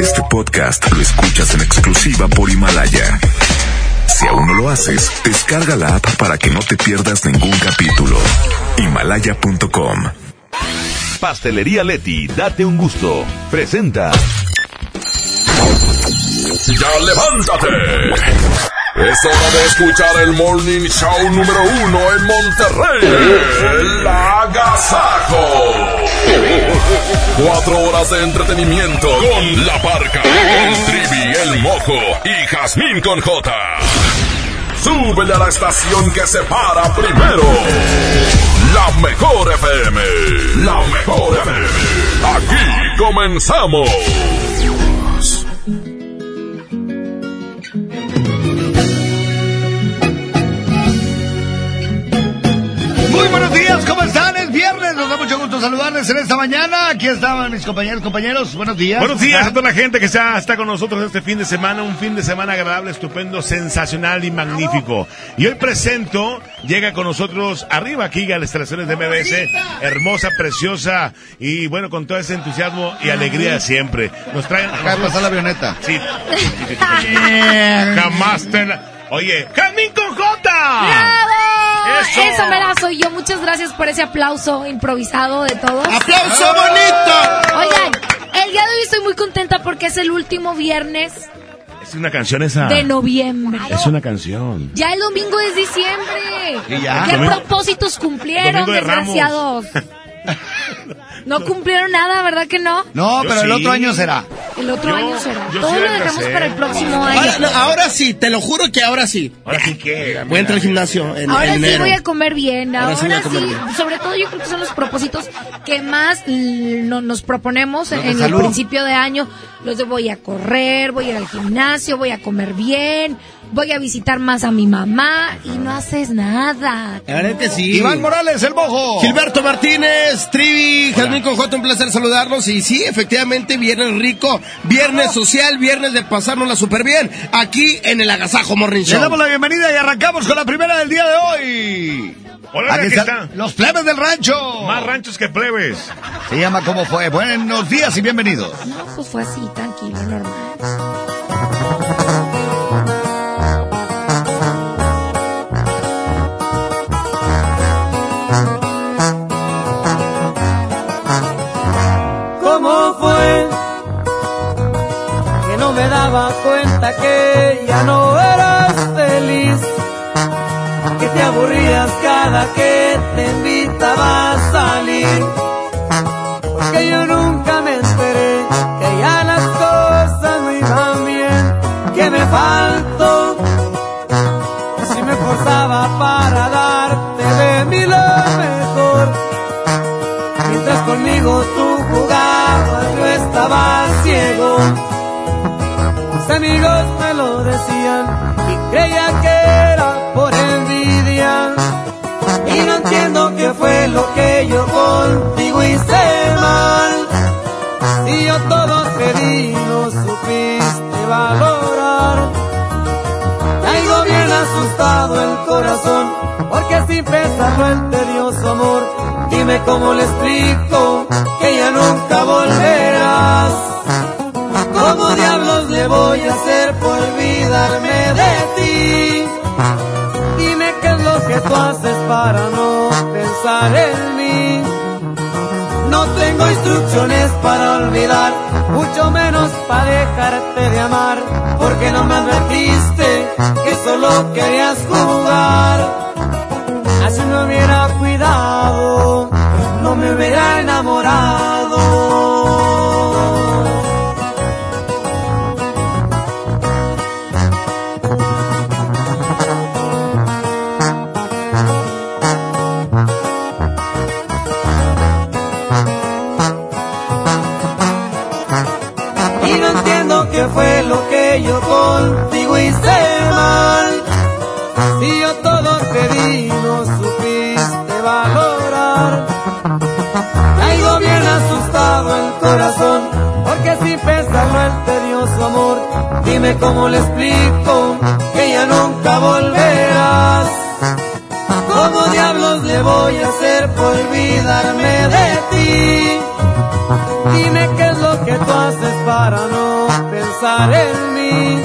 Este podcast lo escuchas en exclusiva por Himalaya. Si aún no lo haces, descarga la app para que no te pierdas ningún capítulo. Himalaya.com. Pastelería Leti, date un gusto. Presenta. ¡Ya levántate! Es hora de escuchar el Morning Show número uno en Monterrey. El Agasajo. Cuatro horas de entretenimiento con La Parca, el Trivi, el Mojo y Jazmín con J. Súbele a la estación que se para primero. La mejor FM. La mejor FM. Aquí comenzamos. Buenos días, ¿cómo están? Es viernes, nos da mucho gusto saludarles en esta mañana. Aquí estaban mis compañeros, compañeros, buenos días. Buenos días a toda la gente que está, está con nosotros este fin de semana, un fin de semana agradable, estupendo, sensacional y magnífico. Y hoy presento, llega con nosotros arriba aquí a las instalaciones de MBS, hermosa, preciosa y bueno, con todo ese entusiasmo y alegría de siempre. Nos traen... Carlos a la avioneta. Sí. Jamás te la- Oye, Jamín con J. Eso. Eso me la soy yo. Muchas gracias por ese aplauso improvisado de todos. ¡Aplauso bonito! Oigan, el día de hoy estoy muy contenta porque es el último viernes Es una canción esa. de noviembre. Es una canción. Ya el domingo es diciembre. Y ya. ¿Qué Domingo- propósitos cumplieron, Domingo de Ramos. desgraciados? No cumplieron nada, ¿verdad que no? No, Yo pero el otro año será. El otro Yo- año será. Todo sí lo dejamos para el próximo año. Ahora, no, ahora sí, te lo juro que ahora sí. Ahora sí que. Voy a entrar al gimnasio en, Ahora en sí enero. voy a comer bien. Ahora Ahora, sí voy a comer sí, bien. sobre todo yo creo que son los propósitos que más no- nos proponemos de en el principio de año. Los de voy a correr, voy a ir al gimnasio, voy a comer bien, voy a visitar más a mi mamá y no haces nada. La verdad que sí. Iván Morales, el mojo. Gilberto Martínez, Trivi, Jazmín Conjota, un placer saludarlos. Y sí, efectivamente, viernes rico, viernes social, viernes de pasárnosla súper bien, aquí en el Agasajo Morning Le Show. damos la bienvenida y arrancamos con la primera del día de hoy. Hola, Aquí aquí está. los plebes del rancho. Más ranchos que plebes. Se llama ¿Cómo fue? Buenos días y bienvenidos. No, pues fue así, tranquilo, normal. Daba cuenta que ya no eras feliz, que te aburrías cada que te invitaba a salir, porque yo nunca Mis amigos me lo decían y creía que era por envidia. Y no entiendo qué fue lo que yo contigo hice mal. Si yo todo te no supiste valorar. Traigo bien asustado el corazón, porque sin pensarlo el tedioso amor, dime cómo le explico que ya nunca volverás. ¿Cómo voy a hacer por olvidarme de ti? Dime qué es lo que tú haces para no pensar en mí. No tengo instrucciones para olvidar, mucho menos para dejarte de amar, porque no me advertiste que solo querías jugar. Así me hubiera cuidado, que yo contigo hice mal. Si yo todo te di, no supiste valorar. Traigo bien asustado el corazón, porque sin pensarlo el tedioso amor, dime cómo le explico que ya nunca volverás. ¿Cómo diablos le voy a hacer por olvidarme de ti? Dime qué es que tú haces para no pensar en mí.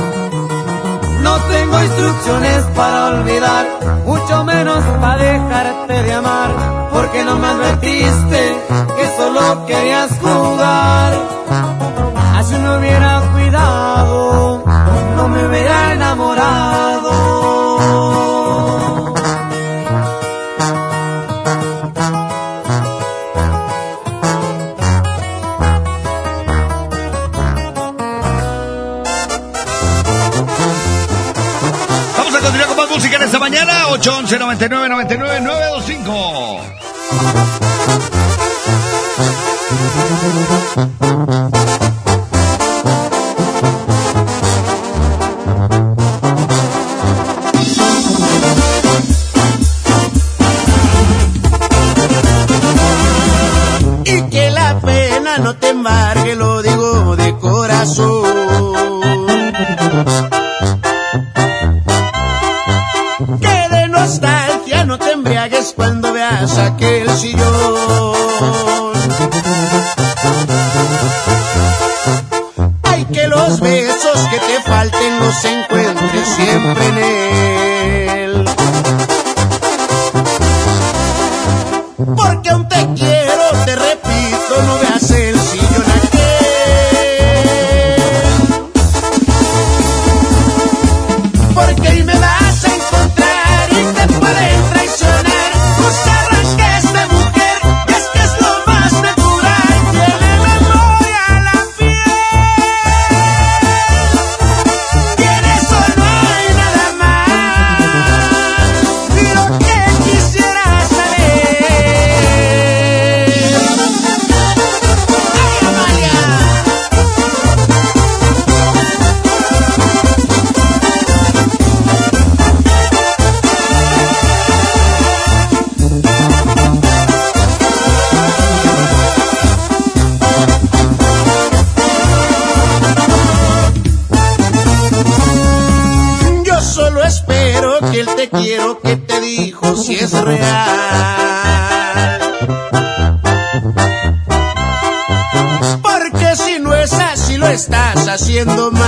No tengo instrucciones para olvidar, mucho menos para dejarte de amar, porque no me advertiste que solo querías jugar. Así no hubiera 811 99 99 925. Solo espero que el te quiero que te dijo si es real. Porque si no es así lo estás haciendo mal.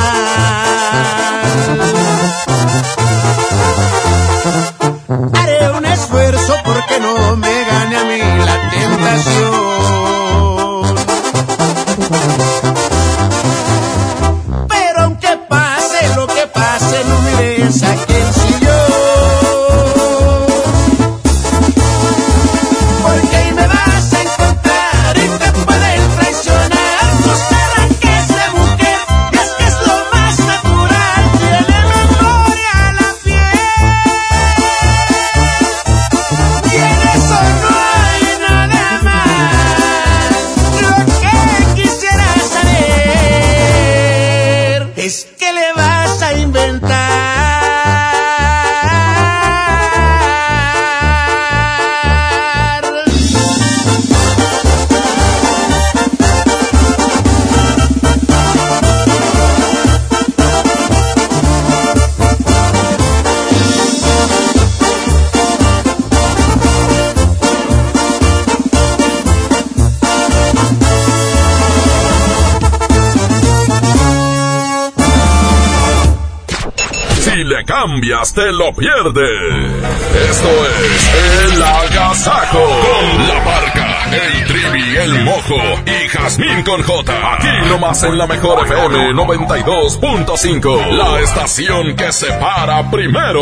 Haré un esfuerzo porque te lo pierdes. Esto es El Agasajo. Con la barca, el trivi, el mojo y Jazmín con J. Aquí nomás en la mejor FM 92.5. La estación que se para primero.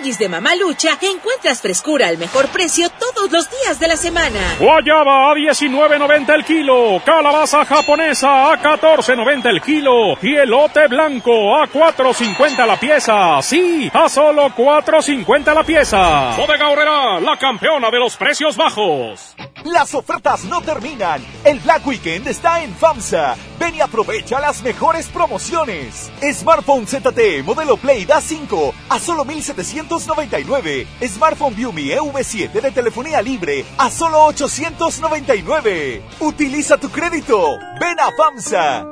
Tianguis de Mamalucha encuentras frescura al mejor precio todos los días de la semana. Guayaba a 19.90 el kilo, calabaza japonesa a 14.90 el kilo y elote blanco a 4.50 la pieza. Sí, a solo 4.50 la pieza. Bodega Horrera, la campeona de los precios bajos. Las ofertas no terminan. El Black Weekend está en FAMSA. Ven y aprovecha las mejores promociones. Smartphone ZTE modelo Play Da 5 a solo 1799. Smartphone Viumi EV7 de telefonía libre a solo 899. Utiliza tu crédito. Ven a FAMSA.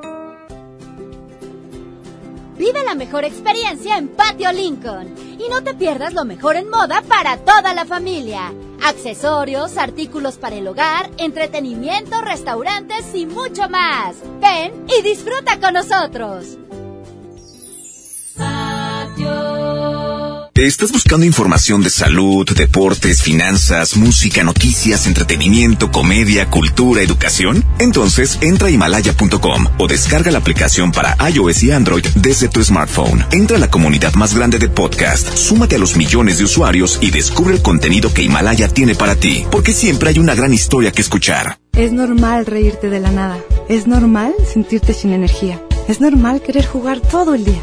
Vive la mejor experiencia en Patio Lincoln. Y no te pierdas lo mejor en moda para toda la familia. Accesorios, artículos para el hogar, entretenimiento, restaurantes y mucho más. Ven y disfruta con nosotros. ¿Estás buscando información de salud, deportes, finanzas, música, noticias, entretenimiento, comedia, cultura, educación? Entonces entra a himalaya.com o descarga la aplicación para iOS y Android desde tu smartphone. Entra a la comunidad más grande de podcast, súmate a los millones de usuarios y descubre el contenido que Himalaya tiene para ti, porque siempre hay una gran historia que escuchar. Es normal reírte de la nada. Es normal sentirte sin energía. Es normal querer jugar todo el día.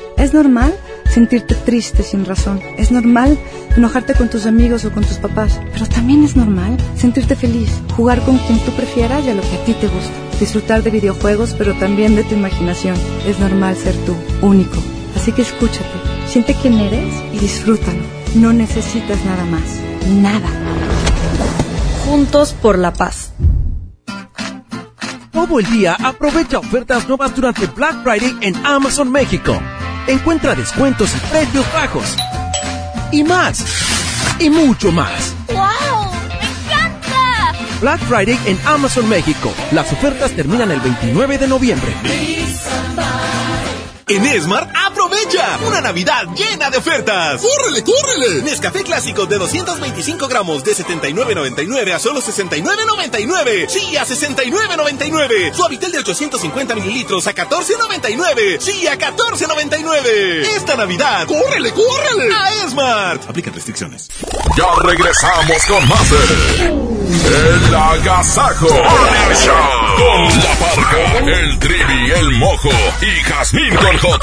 Es normal sentirte triste sin razón. Es normal enojarte con tus amigos o con tus papás. Pero también es normal sentirte feliz, jugar con quien tú prefieras y a lo que a ti te gusta. Disfrutar de videojuegos, pero también de tu imaginación. Es normal ser tú, único. Así que escúchate, siente quién eres y disfrútalo. No necesitas nada más. Nada. Juntos por la paz. Todo el día aprovecha ofertas nuevas durante Black Friday en Amazon México. Encuentra descuentos y precios bajos. Y más. Y mucho más. ¡Wow! ¡Me encanta! Black Friday en Amazon México. Las ofertas terminan el 29 de noviembre. En Esmart, aprovecha una Navidad llena de ofertas. ¡Córrele, córrele! Nescafé clásico de 225 gramos de 79.99 a solo 69.99. Sí, a 69.99. Suavitel de 850 mililitros a 14.99. Sí, a 14.99. Esta Navidad, ¡Córrele, córrele! a Esmart. Aplican restricciones. Ya regresamos con más de El Agasajo con la parca, el trivi, el mojo y Jazmín con J.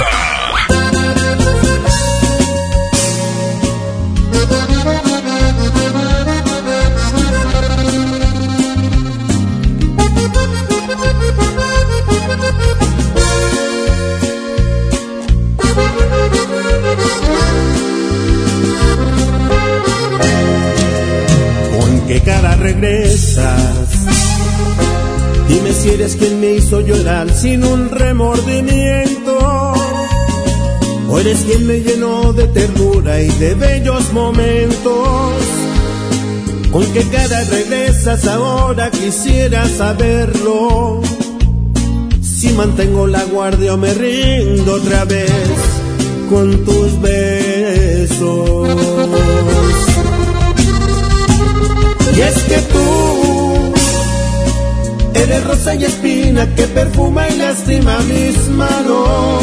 ¿Con qué cara regresas? Dime si eres quien me hizo llorar sin un remordimiento. O eres quien me llenó de ternura y de bellos momentos. ¿Con qué cara regresas ahora? Quisiera saberlo. Si mantengo la guardia o me rindo otra vez con tus besos. Y es que tú eres rosa y espina que perfuma y lastima mis manos.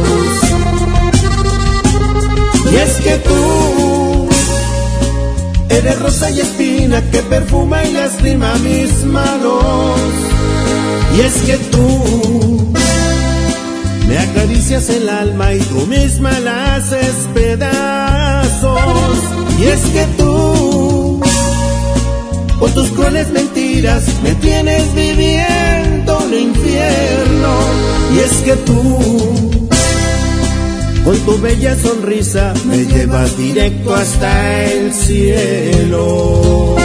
Y es que tú eres rosa y espina que perfuma y lastima mis manos. Y es que tú me acaricias el alma y tú misma la haces pedazos. Y es que tú, con tus crueles mentiras, me tienes viviendo un infierno. Y es que tú, con tu bella sonrisa, me llevas directo hasta el cielo.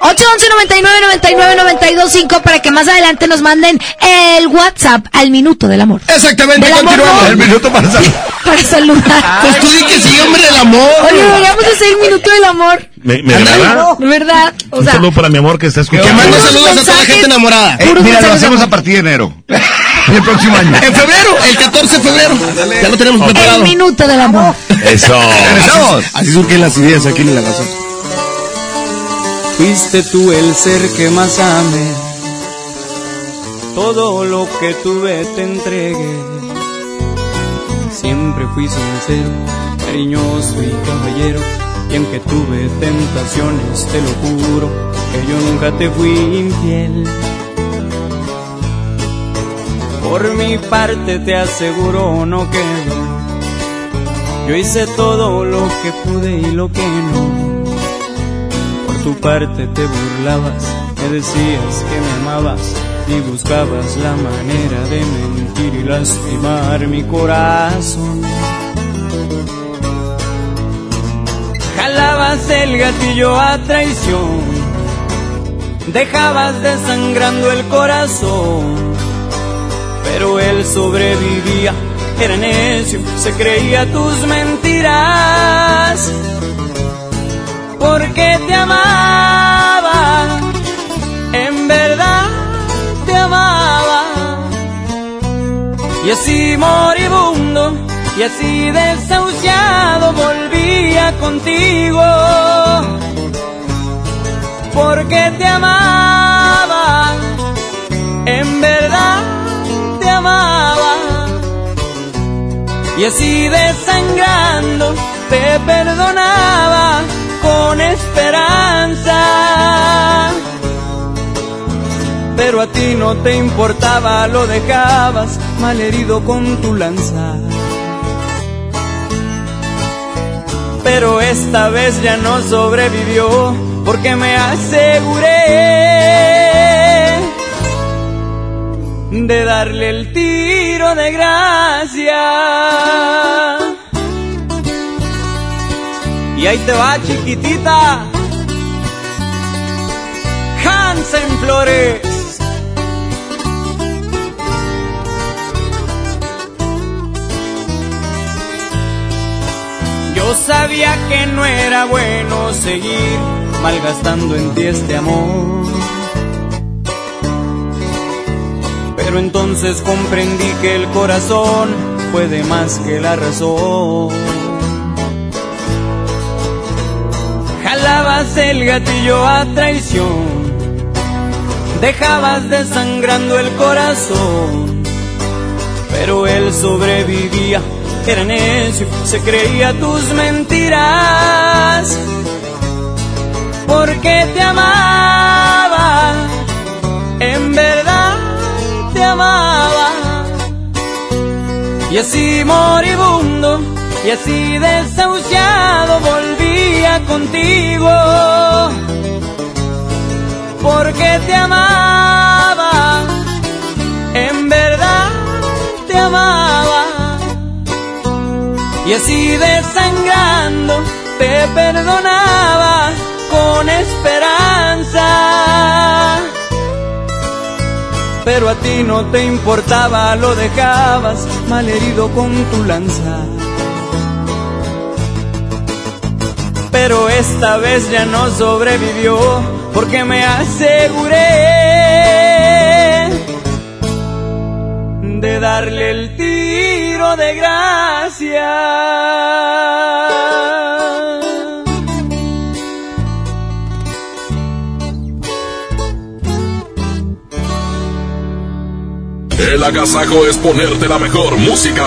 811 99 99 925 para que más adelante nos manden el WhatsApp al minuto del amor. Exactamente, Del amor, continuamos. no. El minuto para saludar. Para saludar. Pues tú di que sí, hombre, del amor. Oye, deberíamos hacer el minuto del amor. Me, me agrada. Verdad. O Un saludo para mi amor que está escuchando. mande saludos a toda la gente enamorada. Eh, mira, lo hacemos a partir de enero. El próximo año. En febrero, el 14 de febrero. Ya lo tenemos preparado. el minuto del amor. Eso. Regresamos. Así surgen las ideas aquí en la casa. Fuiste tú el ser que más amé. Todo lo que tuve te entregué. Siempre fui sincero, cariñoso y caballero. Y aunque tuve tentaciones, te lo juro, que yo nunca te fui infiel. Por mi parte te aseguro no quedó. Yo hice todo lo que pude y lo que no. Por tu parte te burlabas, me decías que me amabas y buscabas la manera de mentir y lastimar mi corazón. Jalabas el gatillo a traición, dejabas desangrando el corazón, pero él sobrevivía, era necio, se creía tus mentiras. Porque te amaba, en verdad te amaba. Y así moribundo, y así desahuciado volvía contigo, porque te amaba, en verdad te amaba. Y así desangrando te perdonaba con esperanza. Pero a ti no te importaba, lo dejabas malherido con tu lanza. Pero esta vez ya no sobrevivió porque me aseguré de darle el tiro de gracia. Y ahí te va, chiquitita. Hansen Flores. Yo sabía que no era bueno seguir malgastando en ti este amor. Pero entonces comprendí que el corazón puede más que la razón. Jalabas el gatillo a traición, dejabas desangrando el corazón, pero él sobrevivía, era necio, se creía tus mentiras, porque te amaba, en verdad te amaba, y así moribundo, y así desahuciado volvía contigo, porque te amaba, en verdad te amaba, y así desangrando te perdonaba con esperanza. Pero a ti no te importaba, lo dejabas malherido con tu lanza. pero esta vez ya no sobrevivió porque me aseguré de darle el tiro de gracia. El agasajo es ponerte la mejor música.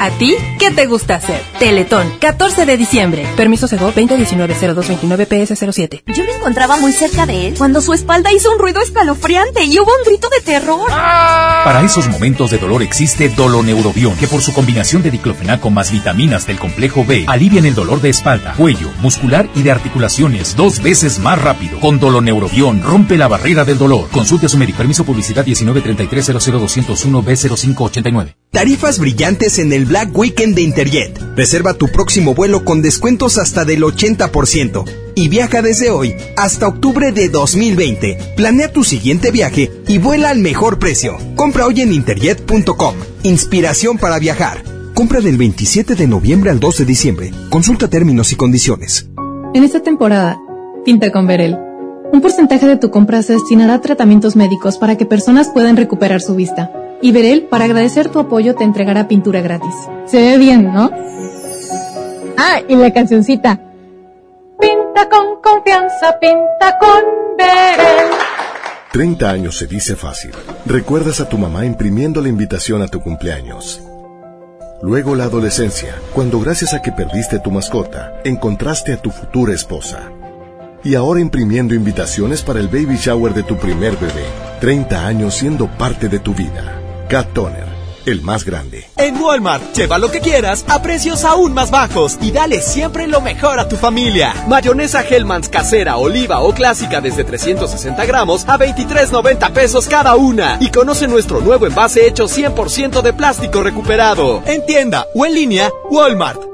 ¿A ti qué te gusta hacer? Teletón, 14 de diciembre. Permiso Sego 2019-0229-PS07. Yo me encontraba muy cerca de él cuando su espalda hizo un ruido escalofriante y hubo un grito de terror. Para esos momentos de dolor existe Doloneurobión, que por su combinación de diclofenaco más vitaminas del complejo B alivian el dolor de espalda, cuello, muscular y de articulaciones dos veces más rápido. Con Doloneurobión rompe la barrera del dolor. Consulte a su médico. Permiso publicidad 1933-00201-B0589. Tarifas brillantes en el Black Weekend de Interjet. Reserva tu próximo vuelo con descuentos hasta del 80% y viaja desde hoy hasta octubre de 2020. Planea tu siguiente viaje y vuela al mejor precio. Compra hoy en interjet.com. Inspiración para viajar. Compra del 27 de noviembre al 2 de diciembre. Consulta términos y condiciones. En esta temporada, pinta con Verel. Un porcentaje de tu compra se destinará a tratamientos médicos para que personas puedan recuperar su vista. Y Verel, para agradecer tu apoyo, te entregará pintura gratis. Se ve bien, ¿no? Ah, y la cancioncita. Pinta con confianza, pinta con Verel. 30 años se dice fácil. Recuerdas a tu mamá imprimiendo la invitación a tu cumpleaños. Luego la adolescencia, cuando gracias a que perdiste tu mascota, encontraste a tu futura esposa. Y ahora imprimiendo invitaciones para el baby shower de tu primer bebé. 30 años siendo parte de tu vida. Cat Toner, el más grande. En Walmart, lleva lo que quieras a precios aún más bajos y dale siempre lo mejor a tu familia. Mayonesa Hellmann's casera, oliva o clásica desde 360 gramos a 23.90 pesos cada una. Y conoce nuestro nuevo envase hecho 100% de plástico recuperado. En tienda o en línea, Walmart.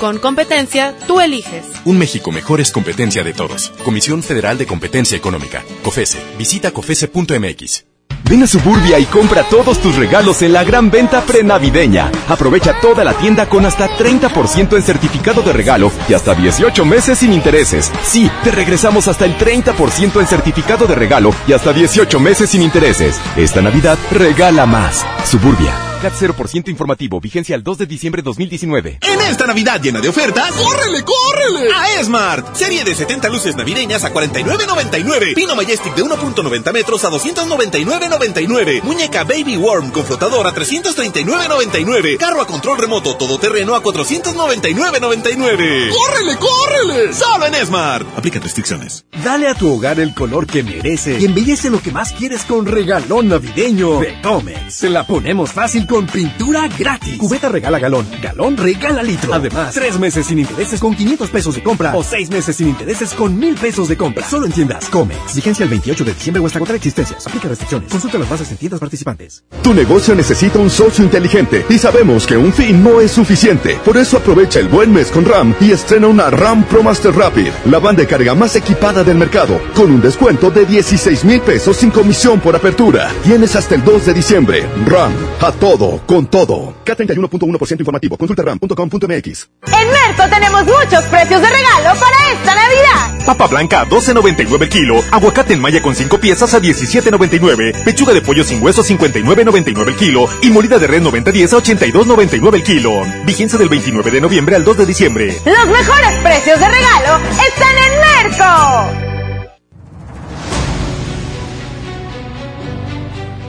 Con competencia, tú eliges. Un México mejor es competencia de todos. Comisión Federal de Competencia Económica. COFESE. Visita COFESE.mx. Ven a Suburbia y compra todos tus regalos en la gran venta prenavideña. Aprovecha toda la tienda con hasta 30% en certificado de regalo y hasta 18 meses sin intereses. Sí, te regresamos hasta el 30% en certificado de regalo y hasta 18 meses sin intereses. Esta Navidad regala más. Suburbia. CAT 0% informativo. Vigencia al 2 de diciembre de 2019. En esta Navidad llena de ofertas, ¡córrele, córrele! A Esmart. Serie de 70 luces navideñas a 49.99. Pino Majestic de 1.90 metros a 299.99. Muñeca Baby Worm con flotador a 339.99. Carro a control remoto todoterreno a 499.99. ¡Córrele, córrele! Solo en Esmart. Aplica restricciones. Dale a tu hogar el color que merece y embellece lo que más quieres con regalón navideño de Comex. Se la ponemos fácil con pintura gratis. Cubeta regala galón, galón regala litro. Además, tres meses sin intereses con 500 pesos de compra o seis meses sin intereses con mil pesos de compra. Solo en tiendas Comex. Vigencia el 28 de diciembre o hasta agotar existencias. Aplica restricciones. Consulta las bases en tiendas participantes. Tu negocio necesita un socio inteligente y sabemos que un fin no es suficiente. Por eso aprovecha el buen mes con RAM y estrena una RAM Pro Master Rapid, la banda de carga más equipada del mercado, con un descuento de 16 mil pesos sin comisión por apertura. Tienes hasta el 2 de diciembre. RAM, a todo, con todo. K31.1% informativo. Consulta ram.com.mx. En Merco tenemos muchos precios de regalo para esta Navidad. Papa blanca a 12.99 el kilo. Aguacate en malla con 5 piezas a 17.99. Pechuga de pollo sin hueso 59.99 el kilo. Y molida de red 9010 a 82.99 el kilo. Vigencia del 29 de noviembre al 2 de diciembre. Los mejores precios de regalo están en Merco.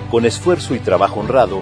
Con esfuerzo y trabajo honrado,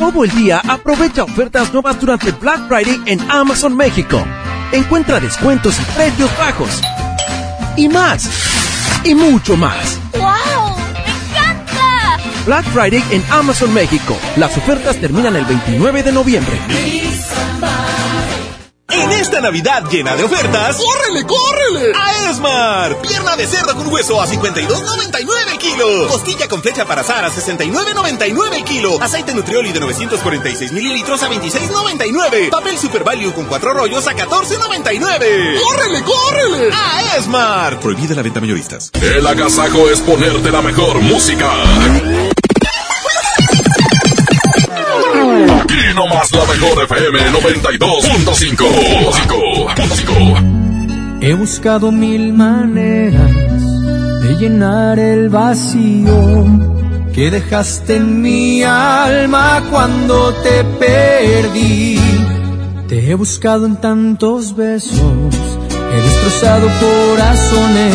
Todo el día aprovecha ofertas nuevas durante Black Friday en Amazon México. Encuentra descuentos y precios bajos. Y más. Y mucho más. ¡Wow! ¡Me encanta! Black Friday en Amazon México. Las ofertas terminan el 29 de noviembre. En esta Navidad llena de ofertas, ¡córrele, córrele! A Esmar. Pierna de cerdo con hueso a 52.99 el kilo. Costilla con flecha para azar a 69.99 el kilo. Aceite Nutrioli de 946 mililitros a 26.99. Papel Super Value con cuatro rollos a 14.99. ¡Córrele, córrele! A Esmar. Prohibida la venta mayoristas. El agasajo es ponerte la mejor música. Nomás la mejor FM 92.5. He buscado mil maneras de llenar el vacío que dejaste en mi alma cuando te perdí. Te he buscado en tantos besos, he destrozado corazones,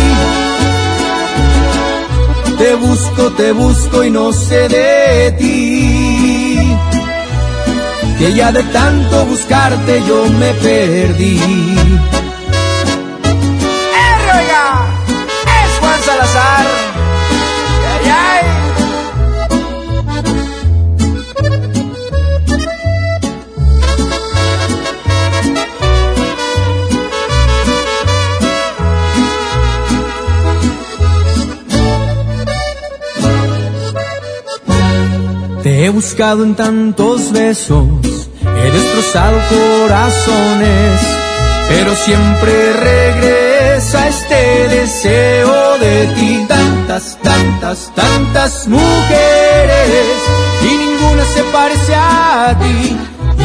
Te busco, te busco y no sé de ti. Que ya de tanto buscarte yo me perdí. He buscado en tantos besos, he destrozado corazones, pero siempre regresa este deseo de ti. Tantas, tantas, tantas mujeres y ninguna se parece a ti.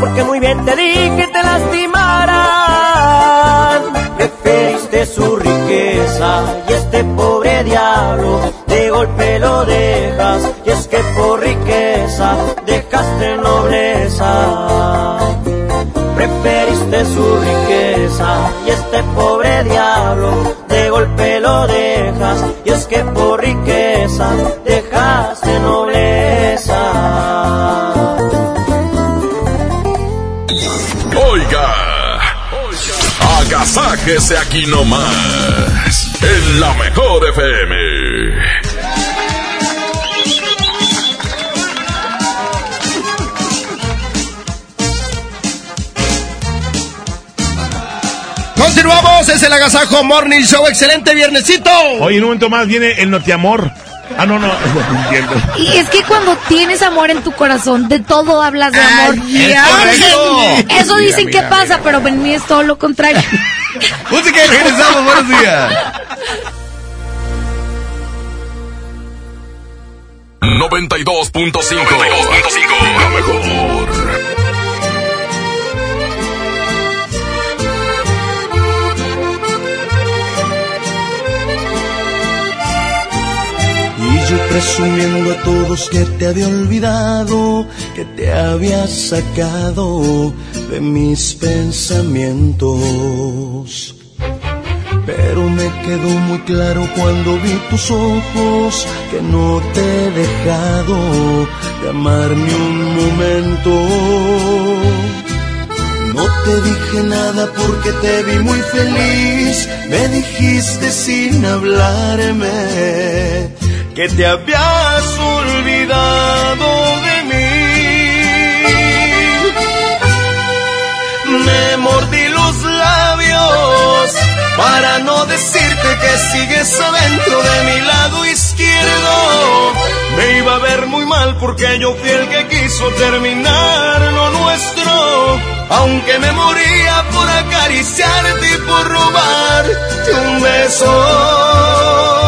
porque muy bien te dije te lastimarán. Preferiste su riqueza y este pobre diablo de golpe lo dejas y es que por riqueza dejaste nobleza. Preferiste su riqueza y este pobre diablo de golpe lo dejas y es que por riqueza agasáquese aquí nomás, en la mejor FM. Continuamos, es el Agasajo Morning Show. Excelente viernesito. Hoy en un momento más viene el Notiamor. Ah, no, no, no entiendo. Y es que cuando tienes amor en tu corazón, de todo hablas de amor. Ay, es. Eso Mira, dicen mira, que pasa, pero en mí es todo lo contrario. Música y regresamos. Buenos días. 92.5 La mejor. Presumiendo a todos que te había olvidado, que te había sacado de mis pensamientos. Pero me quedó muy claro cuando vi tus ojos que no te he dejado de amar ni un momento. No te dije nada porque te vi muy feliz, me dijiste sin hablarme que te habías olvidado de mí. Me mordí los labios para no decirte que sigues adentro de mi lado izquierdo. Me iba a ver muy mal porque yo fui el que quiso terminar lo nuestro. Aunque me moría por acariciarte y por robarte un beso.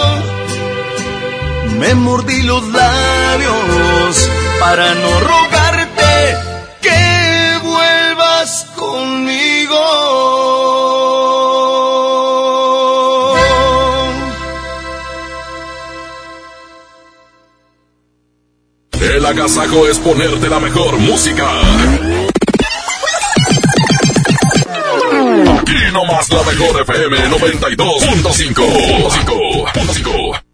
me mordí los labios para no rogarte que vuelvas conmigo. El agasajo es ponerte la mejor música. Aquí nomás la mejor FM 92.5. 92.5.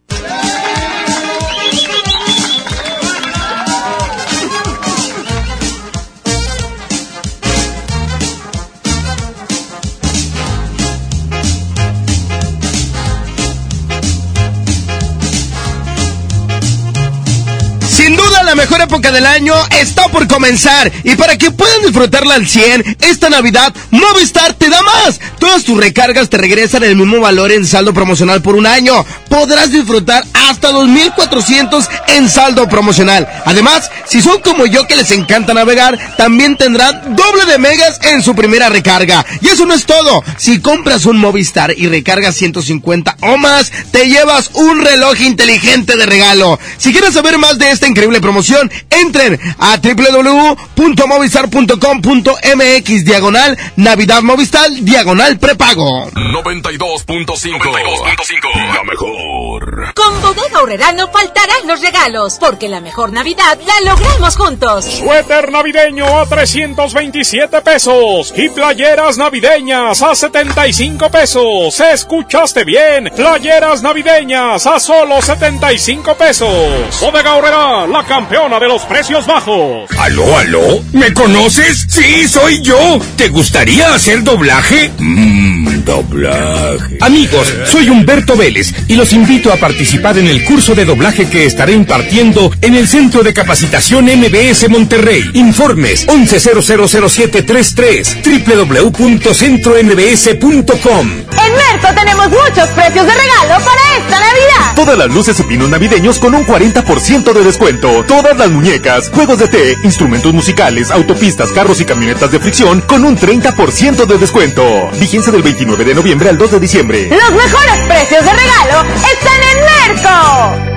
la mejor época del año está por comenzar y para que puedan disfrutarla al 100, esta Navidad Movistar te da más. Todas tus recargas te regresan el mismo valor en saldo promocional por un año. Podrás disfrutar hasta 2400 en saldo promocional. Además, si son como yo que les encanta navegar, también tendrán doble de megas en su primera recarga. Y eso no es todo. Si compras un Movistar y recargas 150 o más, te llevas un reloj inteligente de regalo. Si quieres saber más de esta increíble promoción, entren a www.movistar.com.mx diagonal Navidad Movistar diagonal prepago. 92.5. La mejor. Con Bodega no faltarán los regalos, porque la mejor Navidad la logramos juntos. Suéter navideño a 327 pesos y playeras navideñas a 75 pesos. ¿Escuchaste bien? Playeras navideñas a solo 75 pesos. Bodega Horrera, la campeona de los precios bajos. ¿Aló, aló? ¿Me conoces? Sí, soy yo. ¿Te gustaría hacer doblaje? Mmm, doblaje. Amigos, soy Humberto Vélez y los invito a participar en el curso de doblaje que estaré impartiendo en el Centro de Capacitación MBS Monterrey. Informes 11000733 www.centrombs.com. En Merco tenemos muchos precios de regalo para esta Navidad. Todas las luces y pinos navideños con un 40% de descuento. Todas las muñecas, juegos de té, instrumentos musicales, autopistas, carros y camionetas de fricción con un 30% de descuento. Vigencia del 29 de noviembre al 2 de diciembre. Los mejores precios de regalo están en Merco.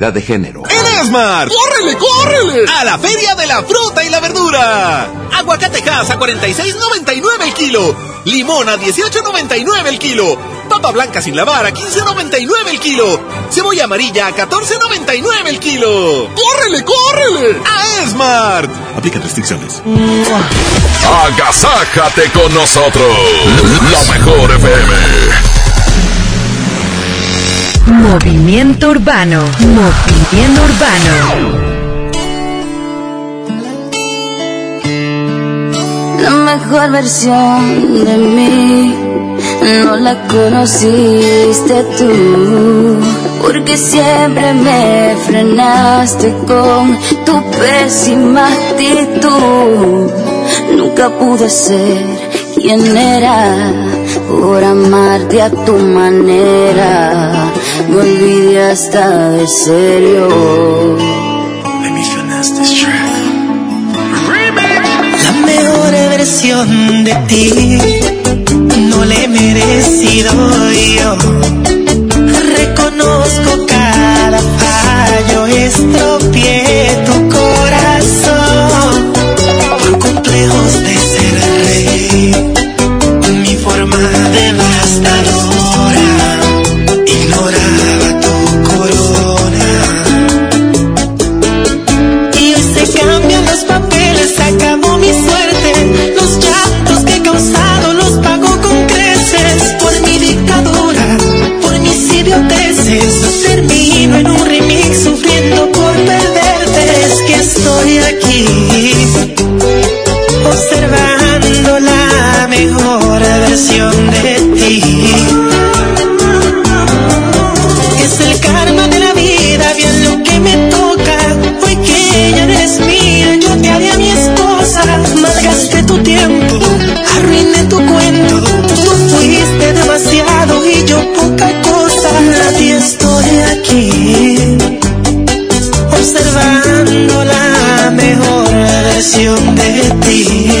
de Género. En Esmar, ¡córrele, córrele! A la Feria de la Fruta y la Verdura. Aguacatejas a 46.99 el kilo. Limón a 18.99 el kilo. Papa blanca sin lavar a 15.99 el kilo. Cebolla amarilla a 14.99 el kilo. ¡Córrele, córrele! A Esmart. Aplican restricciones. Agasájate con nosotros. La mejor FM. Movimiento Urbano. Movimiento Urbano. La mejor versión de mí no la conociste tú, porque siempre me frenaste con tu pésima actitud. Nunca pude ser quien era por amarte a tu manera me olvidé hasta de serio. Let me finesse this track. La mejor versión de ti no le he merecido yo. Reconozco cada fallo, estropié tu corazón. De ti. Es el karma de la vida, bien lo que me toca. Hoy que ya eres mía, yo te haré a mi esposa. Malgasté tu tiempo, arruiné tu cuento. Tú fuiste demasiado y yo poca cosa. Nadie estoy aquí, observando la mejor versión de ti.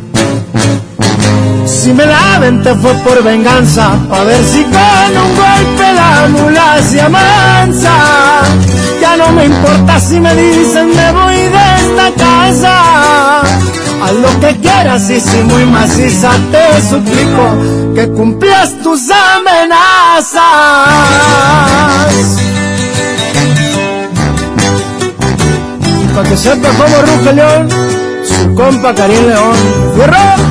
Si me la te fue por venganza, pa' ver si con un golpe la mula se amansa. Ya no me importa si me dicen me voy de esta casa. Haz lo que quieras y si muy maciza te suplico que cumplas tus amenazas. Pa' que sepa cómo ruge León, su compa Karim León. ¡Fierro!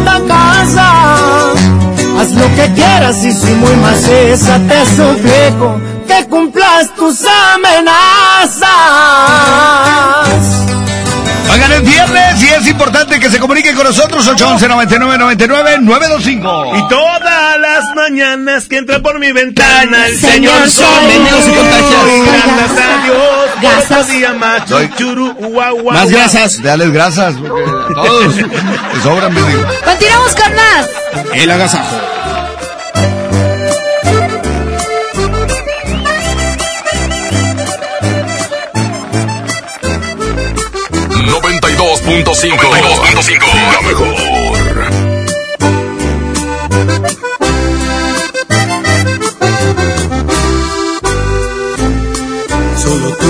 esta casa. Haz lo que quieras y si muy maciza te suplico que cumplas tus amenazas. Oigan, es viernes y es importante que se comuniquen con nosotros 811 99 99 925 Y todas las mañanas que entra por mi ventana el Señor Señor Sol. Sol. Bienvenidos y contagiados. Gracias a Dios. Gasas. Más. Doy. Churu, guau, guau, Más grasas. Dales grasas. todos. Sobran, me digo. Continuamos con más. El agasajo. La mejor. Solo tú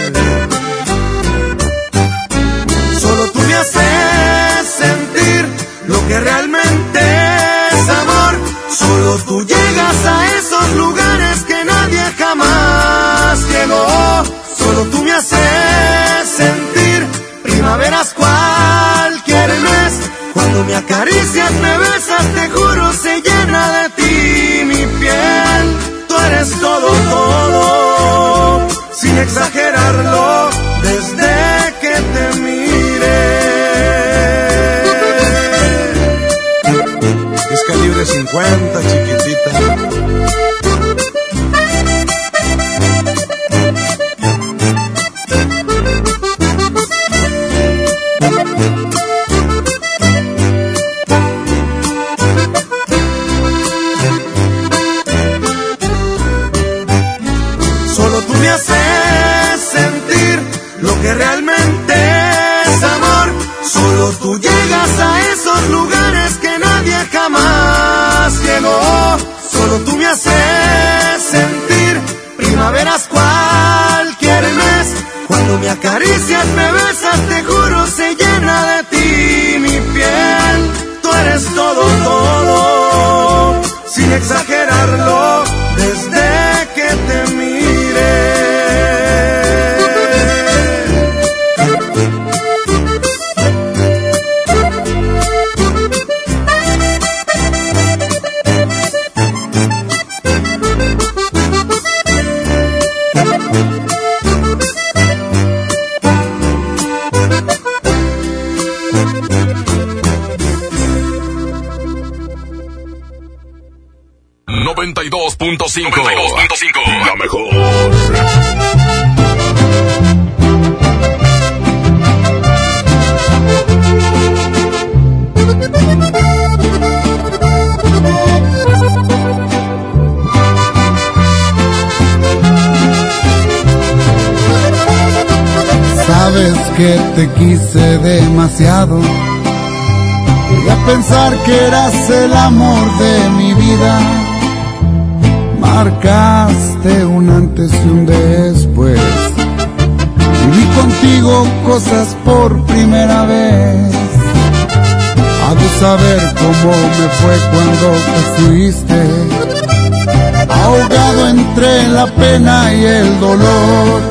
Llegué a pensar que eras el amor de mi vida. Marcaste un antes y un después. Viví contigo cosas por primera vez. Ha de saber cómo me fue cuando te fuiste. Ahogado entre la pena y el dolor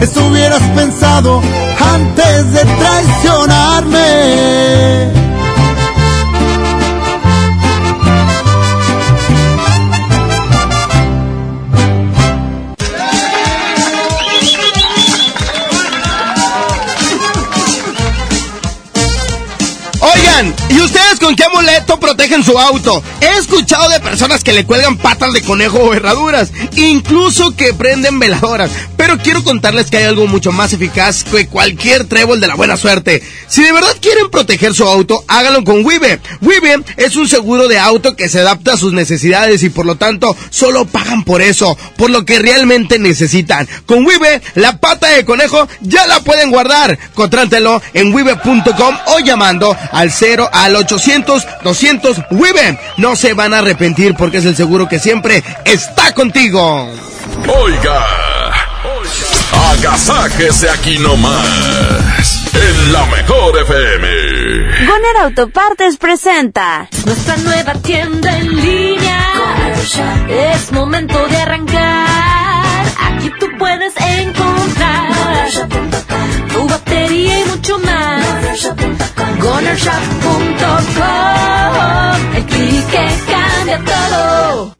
Eso hubieras pensado antes de traicionarme. Con qué amuleto protegen su auto? He escuchado de personas que le cuelgan patas de conejo o herraduras, incluso que prenden veladoras. Pero quiero contarles que hay algo mucho más eficaz que cualquier trébol de la buena suerte. Si de verdad quieren proteger su auto, háganlo con Wibe. Wibe es un seguro de auto que se adapta a sus necesidades y por lo tanto solo pagan por eso, por lo que realmente necesitan. Con Wibe, la pata de conejo ya la pueden guardar. Contrátelo en wibe.com o llamando al 0 al 800 200 Wibe. No se van a arrepentir porque es el seguro que siempre está contigo. Oiga, agasájese aquí nomás, en la mejor FM. Goner Autopartes presenta Nuestra nueva tienda en línea. Es momento de arrancar. Aquí tú puedes encontrar más. GonerShop.com. El clic cambia todo.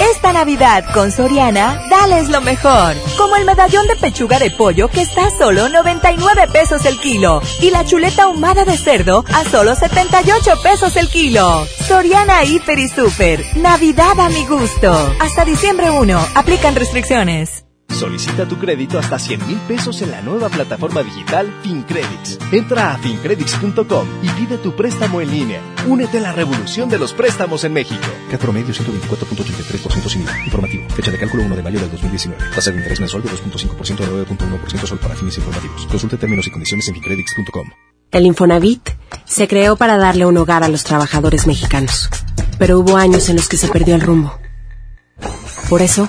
Esta Navidad con Soriana, dales lo mejor. Como el medallón de pechuga de pollo que está a solo 99 pesos el kilo. Y la chuleta ahumada de cerdo a solo 78 pesos el kilo. Soriana Hiper y Super. Navidad a mi gusto. Hasta diciembre 1. Aplican restricciones. Solicita tu crédito hasta 100 mil pesos en la nueva plataforma digital FinCredits. Entra a fincredits.com y pide tu préstamo en línea. Únete a la revolución de los préstamos en México. CAT promedio 124.83% sin IVA. Informativo. Fecha de cálculo 1 de mayo del 2019. Tasa de interés mensual de 2.5% a 9.1% solo para fines informativos. Consulte términos y condiciones en fincredits.com. El Infonavit se creó para darle un hogar a los trabajadores mexicanos. Pero hubo años en los que se perdió el rumbo. Por eso,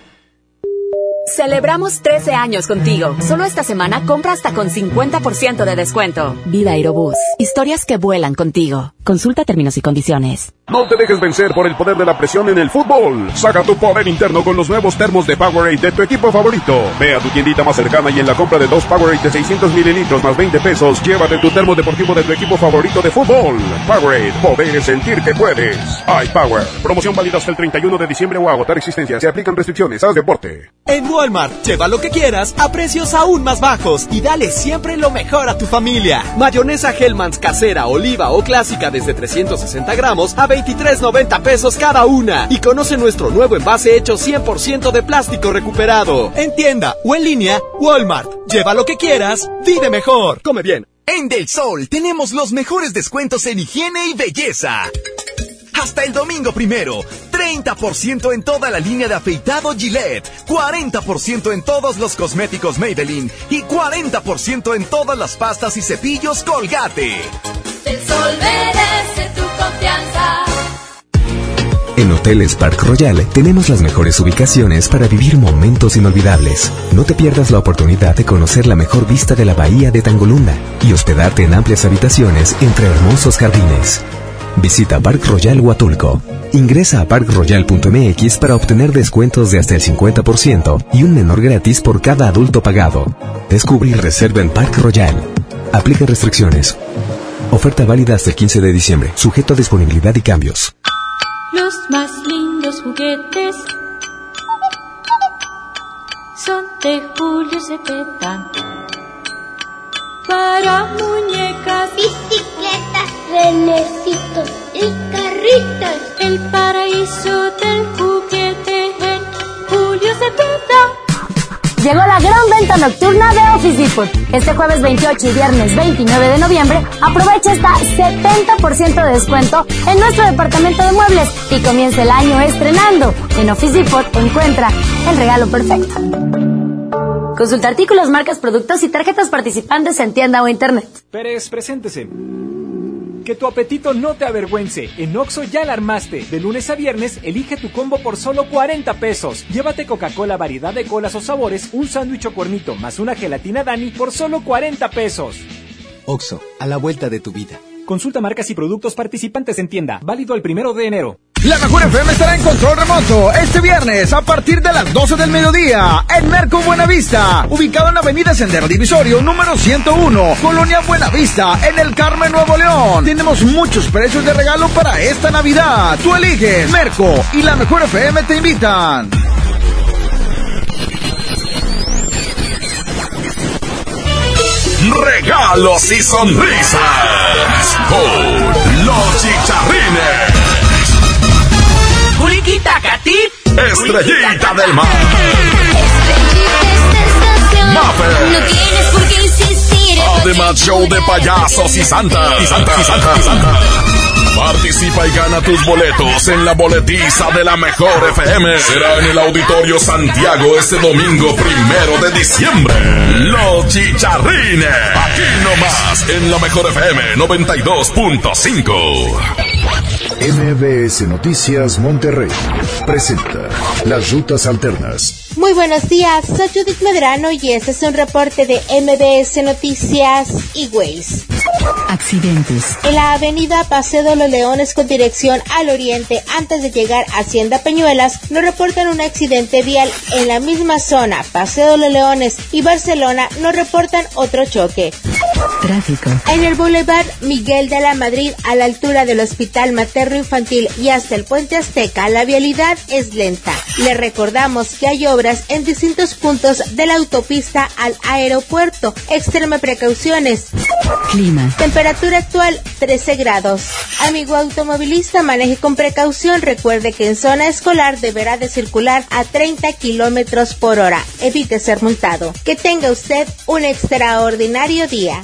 Celebramos 13 años contigo. Solo esta semana compra hasta con 50% de descuento. Vida Aerobús. Historias que vuelan contigo. Consulta términos y condiciones. No te dejes vencer por el poder de la presión en el fútbol. Saca tu poder interno con los nuevos termos de Powerade de tu equipo favorito. Ve a tu tiendita más cercana y en la compra de dos Powerade de 600 mililitros más 20 pesos, llévate tu termo deportivo de tu equipo favorito de fútbol. Powerade, poder sentir que puedes. iPower. Promoción válida hasta el 31 de diciembre o agotar existencia. Se aplican restricciones. Haz deporte. En Walmart, lleva lo que quieras a precios aún más bajos y dale siempre lo mejor a tu familia. Mayonesa Hellmann's casera, oliva o clásica desde 360 gramos a 23.90 pesos cada una. Y conoce nuestro nuevo envase hecho 100% de plástico recuperado. En tienda o en línea, Walmart. Lleva lo que quieras, vive mejor. Come bien. En Del Sol tenemos los mejores descuentos en higiene y belleza. Hasta el domingo primero, 30% en toda la línea de afeitado Gillette, 40% en todos los cosméticos Maybelline y 40% en todas las pastas y cepillos Colgate. El sol merece tu confianza. En Hoteles Park Royal tenemos las mejores ubicaciones para vivir momentos inolvidables. No te pierdas la oportunidad de conocer la mejor vista de la bahía de Tangolunda y hospedarte en amplias habitaciones entre hermosos jardines. Visita Park Royal Huatulco. Ingresa a parkroyal.mx para obtener descuentos de hasta el 50% y un menor gratis por cada adulto pagado. Descubre y reserva en Park Royal. Aplica restricciones. Oferta válida hasta el 15 de diciembre, sujeto a disponibilidad y cambios. Los más lindos juguetes son de Julio Cepeda. Para muñecas, bicicletas, renecitos y carritas. El paraíso del juguete en Julio Cepeda. Llegó la gran venta nocturna de Office Depot. Este jueves 28 y viernes 29 de noviembre, aprovecha hasta 70% de descuento en nuestro departamento de muebles y comienza el año estrenando. En Office Depot encuentra el regalo perfecto. Consulta artículos, marcas, productos y tarjetas participantes en tienda o internet. Pérez, preséntese. Que tu apetito no te avergüence. En Oxo ya la armaste. De lunes a viernes, elige tu combo por solo 40 pesos. Llévate Coca-Cola variedad de colas o sabores, un sándwich o cuernito más una gelatina Dani por solo 40 pesos. Oxo, a la vuelta de tu vida. Consulta marcas y productos participantes en tienda. Válido el primero de enero. La mejor FM estará en control remoto este viernes a partir de las 12 del mediodía en Merco Buenavista, ubicado en Avenida Sendero Divisorio número 101, Colonia Buenavista, en el Carmen Nuevo León. Tenemos muchos precios de regalo para esta Navidad. Tú eliges Merco y la mejor FM te invitan. Regalos y sonrisas con los chicharrines. Juriquita Catip. Estrellita del mar. Mapper. No tienes por qué insistir. Además, show de payasos y santa. Y santa, y santa, y santa. Participa y gana tus boletos en la boletiza de la mejor FM. Será en el Auditorio Santiago este domingo primero de diciembre. Los chicharrines. Aquí nomás en la mejor FM 92.5. MBS Noticias Monterrey presenta Las Rutas Alternas. Muy buenos días, soy Judith Medrano y este es un reporte de MBS Noticias y Waze. Accidentes. En la avenida Paseo de los Leones con dirección al oriente, antes de llegar a Hacienda Peñuelas, nos reportan un accidente vial. En la misma zona, Paseo de los Leones y Barcelona, nos reportan otro choque. Tráfico. En el Boulevard Miguel de la Madrid, a la altura del Hospital Materno Infantil y hasta el Puente Azteca, la vialidad es lenta. Le recordamos que hay obras en distintos puntos de la autopista al aeropuerto. Extreme precauciones. Clima. Temperatura actual 13 grados. Amigo automovilista, maneje con precaución. Recuerde que en zona escolar deberá de circular a 30 kilómetros por hora. Evite ser multado. Que tenga usted un extraordinario día.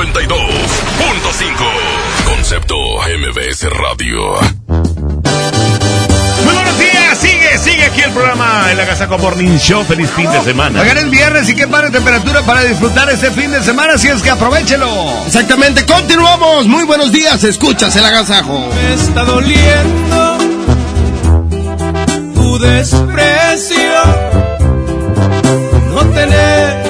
92.5. Concepto MBS Radio. Muy buenos días, sigue, sigue aquí el programa El Agasaco Morning Show. Feliz fin de semana. Oigan, es viernes y qué padre temperatura para disfrutar este fin de semana, así es que aprovechelo. Exactamente, continuamos. Muy buenos días, escuchas el agasajo. Me está doliendo tu desprecio, no tener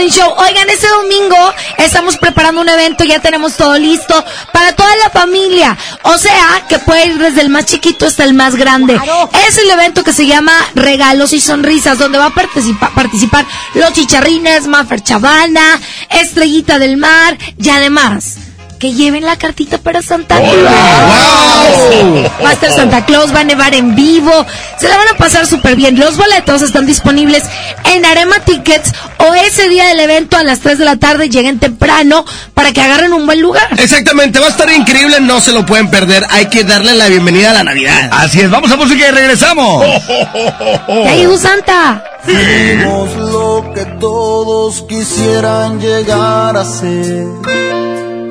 Morning Show. Oigan, este domingo estamos preparando un evento, ya tenemos todo listo para toda la familia. O sea, que puede ir desde el más chiquito hasta el más grande. Es el evento que se llama Regalos y Sonrisas, donde va a participa- participar los chicharrines, Mafer Chavana, Estrellita del Mar y además que lleven la cartita para Santa Claus. Va a estar Santa Claus, va a nevar en vivo. Se la van a pasar súper bien. Los boletos están disponibles en Arema Tickets o ese día del evento a las 3 de la tarde lleguen temprano para que agarren un buen lugar. Exactamente, va a estar increíble, no se lo pueden perder. Hay que darle la bienvenida a la Navidad. Así es, vamos a música y regresamos. Ya llegó Santa. Fuimos lo que todos quisieran llegar a ser.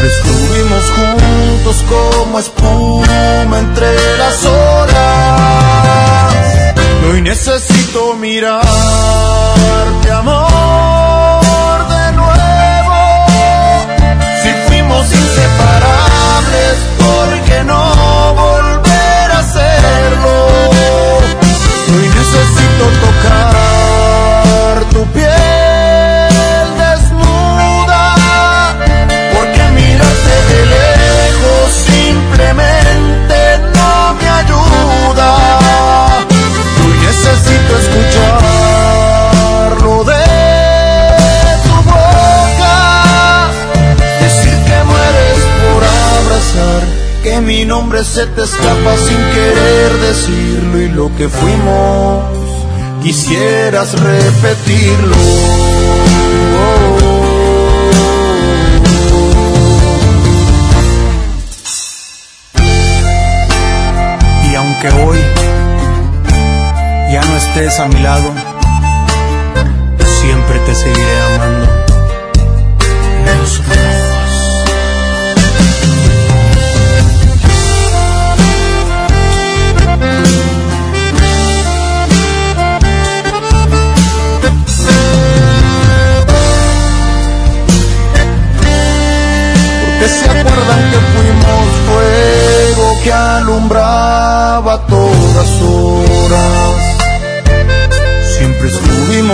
Siempre estuvimos juntos como espuma entre las horas. Y hoy necesito mirarte, amor, de nuevo. Si fuimos inseparables, ¿por qué no volver a hacerlo? Hoy necesito tocar tu piel mirarte de lejos simplemente no me ayuda. Hoy necesito escucharlo de tu boca, decir que mueres por abrazar, que mi nombre se te escapa sin querer decirlo y lo que fuimos quisieras repetirlo. Ya no estés a mi lado, siempre te seguiré amando. Se acuerdan que fuimos fuego que alumbraba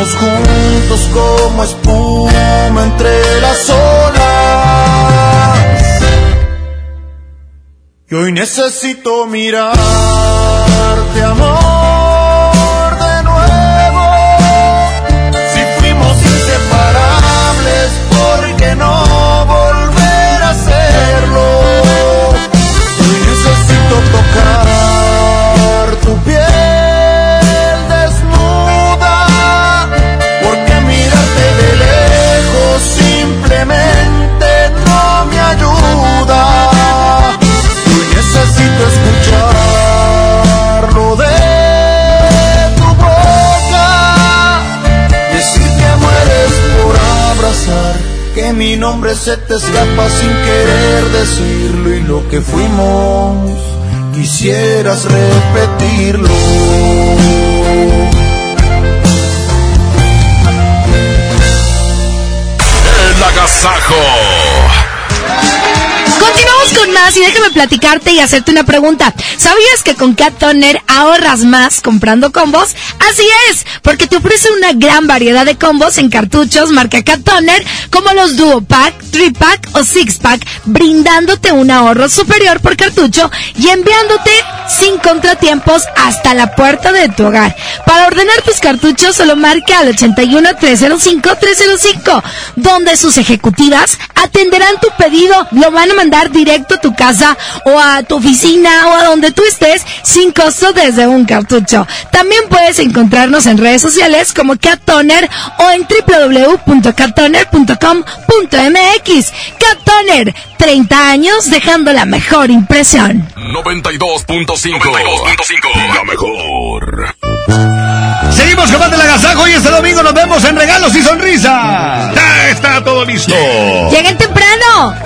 Juntos como espuma entre las olas. Y hoy necesito mirarte, amor. Mi nombre se te escapa sin querer decirlo y lo que fuimos quisieras repetirlo. Y déjame platicarte y hacerte una pregunta. ¿Sabías que con Cat Toner ahorras más comprando combos? Así es, porque te ofrece una gran variedad de combos en cartuchos marca Cat Toner, como los Duo Pack, 3 Pack o 6 Pack, brindándote un ahorro superior por cartucho y enviándote sin contratiempos hasta la puerta de tu hogar. Para ordenar tus cartuchos solo marca al 81 305 305, donde sus ejecutivas atenderán tu pedido, lo van a mandar directo a tu casa o a tu oficina o a donde tú estés sin costo desde un cartucho. También puedes encontrarnos en redes sociales como Cat Toner o en www.cattoner.com.mx. Cat Toner, 30 años dejando la mejor impresión. 92.5. La mejor. Seguimos con más del agasajo y este domingo nos vemos en Regalos y Sonrisa. Ya está todo listo. Lleguen temprano.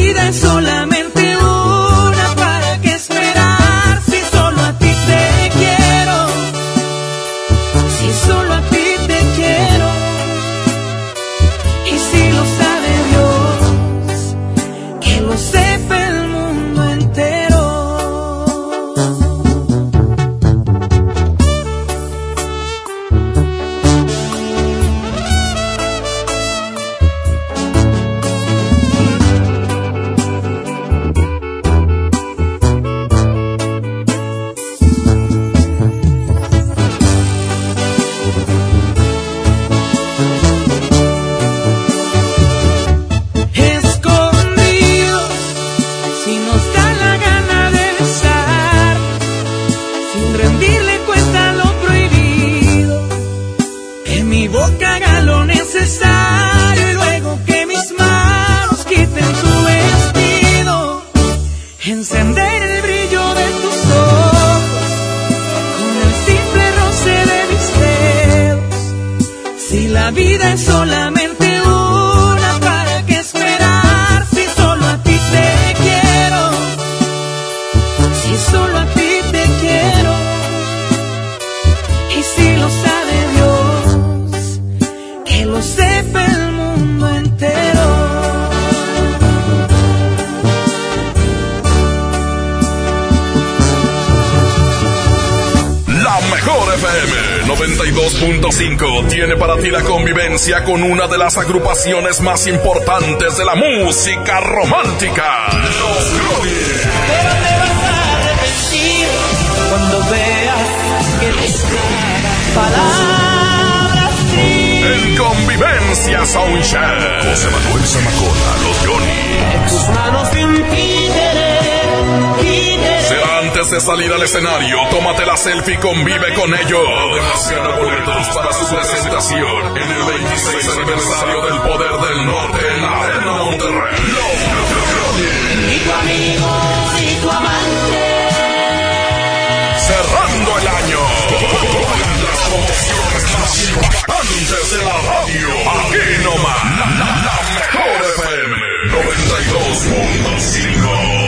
Vida es solamente 92.5 tiene para ti la convivencia con una de las agrupaciones más importantes de la música romántica. Los Gronis. Pero te vas a arrepentir cuando veas que te palabras En Convivencia Soundcheck. José Manuel Zamacona, Los Gronis. tus manos de antes de salir al escenario, tómate la selfie convive con ellos. Además, gana boletos para su presentación en el 26 aniversario del Poder del Norte en Arena Monterrey. Y tu amigo y tu amante. Cerrando el año con las más de la radio. Aquí nomás, la, la mejor FM 92.5.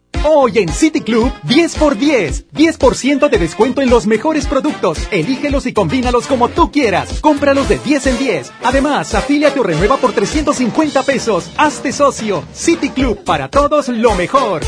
Hoy en City Club, 10 por 10. 10% de descuento en los mejores productos. Elígelos y combínalos como tú quieras. Cómpralos de 10 en 10. Además, afíliate o renueva por 350 pesos. Hazte socio. City Club, para todos lo mejor.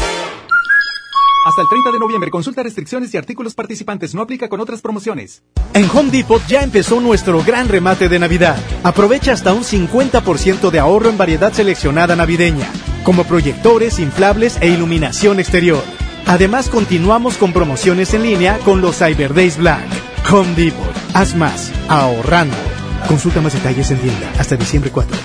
Hasta el 30 de noviembre, consulta restricciones y artículos participantes. No aplica con otras promociones. En Home Depot ya empezó nuestro gran remate de Navidad. Aprovecha hasta un 50% de ahorro en variedad seleccionada navideña, como proyectores, inflables e iluminación exterior. Además, continuamos con promociones en línea con los Cyber Days Black. Home Depot, haz más, ahorrando. Consulta más detalles en tienda hasta diciembre 4.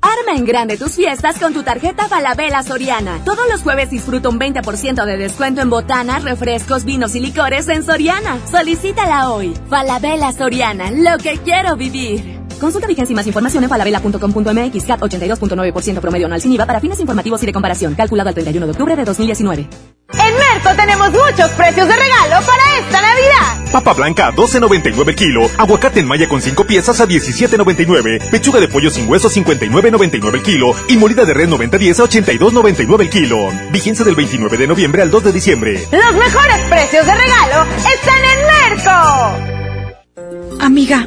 Arma en grande tus fiestas con tu tarjeta Falabella Soriana. Todos los jueves disfruta un 20% de descuento en botanas, refrescos, vinos y licores en Soriana. Solicítala hoy. Falabella Soriana, lo que quiero vivir. Consulta vigencia y más información en falabella.com.mx CAT 82.9% promedio anual sin IVA para fines informativos y de comparación. Calculado al 31 de octubre de 2019. En Merco tenemos muchos precios de regalo para esta Navidad. Papa blanca a 12.99 el kilo, aguacate en malla con 5 piezas a 17.99, pechuga de pollo sin hueso 59.99 el kilo y molida de red 90.10 a 82.99 el kilo. Vigencia del 29 de noviembre al 2 de diciembre. Los mejores precios de regalo están en Merco. Amiga,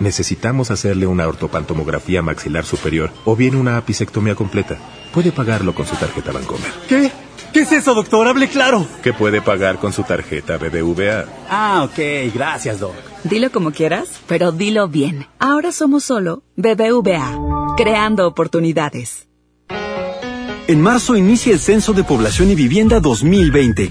necesitamos hacerle una ortopantomografía maxilar superior o bien una apicectomía completa. Puede pagarlo con su tarjeta Bancomer. ¿Qué? ¿Qué es eso, doctor? Hable claro. ¿Qué puede pagar con su tarjeta BBVA? Ah, ok. Gracias, doc. Dilo como quieras, pero dilo bien. Ahora somos solo BBVA, creando oportunidades. En marzo inicia el Censo de Población y Vivienda 2020.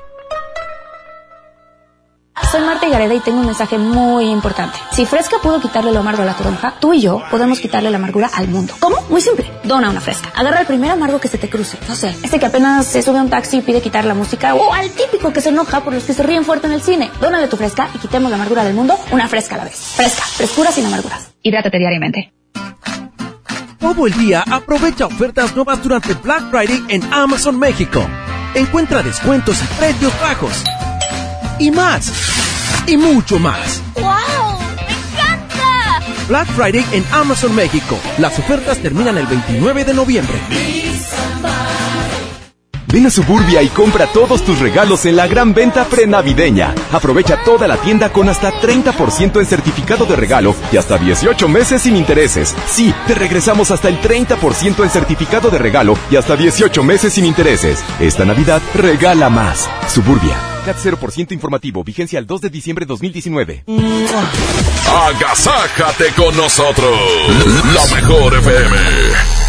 Soy Marta Gareda y tengo un mensaje muy importante. Si Fresca pudo quitarle lo amargo a la toronja, tú y yo podemos quitarle la amargura al mundo. ¿Cómo? Muy simple. Dona una Fresca. Agarra el primer amargo que se te cruce. No sé, este que apenas se sube a un taxi y pide quitar la música o al típico que se enoja por los que se ríen fuerte en el cine. Dónale tu Fresca y quitemos la amargura del mundo una fresca a la vez. Fresca, frescura sin amarguras. Hidrátate diariamente. Todo el día aprovecha ofertas nuevas durante Black Friday en Amazon México. Encuentra descuentos y precios bajos. Y más y mucho más. ¡Wow! ¡Me encanta! Black Friday en Amazon México. Las ofertas terminan el 29 de noviembre. Ven a Suburbia y compra todos tus regalos en la gran venta prenavideña. Aprovecha toda la tienda con hasta 30% en certificado de regalo y hasta 18 meses sin intereses. Sí, te regresamos hasta el 30% en certificado de regalo y hasta 18 meses sin intereses. Esta Navidad regala más. Suburbia, CAT 0% informativo, vigencia al 2 de diciembre de 2019. Agasájate con nosotros, la mejor FM.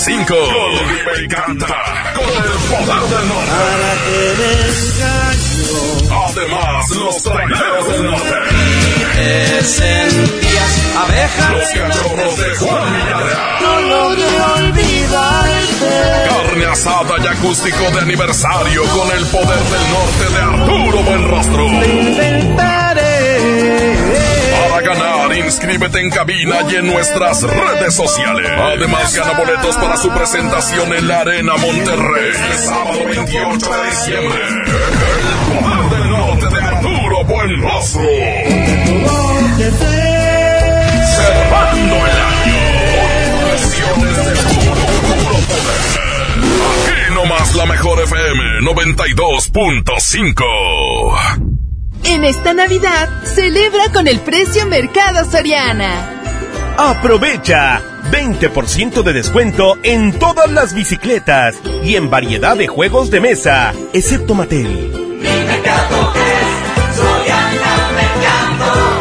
5. Con y canta. Con el poder del norte. Para que me. Además, los traileros del norte. Te sentías abeja. Los cachorros de Juan Villarreal. No logré olvidarte. Carne asada y acústico de aniversario. Nuestras redes sociales. Además, gana boletos para su presentación en la Arena Monterrey. El sábado 28 de diciembre. El poder del norte de Arturo Buenrostro. Cerrando el año. Con de. Aquí nomás la mejor FM 92.5. En esta Navidad, celebra con el precio Mercado Soriana. Aprovecha 20% de descuento en todas las bicicletas y en variedad de juegos de mesa, excepto Mattel.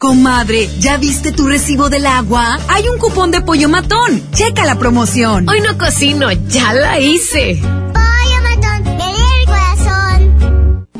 Comadre, ¿ya viste tu recibo del agua? Hay un cupón de pollo matón. Checa la promoción. Hoy no cocino, ya la hice.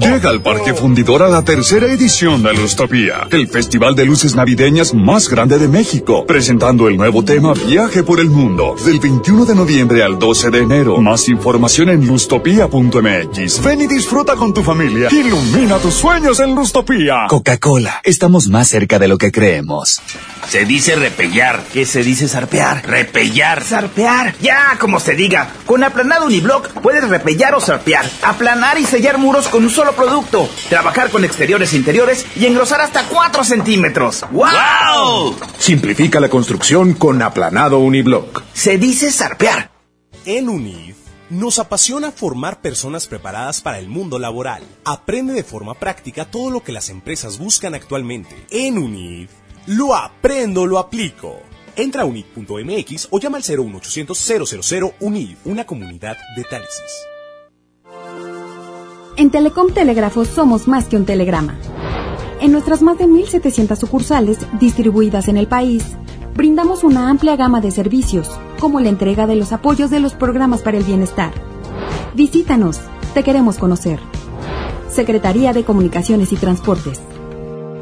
Llega al Parque Fundidor a la tercera edición de Lustopía, el festival de luces navideñas más grande de México, presentando el nuevo tema Viaje por el Mundo, del 21 de noviembre al 12 de enero. Más información en lustopía.mx. Ven y disfruta con tu familia. Ilumina tus sueños en Lustopía. Coca-Cola, estamos más cerca de lo que creemos. Se dice repellar. ¿Qué se dice zarpear? Repellar. Zarpear. Ya, como se diga. Con aplanado uniblock puedes repellar o zarpear. Aplanar y sellar muros con un solo producto. Trabajar con exteriores e interiores y engrosar hasta 4 centímetros. ¡Wow! Simplifica la construcción con aplanado uniblock. Se dice zarpear. En UNIF nos apasiona formar personas preparadas para el mundo laboral. Aprende de forma práctica todo lo que las empresas buscan actualmente. En UNIF lo aprendo, lo aplico. Entra a unif.mx o llama al 01800 000 UNIF, una comunidad de Tálisis. En Telecom Telégrafos somos más que un telegrama. En nuestras más de 1.700 sucursales distribuidas en el país, brindamos una amplia gama de servicios, como la entrega de los apoyos de los programas para el bienestar. Visítanos, te queremos conocer. Secretaría de Comunicaciones y Transportes.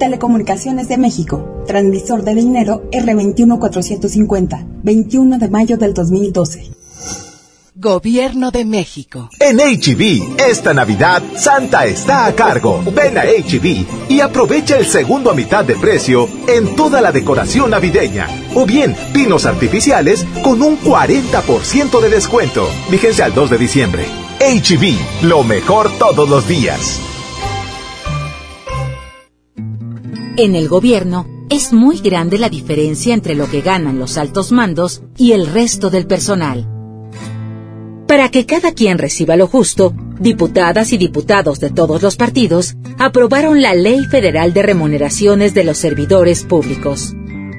Telecomunicaciones de México, transmisor de dinero R21450, 21 de mayo del 2012. Gobierno de México. En HB, e esta Navidad, Santa está a cargo. Ven a HB e y aprovecha el segundo a mitad de precio en toda la decoración navideña. O bien, pinos artificiales con un 40% de descuento. Vigencia al 2 de diciembre. HB, e lo mejor todos los días. En el gobierno es muy grande la diferencia entre lo que ganan los altos mandos y el resto del personal. Para que cada quien reciba lo justo, diputadas y diputados de todos los partidos aprobaron la Ley Federal de Remuneraciones de los Servidores Públicos.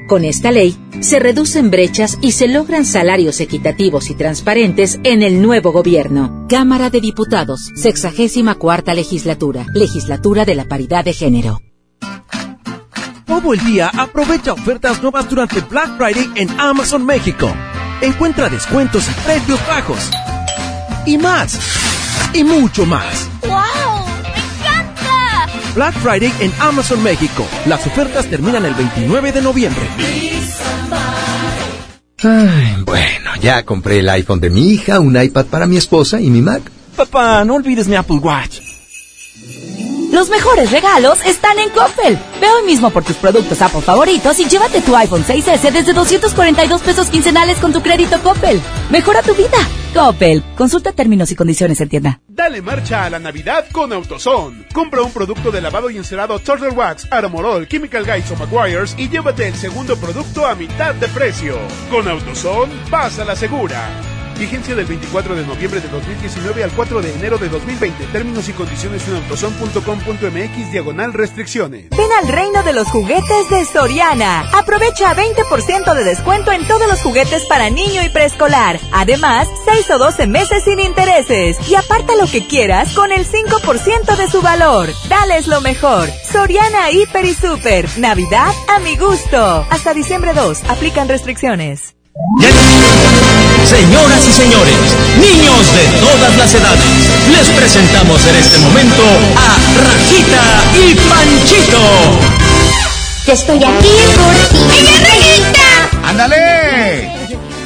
Con esta ley, se reducen brechas y se logran salarios equitativos y transparentes en el nuevo gobierno. Cámara de Diputados, 64 legislatura, legislatura de la paridad de género. Todo el día aprovecha ofertas nuevas durante Black Friday en Amazon México. Encuentra descuentos y precios bajos. Y más. Y mucho más. ¡Wow! ¡Me encanta! Black Friday en Amazon México. Las ofertas terminan el 29 de noviembre. Ay, bueno, ya compré el iPhone de mi hija, un iPad para mi esposa y mi Mac. Papá, no olvides mi Apple Watch. Los mejores regalos están en Coppel. Ve hoy mismo por tus productos Apple favoritos y llévate tu iPhone 6S desde 242 pesos quincenales con tu crédito Coppel. Mejora tu vida. Coppel. Consulta términos y condiciones en tienda. Dale marcha a la Navidad con AutoZone. Compra un producto de lavado y encerado Turtle Wax, Armorol, Chemical Guys o McGuire's y llévate el segundo producto a mitad de precio. Con AutoZone, pasa la segura. Vigencia del 24 de noviembre de 2019 al 4 de enero de 2020. Términos y condiciones en autoson.com.mx diagonal restricciones. Ven al reino de los juguetes de Soriana. Aprovecha 20% de descuento en todos los juguetes para niño y preescolar. Además, 6 o 12 meses sin intereses. Y aparta lo que quieras con el 5% de su valor. Dales lo mejor. Soriana Hiper y Super. Navidad a mi gusto. Hasta diciembre 2. Aplican restricciones. Señoras y señores, niños de todas las edades, les presentamos en este momento a Rajita y Panchito. Yo estoy aquí por ti. ¡Ella Rajita! ¡Ándale!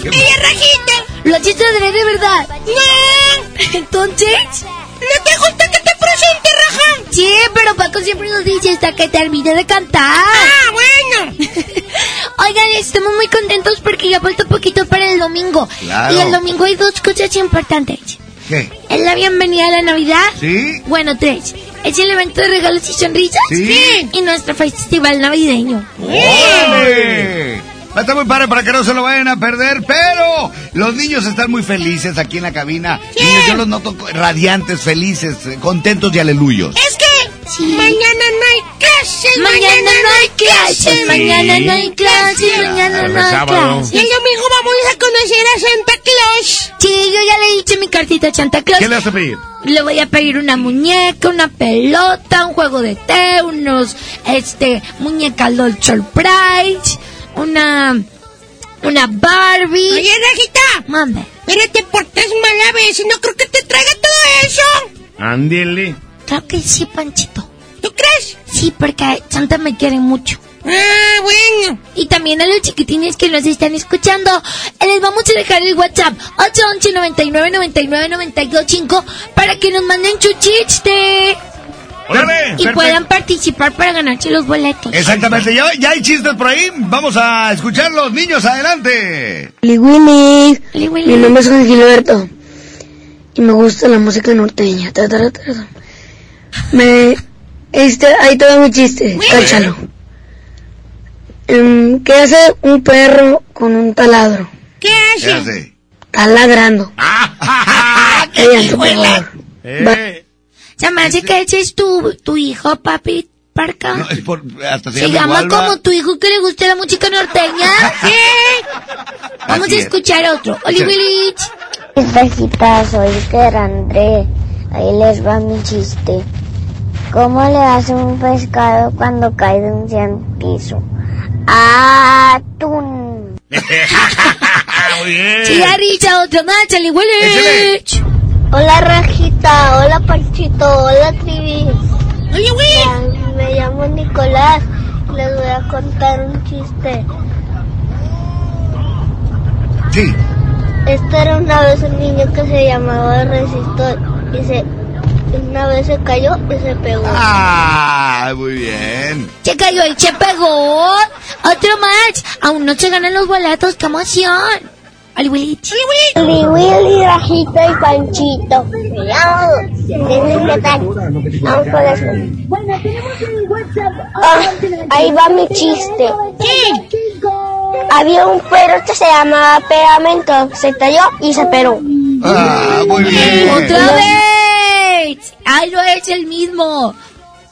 ¡Ella Rajita! Lo chiste de de verdad. ¡No! Entonces... ¿No te gusta que te presente, Raja? Sí, pero Paco siempre nos dice hasta que termine de cantar. ¡Ah, bueno! Oigan, estamos muy contentos porque ya falta poquito para el domingo. Claro. Y el domingo hay dos cosas importantes. ¿Qué? Es la bienvenida a la Navidad. ¿Sí? Bueno, tres. Es el evento de regalos y sonrisas. Sí. Y nuestro festival navideño. ¡Órale! Va a estar muy padre para que no se lo vayan a perder, pero los niños están muy felices aquí en la cabina. Niños, yo los noto radiantes, felices, contentos y aleluyos. Es que mañana no hay clases. Mañana no hay clases. Mañana no hay clases. Mañana no hay clases. Y el domingo vamos a conocer a Santa Claus. Sí, yo ya le hice mi cartita a Santa Claus. ¿Qué le vas a pedir? Le voy a pedir una muñeca, una pelota, un juego de té, unos, este, muñeca LOL Surprise, una, una Barbie. Oye, Rajita. Mande. Pero te portas mal a veces. No creo que te traiga todo eso. Ándele. Creo que sí, Panchito. ¿Tú crees? Sí, porque Santa me quiere mucho. Ah, bueno. Y también a los chiquitines que nos están escuchando, les vamos a dejar el WhatsApp 811 99 99 925 para que nos manden su chiste. ¡Órale! Y Perfecto. puedan participar para ganarse los boletos. Exactamente, ya, ya hay chistes por ahí. Vamos a escucharlos, niños, adelante. Willy. Mi nombre es Juan Gilberto. Y me gusta la música norteña. Ta, ta. Me. Este, ahí todo mi chiste. Cáchalo. Em, ¿Qué hace un perro con un taladro? ¿Qué ¿Qué hace? hace? Está ladrando. Ella, por favor. Eh, Se me hace que ese es tu, tu hijo, papi Parca. no, es por, hasta se, Se llama llama igual, como tu hijo que le gusta la música norteña. Sí. Vamos Así a es. escuchar otro. Oli. Willich. Bajita, soy Ter André. Ahí les va mi chiste. ¿Cómo le hace un pescado cuando cae de un cien piso? Atún. Muy bien. Oli Willich. Hola Rajita, hola Panchito, hola Trivi. Oye, güey. Me llamo Nicolás. Les voy a contar un chiste. Sí. Este era una vez un niño que se llamaba Resistor y se una vez se cayó y se pegó. Ah, muy bien. Se cayó y se pegó. Otro más. Aún no se ganan los boletos. ¡Qué emoción! Willich. Oye, güey. Willy, Willy, Rajito y Panchito. ¿Qué tal? Vamos por eso. Ah, ahí va mi chiste. Había un perro que se llamaba Pegamento. Se cayó y se peró. Ah, muy bien. ¡Otra vez! ¡Ay, no es el mismo!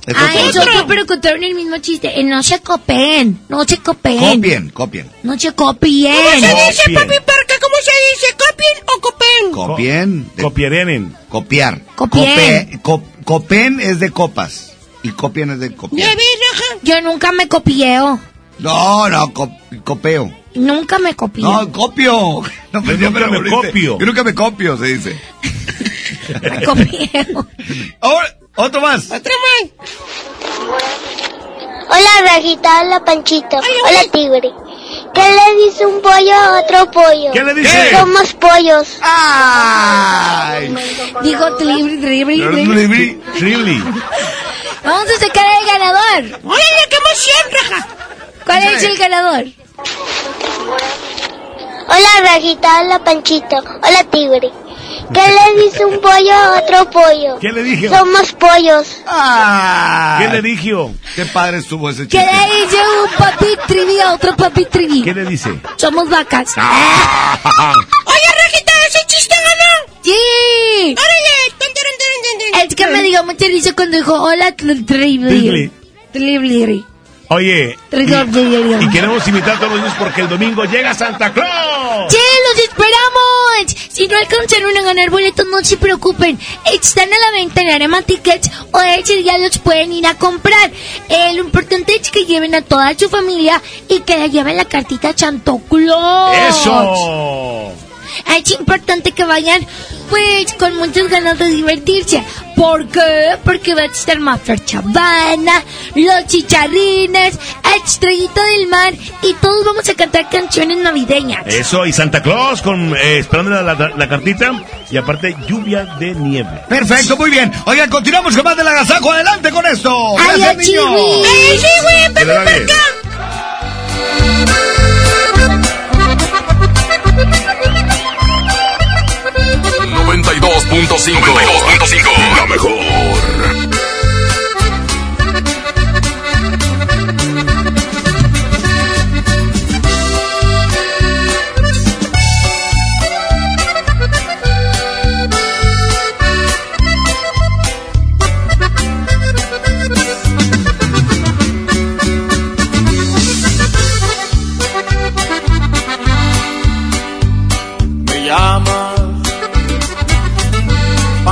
Es ¡Ay, otro. es otro, pero contaron el mismo chiste! Eh, no se copien, no se copien. Copien, copien. No se copien. ¿Cómo se dice, papi Parca? ¿Cómo se dice? ¿Copien o copen? Copien. de- Copiarenen. copiar. Copien. Cope- cop- copen es de copas. Y copien es de ¿Ya copiar. Yo nunca me copieo. No, no, cop- copeo. Nunca me copieo. No, copio. No, pues Yo nunca lo me volviste. copio. Yo nunca me copio, se dice. Ahora, otro más. Más. Hola, Rajita. Hola, Panchito. Hola, Tigre. ¿Qué le dice un pollo a otro pollo? ¿Qué le dice? Somos pollos. ¡Ay! Digo, tribri, tribri, tribri. Ribri. Shirley. Vamos a sacar al ganador. Órale, qué emoción, Raja. ¿Cuál es el ganador? Hola, Rajita. Hola, Panchito. Hola, Tigre. ¿Qué le dice un pollo a otro pollo? ¿Qué le dije? Somos pollos. ¡Ay! ¿Qué le dije? Qué padre estuvo ese ¿Qué chiste. le dice un papi trivi a otro papi trivi? ¿Qué le dice? Somos vacas. Oye, Rajita, ese ¡Sí! Es que me dio mucha risa cuando dijo hola, Tribli. Tribli. Oye, y, y queremos invitar a todos los niños porque el domingo llega Santa Claus. ¡Sí, los Si no alcanzaron a ganar boletos, no se preocupen. Están a la venta en Arema Tickets o ese día los pueden ir a comprar. Eh, lo importante es que lleven a toda su familia y que le lleven la cartita Santo Claus. ¡Eso! es importante que vayan pues con muchas ganas de divertirse. ¿Por qué? Porque va a estar Mafra Chavana, Los Chicharrines, Estrellita del Mar y todos vamos a cantar canciones navideñas. Eso, y Santa Claus con eh, esperando la, la, la, cartita y aparte lluvia de nieve. Perfecto, muy bien. Oigan, continuamos con más del agasajo. Adelante con esto. ¡Ay, Chiwi! ¡Ay, Chiwi! ¡Ven acá! 92.5. La mejor.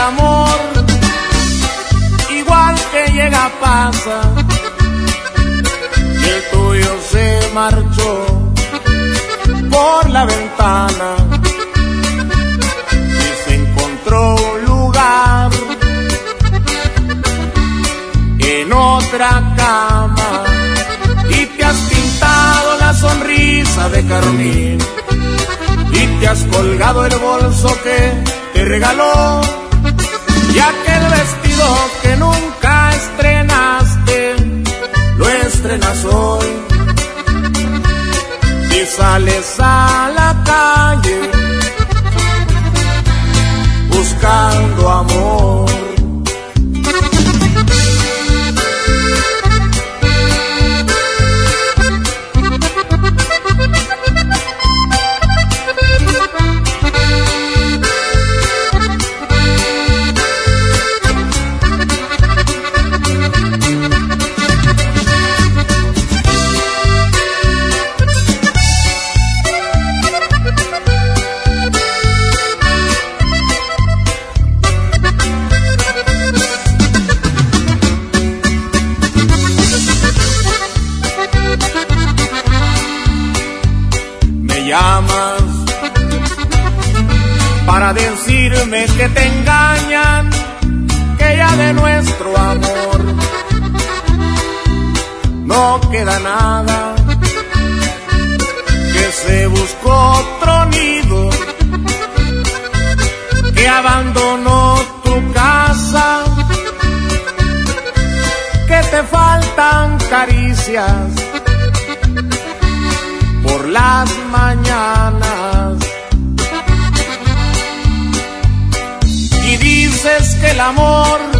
amor, igual que llega, pasa. Y el tuyo se marchó por la ventana y se encontró un lugar en otra cama. Y te has pintado la sonrisa de carmín y te has colgado el bolso que te regaló y aquel vestido que nunca estrenaste lo estrenas hoy y sales a la calle buscando amor. De nuestro amor no queda nada, que se buscó otro nido, que abandonó tu casa, que te faltan caricias por las mañanas. Y dices que el amor,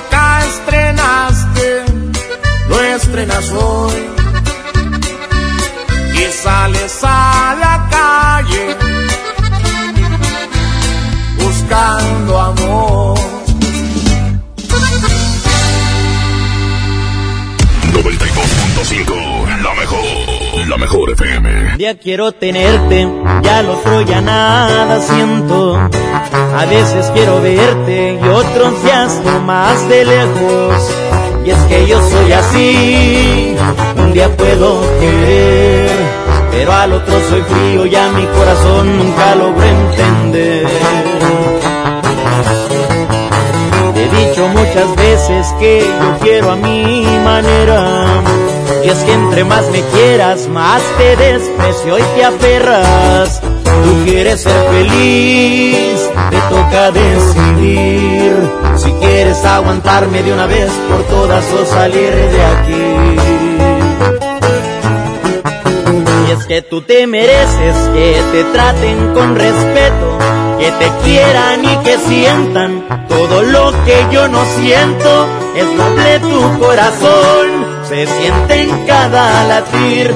estrenas hoy y sales a la calle buscando amor 92.5, la mejor. La mejor FM. Ya quiero tenerte, ya lo otro ya nada siento. A veces quiero verte y otros ya más de lejos. Y es que yo soy así, un día puedo querer, pero al otro soy frío y a mi corazón nunca logro entender. Te he dicho muchas veces que yo quiero a mi manera y es que entre más me quieras, más te desprecio y te aferras. Tú quieres ser feliz, te toca decidir. Si quieres aguantarme de una vez por todas o salir de aquí. Y es que tú te mereces que te traten con respeto, que te quieran y que sientan todo lo que yo no siento. Es noble tu corazón se siente en cada latir,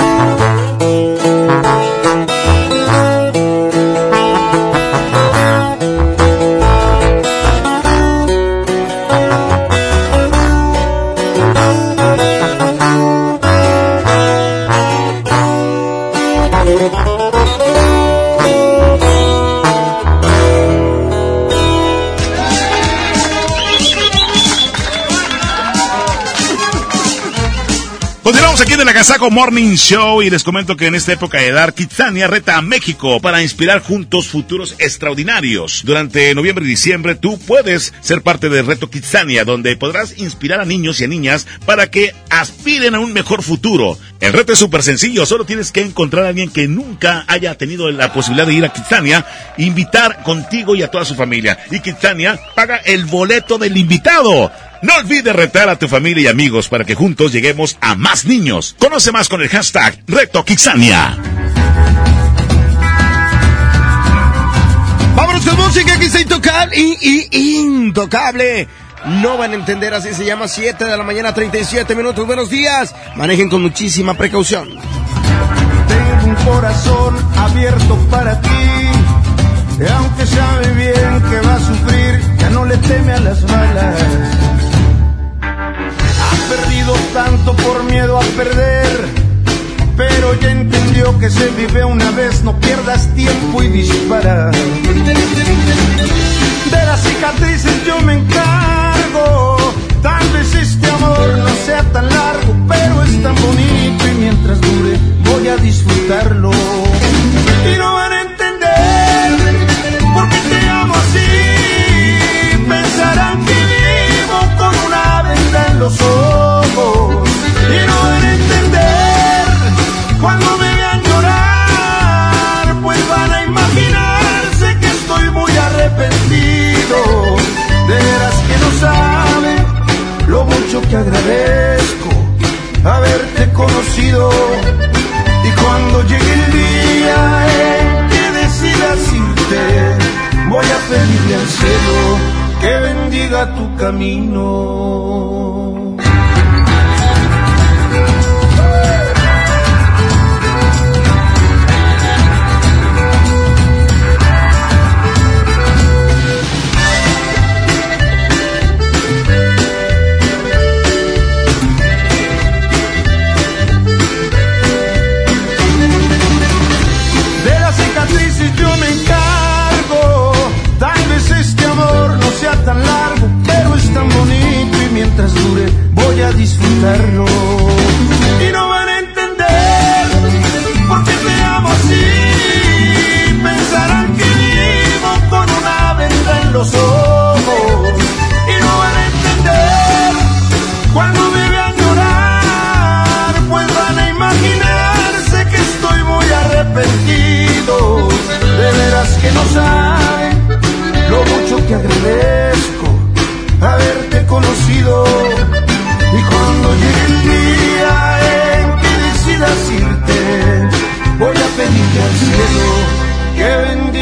La Casaco Morning Show y les comento que en esta época de dar, Kitsania reta a México para inspirar juntos futuros extraordinarios. Durante noviembre y diciembre tú puedes ser parte del reto Kitsania, donde podrás inspirar a niños y a niñas para que aspiren a un mejor futuro. El reto es súper sencillo, solo tienes que encontrar a alguien que nunca haya tenido la posibilidad de ir a Kitsania, invitar contigo y a toda su familia. Y Kitsania paga el boleto del invitado. No olvides retar a tu familia y amigos para que juntos lleguemos a más niños. Conoce más con el hashtag Reto Vámonos con música que está intocable y, intocable. No van a entender, así se llama 7 de la mañana, 37 minutos. Buenos días. Manejen con muchísima precaución. Tengo un corazón abierto para ti. Y aunque sabe bien que va a sufrir, ya no le teme a las balas tanto por miedo a perder. Pero ya entendió que se vive una vez, no pierdas tiempo y dispara. De las cicatrices yo me encargo. Tal vez este amor no sea tan largo, pero es tan bonito y mientras dure voy a disfrutarlo. Y no van a entender por qué te amo así. Pensarán que vivo con una venda en los ojos. Quiero en entender, cuando me vean llorar, pues van a imaginarse que estoy muy arrepentido. De veras que no saben lo mucho que agradezco haberte conocido. Y cuando llegue el día en que decida sírte, voy a pedirle al cielo que bendiga tu camino. Voy a disfrutarlo.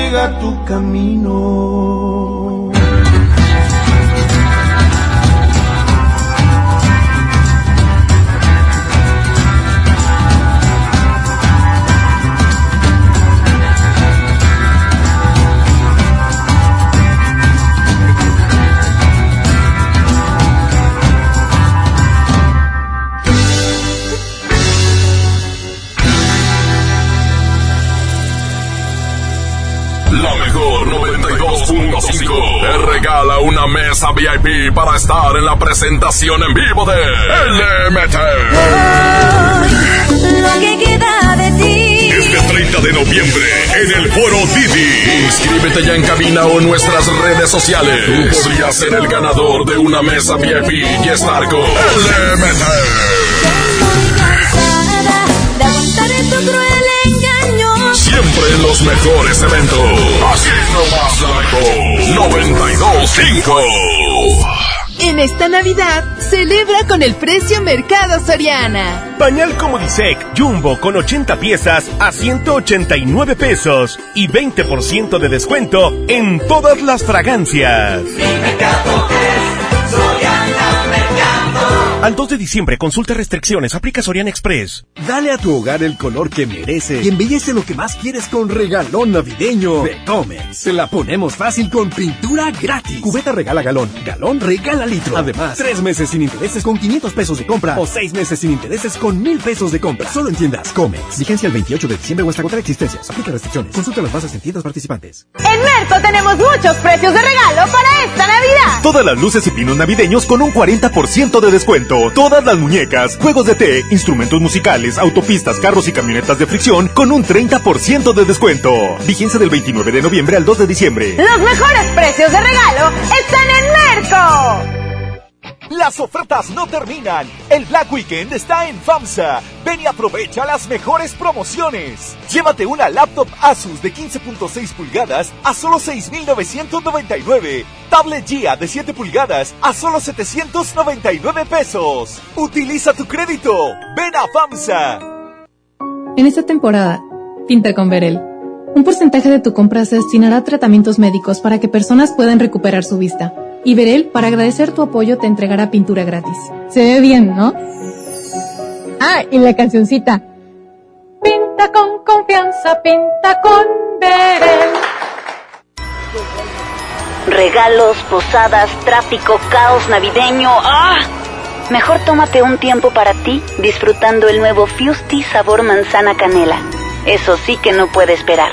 Bendiga tu camino. Mesa VIP para estar en la presentación en vivo de LMT. Lo que queda de ti. Este 30 de noviembre en el Foro Didi. Inscríbete ya en cabina o en nuestras redes sociales. Tú podrías ser el ganador de una mesa VIP y estar con LMT. Siempre en los mejores eventos. Así nomás la mejor. 92.5. En esta Navidad, celebra con el precio Mercado Soriana. Pañal Comodisec Jumbo con 80 piezas a 189 pesos y 20% de descuento en todas las fragancias. Al 2 de diciembre, consulta restricciones, aplica Soriana Express. Dale a tu hogar el color que merece y embellece lo que más quieres con regalón navideño de Comex. Se la ponemos fácil con pintura gratis. Cubeta regala galón, galón regala litro. Además, tres meses sin intereses con 500 pesos de compra o seis meses sin intereses con 1000 pesos de compra. Solo en tiendas Comex. Vigencia el 28 de diciembre o hasta agotar existencias. Aplica restricciones. Consulta las bases en tiendas participantes. En Merco tenemos muchos precios de regalo para esta Navidad. Todas las luces y pinos navideños con un 40% de descuento. Todas las muñecas, juegos de té, instrumentos musicales, autopistas, carros y camionetas de fricción con un 30% de descuento. Vigencia del 29 de noviembre al 2 de diciembre. Los mejores precios de regalo están en Merco. Las ofertas no terminan. El Black Weekend está en FAMSA. Ven y aprovecha las mejores promociones. Llévate una laptop Asus de 15.6 pulgadas a solo 6.999. Tablet Gia de 7 pulgadas a solo 799 pesos. Utiliza tu crédito. Ven a FAMSA. En esta temporada, pinta con Verel. Un porcentaje de tu compra se destinará a tratamientos médicos para que personas puedan recuperar su vista. Y Verel, para agradecer tu apoyo, te entregará pintura gratis. Se ve bien, ¿no? Ah, y la cancioncita. Pinta con confianza, pinta con Verel. Regalos, posadas, tráfico, caos navideño. ¡Ah! Mejor tómate un tiempo para ti disfrutando el nuevo Fusti sabor manzana canela. Eso sí que no puede esperar.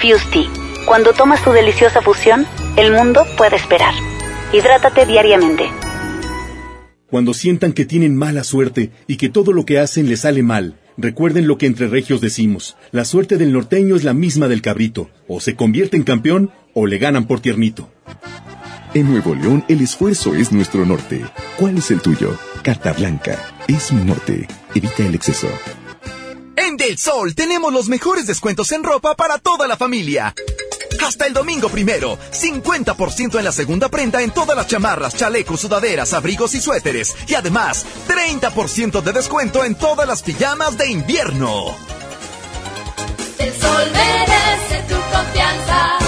Fusti. Cuando tomas tu deliciosa fusión, el mundo puede esperar. Hidrátate diariamente. Cuando sientan que tienen mala suerte y que todo lo que hacen les sale mal, recuerden lo que entre regios decimos. La suerte del norteño es la misma del cabrito. O se convierte en campeón o le ganan por tiernito. En Nuevo León el esfuerzo es nuestro norte. ¿Cuál es el tuyo? Carta Blanca. Es mi norte. Evita el exceso. En Del Sol tenemos los mejores descuentos en ropa para toda la familia. Hasta el domingo primero, 50% en la segunda prenda en todas las chamarras, chalecos, sudaderas, abrigos y suéteres. Y además, 30% de descuento en todas las pijamas de invierno. El sol merece tu confianza.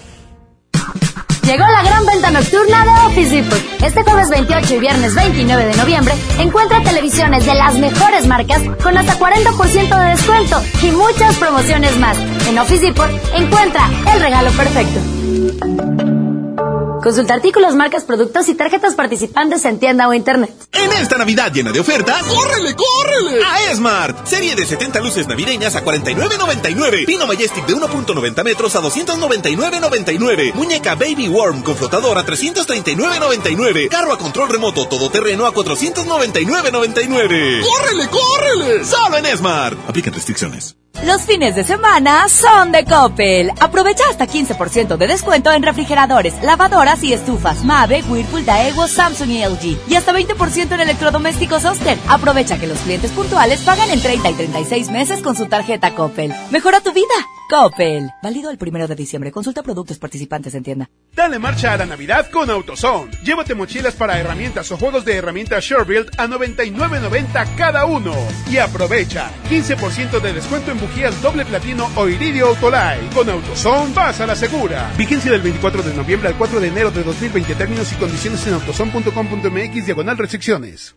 Llegó la gran venta nocturna de Office Depot. Este jueves 28 y viernes 29 de noviembre encuentra televisiones de las mejores marcas con hasta 40% de descuento y muchas promociones más. En Office Depot encuentra el regalo perfecto. Consulta artículos, marcas, productos y tarjetas participantes en tienda o internet. En esta Navidad llena de ofertas, ¡córrele, córrele! A Esmart. Serie de 70 luces navideñas a 49.99. Pino Majestic de 1.90 metros a 299.99. Muñeca Baby Worm con flotador a 339.99. Carro a control remoto todoterreno a 499.99. ¡Córrele, córrele! Solo en Esmart. Aplican restricciones. Los fines de semana son de Coppel. Aprovecha hasta 15% de descuento en refrigeradores, lavadoras y estufas Mave, Whirlpool, Daewoo, Samsung y LG. Y hasta 20% en electrodomésticos Oster. Aprovecha que los clientes puntuales pagan en 30 y 36 meses con su tarjeta Coppel. Mejora tu vida. Coppel. Válido el primero de diciembre. Consulta productos participantes en tienda. Dale marcha a la Navidad con AutoZone. Llévate mochilas para herramientas o juegos de herramientas SureBuild a 99.90 cada uno. Y aprovecha 15% de descuento en bujías doble platino o iridio Autolite. Con AutoZone vas a la segura. Vigencia del 24 de noviembre al 4 de enero de 2020. Términos y condiciones en autozone.com.mx diagonal restricciones.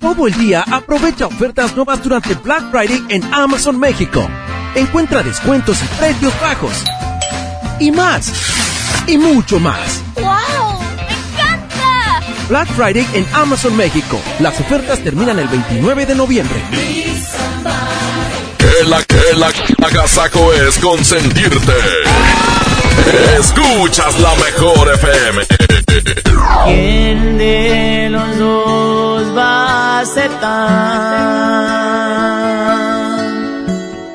Todo el día aprovecha ofertas nuevas durante Black Friday en Amazon México. Encuentra descuentos y precios bajos. Y más. Y mucho más. ¡Wow! ¡Me encanta! Black Friday en Amazon México. Las ofertas terminan el 29 de noviembre. Que la que la agasaco es consentirte. Escuchas la mejor FM. ¿Quién de los dos va a aceptar?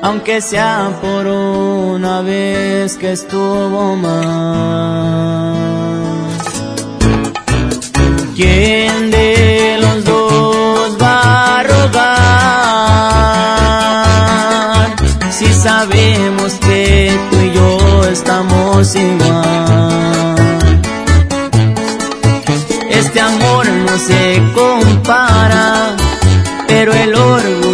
Aunque sea por una vez que estuvo mal. ¿Quién de los dos va a rogar? Si sabemos que tú y yo estamos igual. Este amor no se compara, pero el orgullo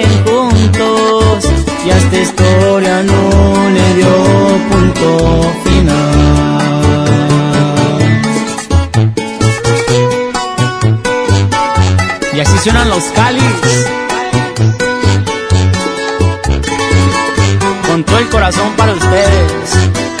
y a esta historia no le dio punto final. Y así suenan los cáliz. Con todo el corazón para ustedes.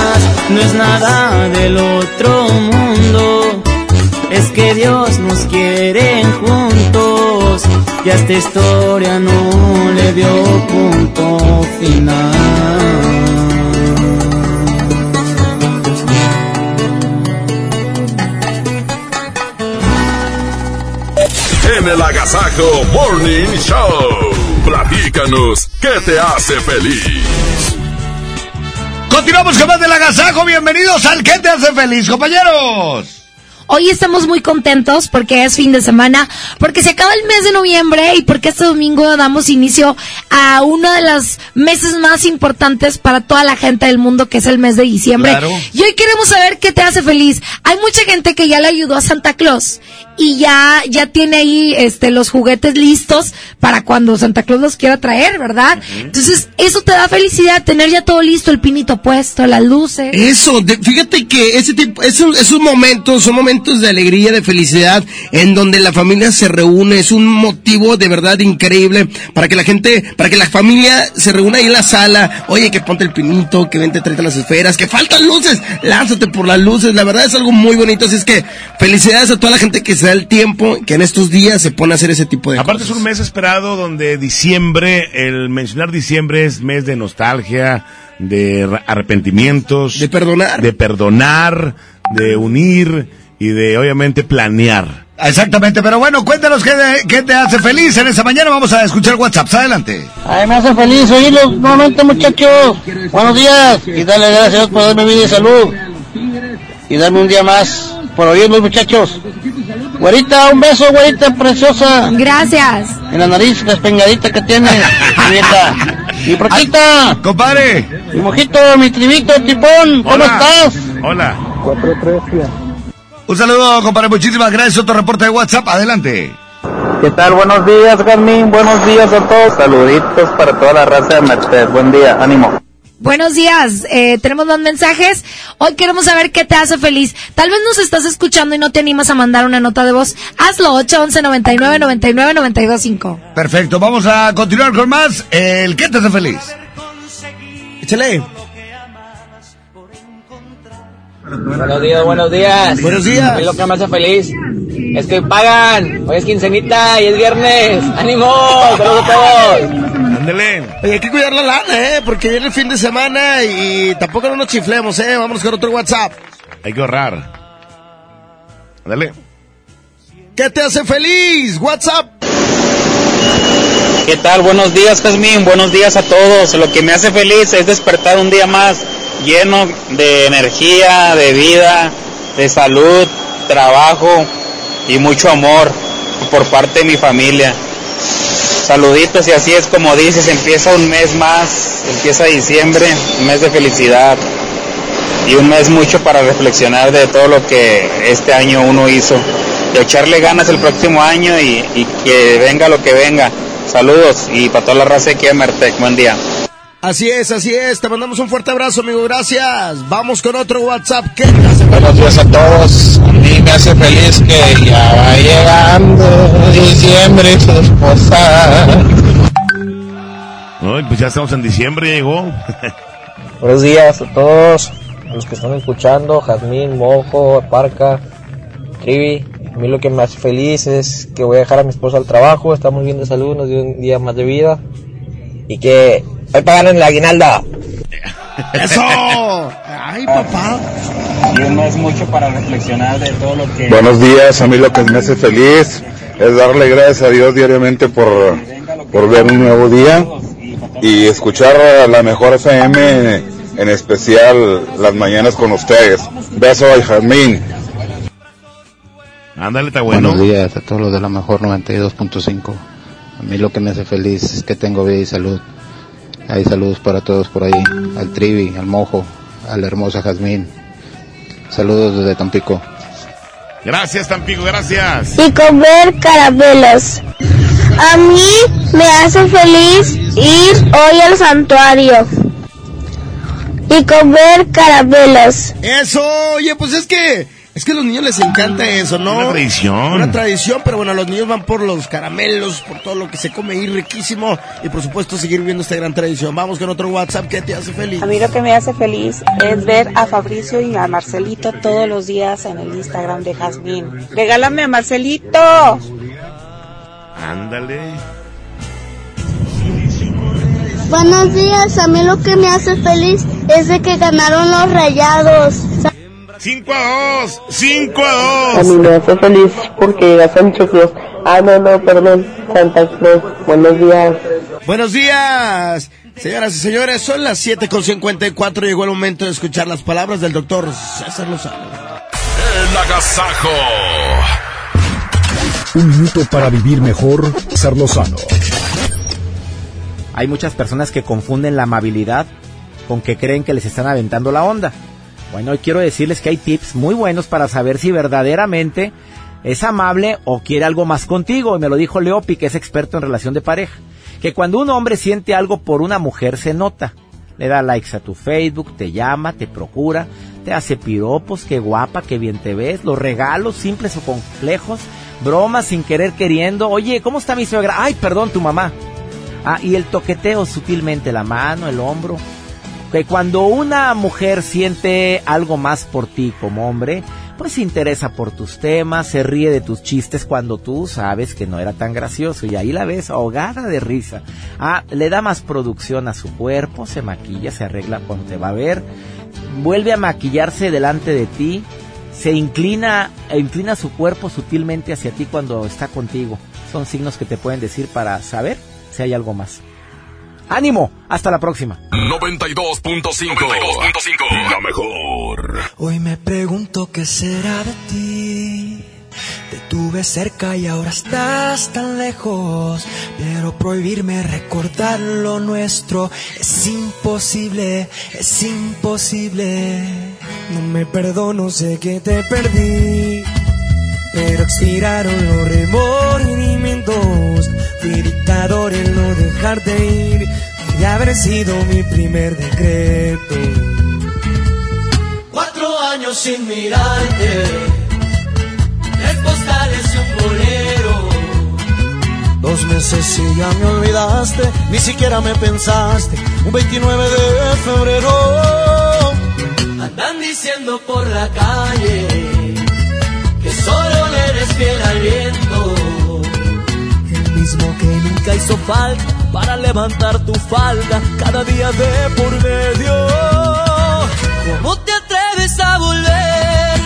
No es nada del otro mundo, es que Dios nos quiere juntos y a esta historia no le dio punto final. En el Agasajo Morning Show. Platícanos, ¿qué te hace feliz? Continuamos con más del agasajo. Bienvenidos al ¿Qué te hace feliz, compañeros? Hoy estamos muy contentos porque es fin de semana, porque se acaba el mes de noviembre y porque este domingo damos inicio a uno de los meses más importantes para toda la gente del mundo, que es el mes de diciembre. Claro. Y hoy queremos saber qué te hace feliz. Hay mucha gente que ya le ayudó a Santa Claus y ya, ya tiene ahí, este, los juguetes listos para cuando Santa Claus los quiera traer, ¿verdad? Entonces, eso te da felicidad, tener ya todo listo, el pinito puesto, las luces. Eso, de- fíjate que ese tipo, esos, esos momentos son momentos de alegría, de felicidad, en donde la familia se reúne, es un motivo de verdad increíble para que la gente, para que la familia se reúna ahí en la sala, oye, que ponte el pinito, que vente, tráete las esferas, que faltan luces, lánzate por las luces, la verdad es algo muy bonito, así es que felicidades a toda la gente que se da el tiempo, que en estos días se pone a hacer ese tipo de Aparte es un mes esperado donde diciembre, el mencionar diciembre es mes de nostalgia, de arrepentimientos. De perdonar. De perdonar, de unir y de obviamente planear. Exactamente, pero bueno, cuéntanos qué, qué te hace feliz en esta mañana. Vamos a escuchar WhatsApp. Adelante. Ay, me hace feliz oírlos nuevamente, muchachos. Buenos días. Y darle gracias a Dios por darme vida y salud. Y darme un día más por oírlos, muchachos. Güerita, un beso, güerita preciosa. Gracias. En la nariz despengadita que tiene. Nieta. Mi proquita. Compadre. Mi mojito, mi tribito, tipón. ¿Cómo Hola. estás? Hola. Un saludo, compadre. Muchísimas gracias. Otro reporte de WhatsApp. Adelante. ¿Qué tal? Buenos días, Carmín. Buenos días a todos. Saluditos para toda la raza de Merced. Buen día. Ánimo. Buenos días, eh, tenemos más mensajes. Hoy queremos saber qué te hace feliz. Tal vez nos estás escuchando y no te animas a mandar una nota de voz. Hazlo, 811 99 99 925. Perfecto. Vamos a continuar con más. El ¿Qué te hace feliz? Échale. Buenos días, buenos días. Buenos días. Mí lo que me hace feliz es que pagan. Hoy es quincenita y es viernes. ¡Ánimo! ¡Saludos a todos! Ándele. Oye, hay que cuidar la lana, ¿eh? Porque viene el fin de semana y tampoco no nos chiflemos, ¿eh? Vámonos con otro WhatsApp. Hay que ahorrar. Ándale. ¿Qué te hace feliz? WhatsApp. ¿Qué tal? Buenos días, Jazmín. Buenos días a todos. Lo que me hace feliz es despertar un día más lleno de energía, de vida, de salud, trabajo y mucho amor por parte de mi familia. Saluditos y así es como dices, empieza un mes más, empieza diciembre, un mes de felicidad y un mes mucho para reflexionar de todo lo que este año uno hizo, de echarle ganas el próximo año y, que venga lo que venga. Saludos y para toda la raza de Mertec, buen día. Así es, así es. Te mandamos un fuerte abrazo, amigo. Gracias. Vamos con otro WhatsApp. ¿Qué hace Buenos días a todos. A mí me hace feliz que ya va llegando diciembre su esposa. Ay, pues ya estamos en diciembre, ya llegó. Buenos días a todos, a los que están escuchando, Jazmín, Mojo, Parca, Trivi. A mí lo que me hace feliz es que voy a dejar a mi esposa al trabajo, estamos bien de salud, nos dio un día más de vida y que hoy pagan en la aguinalda. ¡Eso! ¡Ay, papá! Y no es mucho para reflexionar de todo lo que... Buenos días, a mí lo que me hace feliz es darle gracias a Dios diariamente por, por ver un nuevo día y escuchar a la mejor FM, en especial las mañanas con ustedes. Beso al Jazmín. Ándale, está bueno. Buenos días a todos los de la mejor 92.5. A mí lo que me hace feliz es que tengo vida y salud. Hay saludos para todos por ahí. Al Trivi, al Mojo, a la hermosa Jazmín. Saludos desde Tampico. Gracias, Tampico, gracias. y comer caramelos. A mí me hace feliz ir hoy al santuario y comer caramelos. Eso, oye, pues es que Es que a los niños les encanta eso, ¿no? Una tradición. Una tradición, pero bueno, los niños van por los caramelos, por todo lo que se come ahí riquísimo y por supuesto seguir viendo esta gran tradición. Vamos con otro WhatsApp que te hace feliz. A mí lo que me hace feliz es ver a Fabricio y a Marcelito todos los días en el Instagram de Jazmín. Regálame a Marcelito. Ándale. Buenos días, a mí lo que me hace feliz es de que ganaron los rayados. 5 a 2, 5 a 2. A mí me hace feliz porque llega Sancho Claus. Ah, no, no, perdón, Santa Claus. Buenos días. Buenos días. Señoras y señores, son las 7.54. Llegó el momento de escuchar las palabras del doctor César Lozano. El agasajo. Un minuto para vivir mejor, César Lozano. Hay muchas personas que confunden la amabilidad con que creen que les están aventando la onda. Bueno, hoy quiero decirles que hay tips muy buenos para saber si verdaderamente es amable o quiere algo más contigo. Y me lo dijo Leopi, que es experto en relación de pareja. Que cuando un hombre siente algo por una mujer se nota. Le da likes a tu Facebook, te llama, te procura, te hace piropos, qué guapa, qué bien te ves, los regalos simples o complejos, bromas sin querer queriendo. Oye, ¿cómo está mi suegra? Ay, perdón, tu mamá. Ah, y el toqueteo sutilmente, la mano, el hombro. Que cuando una mujer siente algo más por ti como hombre, pues se interesa por tus temas, se ríe de tus chistes cuando tú sabes que no era tan gracioso y ahí la ves ahogada de risa. Ah, le da más producción a su cuerpo, se maquilla, se arregla cuando te va a ver, vuelve a maquillarse delante de ti, se inclina, e inclina su cuerpo sutilmente hacia ti cuando está contigo. Son signos que te pueden decir para saber si hay algo más. ¡Ánimo! Hasta la próxima. 92.5. La mejor. Hoy me pregunto qué será de ti. Te tuve cerca y ahora estás tan lejos. Pero prohibirme recordar lo nuestro es imposible, es imposible. No me perdono, sé que te perdí. Pero expiraron los remordimientos. Fui dictador en no dejarte ir y haber sido mi primer decreto. Cuatro años sin mirarte, tres postales y un bolero. Dos meses y ya me olvidaste, ni siquiera me pensaste. Un 29 de febrero. Andan diciendo por la calle que solo le eres fiel al viento. Que nunca hizo falta para levantar tu falda cada día de por medio. ¿Cómo te atreves a volver?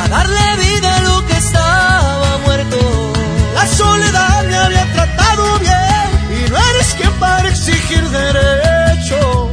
A darle vida a lo que estaba muerto. La soledad me había tratado bien y no eres quien para exigir derecho.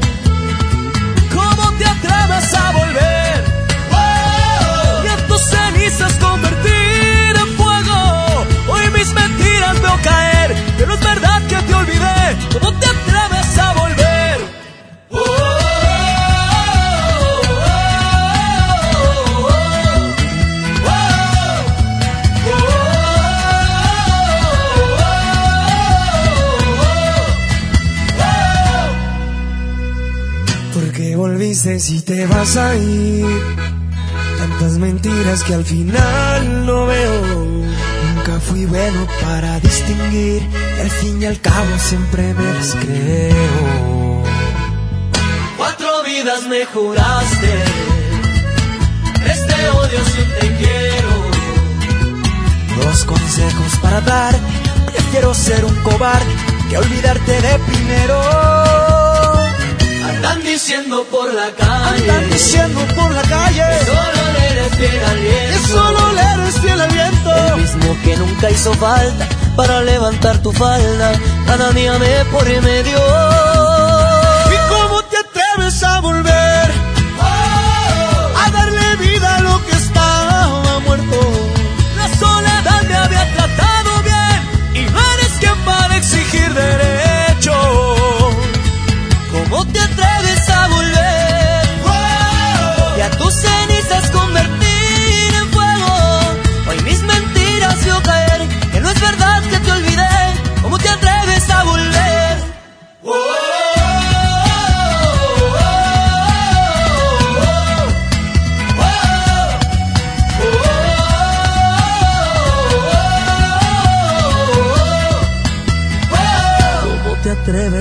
Si te vas a ir? Tantas mentiras que al final no veo. Nunca fui bueno para distinguir y al fin y al cabo siempre me las creo. Cuatro vidas me juraste. Este odio si te quiero. Dos consejos para dar. Prefiero ser un cobarde que olvidarte de primero. Andan diciendo por la calle. Andan diciendo por la calle. Que solo le eres fiel al viento. Que solo le eres fiel al viento. El mismo que nunca hizo falta para levantar tu falda. Cada día me por medio. ¿Y cómo te atreves a volver? A darle vida a lo que estaba muerto. La soledad me había tratado bien. Y no eres quien para exigir derecho.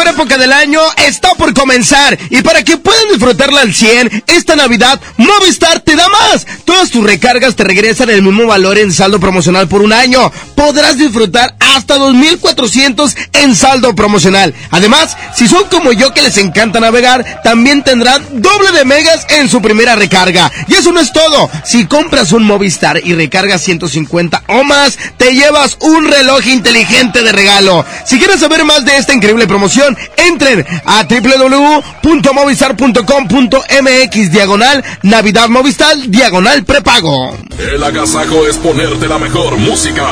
Mejor época del año está por comenzar y para que puedan disfrutarla al 100, esta Navidad Movistar te da más. Todas tus recargas te regresan el mismo valor en saldo promocional por un año. Podrás disfrutar hasta 2.400 en saldo promocional. Además, si son como yo que les encanta navegar, también tendrán doble de megas en su primera recarga. Y eso no es todo. Si compras un Movistar y recargas 150 o más, te llevas un reloj inteligente de regalo. Si quieres saber más de esta increíble promoción, entren a www.movistar.com.mx diagonal Navidad Movistar diagonal prepago. El agasajo es ponerte la mejor música.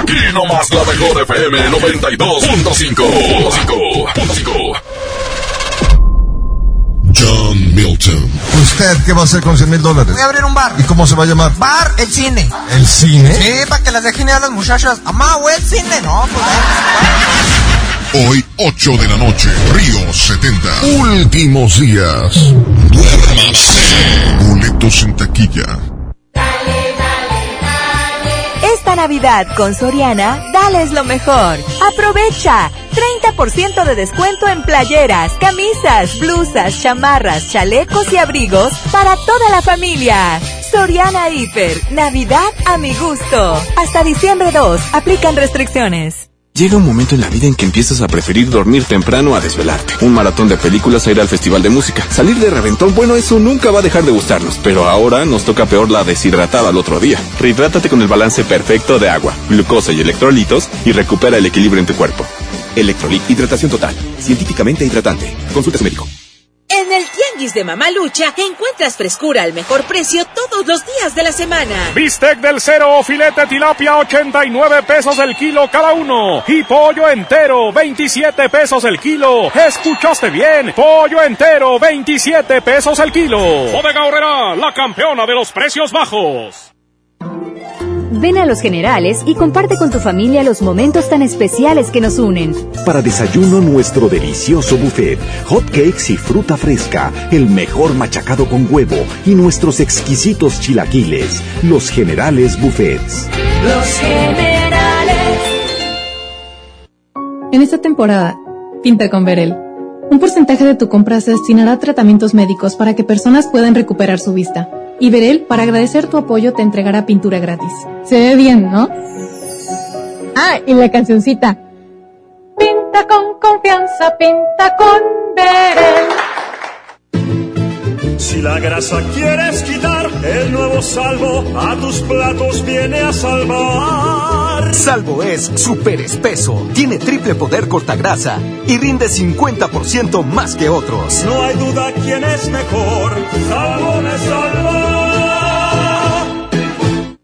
Aquí nomás la mejor FM 92.5. Milton. ¿Usted qué va a hacer con 100 mil dólares? Voy a abrir un bar. ¿Y cómo se va a llamar? Bar El Cine. ¿El cine? Sí, para que las dejen ir a las muchachas. Amá, güey, el cine. No, pues Hoy, 8 de la noche, Río 70. Últimos días. Duérmase. Boletos en taquilla. Esta Navidad con Soriana, dales lo mejor. Aprovecha 30% de descuento en playeras, camisas, blusas, chamarras, chalecos y abrigos para toda la familia. Soriana Hiper, Navidad a mi gusto. Hasta diciembre 2, aplican restricciones. Llega un momento en la vida en que empiezas a preferir dormir temprano a desvelarte. Un maratón de películas a ir al festival de música. Salir de reventón, bueno, eso nunca va a dejar de gustarnos. Pero ahora nos toca peor la deshidratada al otro día. Rehidrátate con el balance perfecto de agua, glucosa y electrolitos y recupera el equilibrio en tu cuerpo. Electrolit, hidratación total. Científicamente hidratante. Consulta a su médico. En el Tianguis de Mamalucha encuentras frescura al mejor precio todos los días de la semana. Bistec del cero o filete tilapia 89 pesos el kilo cada uno. Y pollo entero 27 pesos el kilo. ¿Escuchaste bien? Pollo entero 27 pesos el kilo. Bodega Horrera, la campeona de los precios bajos. Ven a Los Generales y comparte con tu familia los momentos tan especiales que nos unen. Para desayuno nuestro delicioso buffet, hot cakes y fruta fresca, el mejor machacado con huevo y nuestros exquisitos chilaquiles. Los Generales Buffets. Los generales. En esta temporada, pinta con Verel. Un porcentaje de tu compra se destinará a tratamientos médicos para que personas puedan recuperar su vista. Y Verel, para agradecer tu apoyo, te entregará pintura gratis. Se ve bien, ¿no? Ah, y la cancioncita. Pinta con confianza, pinta con Verel. Si la grasa quieres quitar, el nuevo salvo a tus platos viene a salvar. Salvo es súper espeso, tiene triple poder cortagrasa y rinde 50% más que otros. No hay duda quién es mejor, salvo me salva.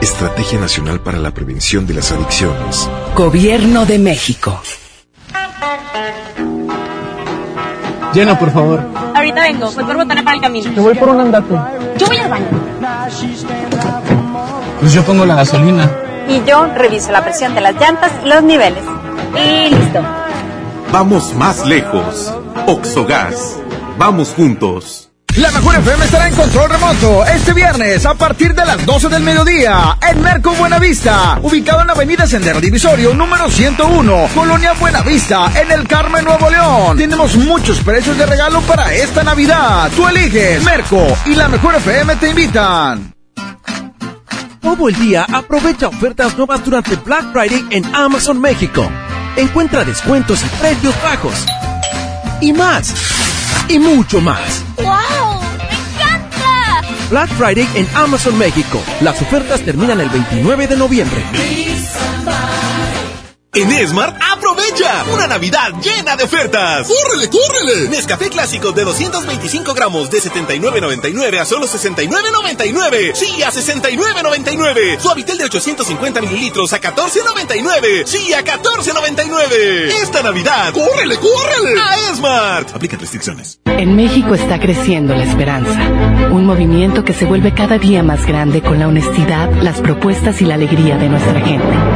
Estrategia Nacional para la Prevención de las Adicciones. Gobierno de México. Llena, por favor. Ahorita vengo, voy por botana para el camino. Te voy por un andate. Yo voy al baño. Pues yo pongo la gasolina. Y yo reviso la presión de las llantas y los niveles. Y listo. Vamos más lejos. Oxogas. Vamos juntos. La mejor FM estará en control remoto este viernes a partir de las 12 del mediodía en Merco Buenavista, ubicado en la Avenida Sendero Divisorio número 101, Colonia Buenavista, en el Carmen Nuevo León. Tenemos muchos precios de regalo para esta Navidad. Tú eliges Merco y la mejor FM te invitan. Todo el día aprovecha ofertas nuevas durante Black Friday en Amazon México. Encuentra descuentos y precios bajos. Y más. Y mucho más. ¡Wow! Black Friday en Amazon México. Las ofertas terminan el 29 de noviembre. En Esmart, aprovecha una Navidad llena de ofertas. ¡Córrele, córrele! Nescafé clásico de 225 gramos de 79.99 a solo 69.99. Sí, a 69.99. Suavitel de 850 mililitros a 14.99. Sí, a 14.99. Esta Navidad, ¡Córrele, córrele! a Esmart. Aplica restricciones. En México está creciendo la esperanza, un movimiento que se vuelve cada día más grande con la honestidad, las propuestas y la alegría de nuestra gente.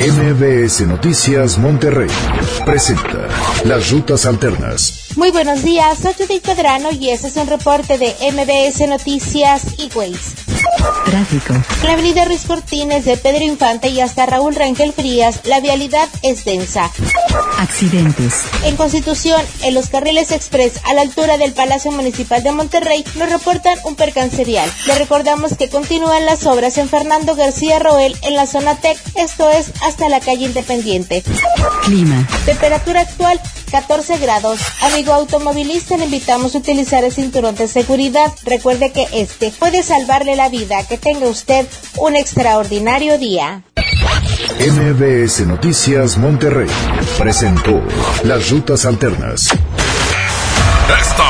MBS Noticias Monterrey presenta Las Rutas Alternas. Muy buenos días, soy Judith Pedrano y este es un reporte de MBS Noticias Waze. Tráfico. La avenida Ruiz Cortines de Pedro Infante y hasta Raúl Rangel Frías, la vialidad es densa. Accidentes. En Constitución, en los carriles express a la altura del Palacio Municipal de Monterrey, nos reportan un percance vial. Le recordamos que continúan las obras en Fernando García Roel en la zona TEC, esto es hasta la calle Independiente. Clima. Temperatura actual 14 grados. Amigo automovilista, le invitamos a utilizar el cinturón de seguridad. Recuerde que este puede salvarle la vida. Que tenga usted un extraordinario día. MBS Noticias Monterrey presentó Las Rutas Alternas. Esta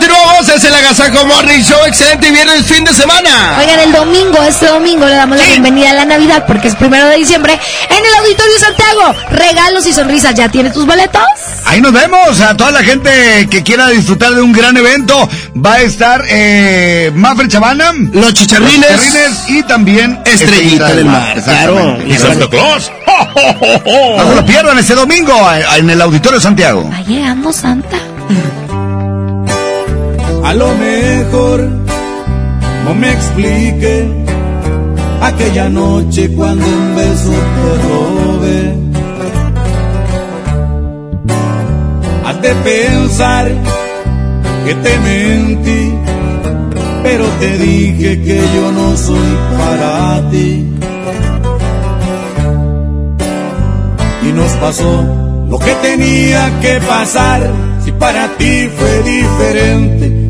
Continuamos, es el Agasajo Morning Show. Excelente viernes, fin de semana. Oigan, el domingo, este domingo, le damos la bienvenida a la Navidad porque es primero de diciembre en el Auditorio Santiago. Regalos y sonrisas. ¿Ya tiene tus boletos? Ahí nos vemos. A toda la gente que quiera disfrutar de un gran evento, va a estar eh, Mafre Chavana, Los Chicharrines. Los Chicharrines y también Estrellita del Mar, Exactamente. claro. Y Santa Claus. No se lo pierdan este domingo eh, en el Auditorio Santiago. Va llegando Santa. A lo mejor no me explique aquella noche cuando un beso te robé. Has de pensar que te mentí, pero te dije que yo no soy para ti. Y nos pasó lo que tenía que pasar, si para ti fue diferente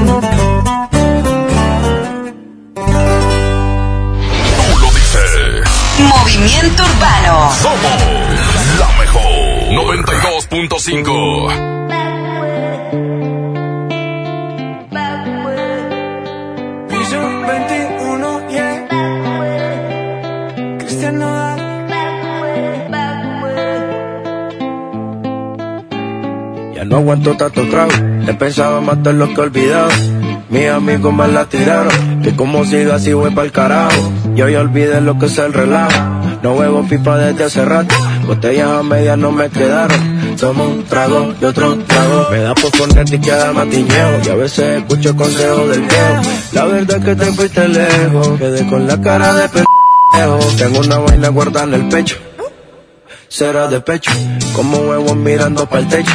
Movimiento Urbano. Somos la mejor 92.5. Vision 21, yeah. Cristian Nodal. Ya no aguanto tanto trago. He pensado matar lo que he olvidado. Mis amigos me la tiraron. Que como siga así voy pa'l carajo. Yo ya olvidé lo que es el relajo. No huevo pipa desde hace rato. Botellas a medias no me quedaron. Tomo un trago y otro trago. Me da por ponerte y queda matiñeo. Y a veces escucho consejos del viejo. La verdad es que te fuiste lejos. Quedé con la cara de pendejo. Tengo una vaina guardada en el pecho. Será de pecho. Como huevos mirando para el techo.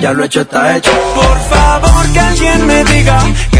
Ya lo hecho está hecho. Por favor que alguien me diga que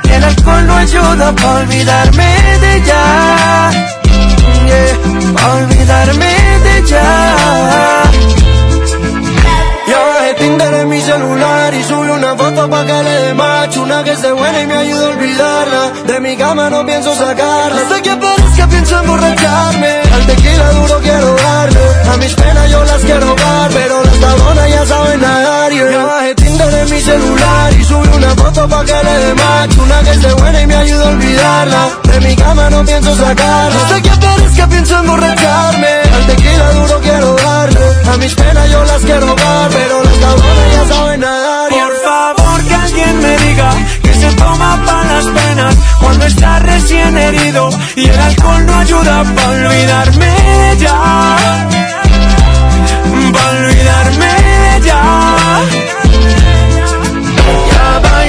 el alcohol no ayuda para olvidarme de ella. Yeah, pa' olvidarme de ella. Yo bajé Tinder en mi celular y subí una foto pa' que le dé match Una que esté buena y me ayude a olvidarla De mi cama no pienso sacarla Hasta que parezca pienso emborracharme Al tequila duro quiero darle A mis penas yo las quiero dar Pero las tabonas ya saben nadar yeah. En mi celular y subí una foto pa' que le dé match. Una que esté buena y me ayude a olvidarla. De mi cama no pienso sacarla. Hasta que parezca pienso emborracharme. Al tequila duro quiero darle. A mis penas yo las quiero dar Pero las tabonas ya saben nadar. Por favor que alguien me diga que se toma para las penas cuando está recién herido y el alcohol no ayuda para olvidarme de ella. Para olvidarme de. Ya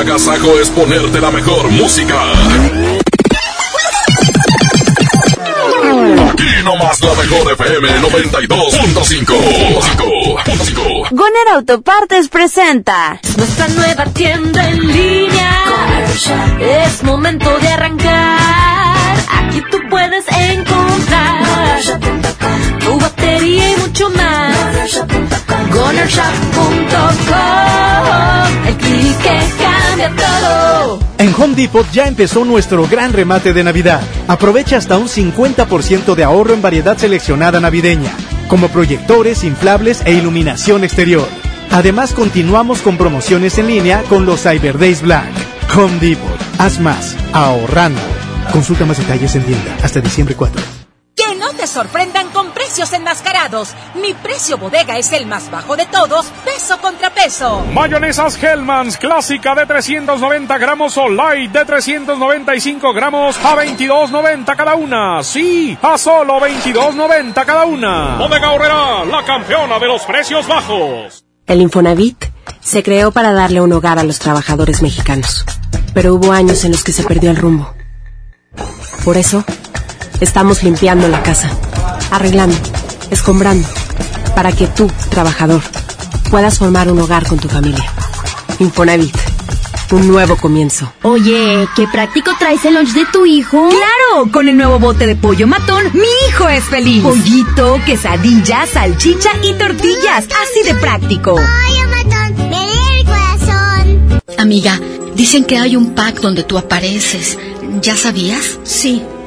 Agasajo es ponerte la mejor música. Aquí nomás la mejor FM 92.5. Goner Autopartes presenta Nuestra nueva tienda en línea. Es momento de arrancar. Aquí tú puedes encontrar tu batería y mucho más. En Home Depot ya empezó nuestro gran remate de Navidad. Aprovecha hasta un 50% de ahorro en variedad seleccionada navideña, como proyectores, inflables e iluminación exterior. Además, continuamos con promociones en línea con los Cyber Days Black. Home Depot, haz más, ahorrando. Consulta más detalles en tienda hasta diciembre 4. Te sorprendan con precios enmascarados. Mi precio bodega es el más bajo de todos, peso contra peso. Mayonesas Hellmann's clásica de 390 gramos o light de 395 gramos a 22.90 cada una. Sí, a solo 22.90 cada una. Bodega Horrera, la campeona de los precios bajos. El Infonavit se creó para darle un hogar a los trabajadores mexicanos, pero hubo años en los que se perdió el rumbo. Por eso, estamos limpiando la casa, arreglando, escombrando, para que tú, trabajador, puedas formar un hogar con tu familia. Infonavit, un nuevo comienzo. Oye, qué práctico traes el lunch de tu hijo. ¡Claro! Con el nuevo bote de pollo matón, mi hijo es feliz. Pollito, quesadilla, salchicha y tortillas. Así de práctico. Pollo matón, me el corazón. Amiga, dicen que hay un pack donde tú apareces. ¿Ya sabías? Sí.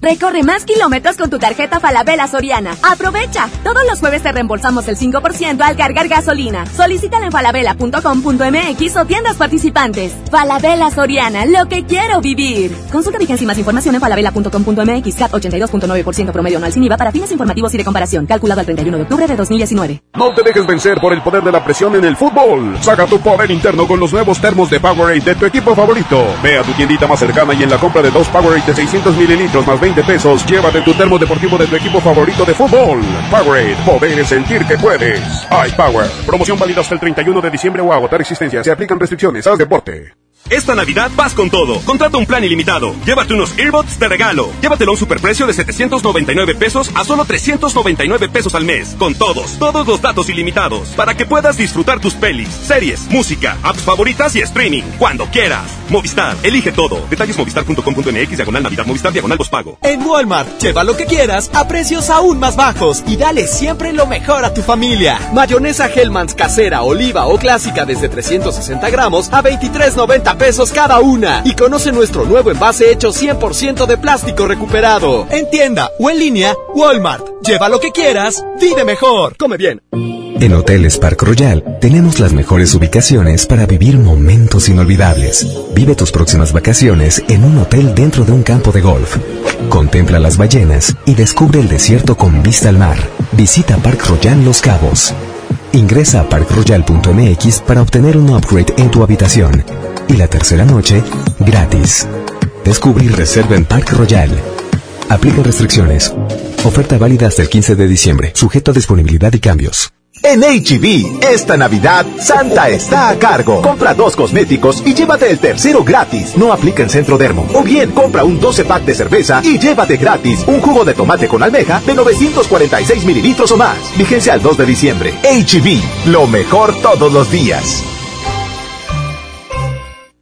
Recorre más kilómetros con tu tarjeta Falabella Soriana. Aprovecha. Todos los jueves te reembolsamos el 5% al cargar gasolina. Solicítala en falabella.com.mx o tiendas participantes. Falabella Soriana, lo que quiero vivir. Consulta vigencia y más información en falabella.com.mx. CAT 82.9% promedio anual sin IVA para fines informativos y de comparación. Calculado al 31 de octubre de 2019. No te dejes vencer por el poder de la presión en el fútbol. Saca tu poder interno con los nuevos termos de Powerade de tu equipo favorito. Ve a tu tiendita más cercana y en la compra de dos Powerade de 600 mililitros más 20 pesos, llévate tu termo deportivo de tu equipo favorito de fútbol. Powerade, poder es sentir que puedes. iPower, promoción válida hasta el 31 de diciembre o agotar existencia. Se aplican restricciones. Haz deporte. Esta Navidad vas con todo. Contrata un plan ilimitado. Llévate unos earbuds de regalo. Llévatelo a un superprecio de 799 pesos a solo 399 pesos al mes. Con todos, todos los datos ilimitados. Para que puedas disfrutar tus pelis, series, música, apps favoritas y streaming. Cuando quieras. Movistar, elige todo. Detalles movistar.com.mx, diagonal Navidad, Movistar, diagonal pago. En Walmart, lleva lo que quieras a precios aún más bajos y dale siempre lo mejor a tu familia. Mayonesa Hellmann's casera, oliva o clásica desde 360 gramos a 23.90 pesos cada una. Y conoce nuestro nuevo envase hecho 100% de plástico recuperado. En tienda o en línea, Walmart. Lleva lo que quieras, vive mejor. Come bien. En Hoteles Park Royal tenemos las mejores ubicaciones para vivir momentos inolvidables. Vive tus próximas vacaciones en un hotel dentro de un campo de golf. Contempla las ballenas y descubre el desierto con vista al mar. Visita Park Royal Los Cabos. Ingresa a parkroyal.mx para obtener un upgrade en tu habitación. Y la tercera noche, gratis. Descubre y reserva en Park Royal. Aplica restricciones. Oferta válida hasta el 15 de diciembre, sujeto a disponibilidad y cambios. En HB, e esta Navidad, Santa está a cargo. Compra dos cosméticos y llévate el tercero gratis. No aplica en Centro Dermo. O bien, compra un 12 pack de cerveza y llévate gratis un jugo de tomate con almeja de 946 mililitros o más. Vigencia al 2 de diciembre. HB, e lo mejor todos los días.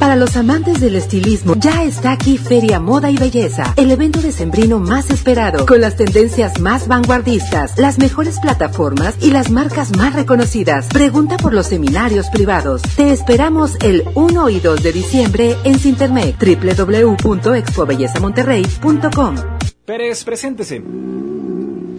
Para los amantes del estilismo, ya está aquí Feria Moda y Belleza, el evento de sembrino más esperado, con las tendencias más vanguardistas, las mejores plataformas y las marcas más reconocidas. Pregunta por los seminarios privados. Te esperamos el 1 y 2 de diciembre en Sintermec, www.expobellezamonterrey.com. Pérez, preséntese.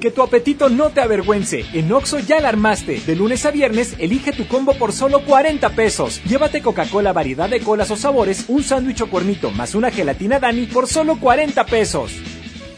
Que tu apetito no te avergüence. En Oxo ya la armaste. De lunes a viernes, elige tu combo por solo 40 pesos. Llévate Coca-Cola variedad de colas o sabores, un sándwich o cuernito más una gelatina Dani por solo 40 pesos.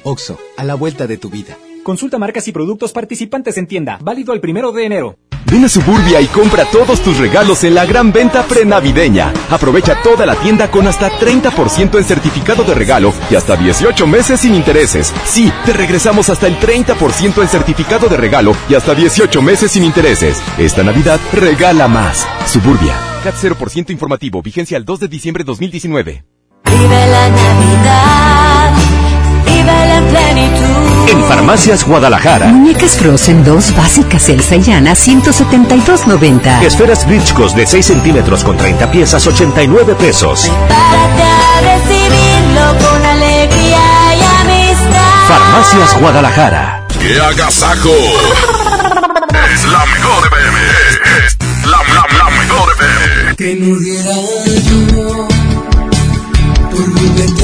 Oxo, a la vuelta de tu vida. Consulta marcas y productos participantes en tienda. Válido el primero de enero. Ven a Suburbia y compra todos tus regalos en la gran venta prenavideña. Aprovecha toda la tienda con hasta 30% en certificado de regalo y hasta 18 meses sin intereses. Sí, te regresamos hasta el 30% en certificado de regalo y hasta 18 meses sin intereses. Esta Navidad regala más. Suburbia. CAT 0% informativo. Vigencia al 2 de diciembre de 2019. Vive la Navidad. Vive la plenitud. En Farmacias Guadalajara. Muñecas Frozen 2 básicas Elsa y Anna 172.90. Esferas Glitchcos de 6 centímetros con 30 piezas 89 pesos. Prepárate a recibirlo con alegría y amistad. Farmacias Guadalajara. ¡Qué agasajo! es la mejor FM. Es la, la, la mejor FM. Que no diera yo por volverte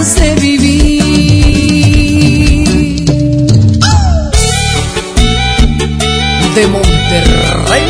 de vivir. De Monterrey,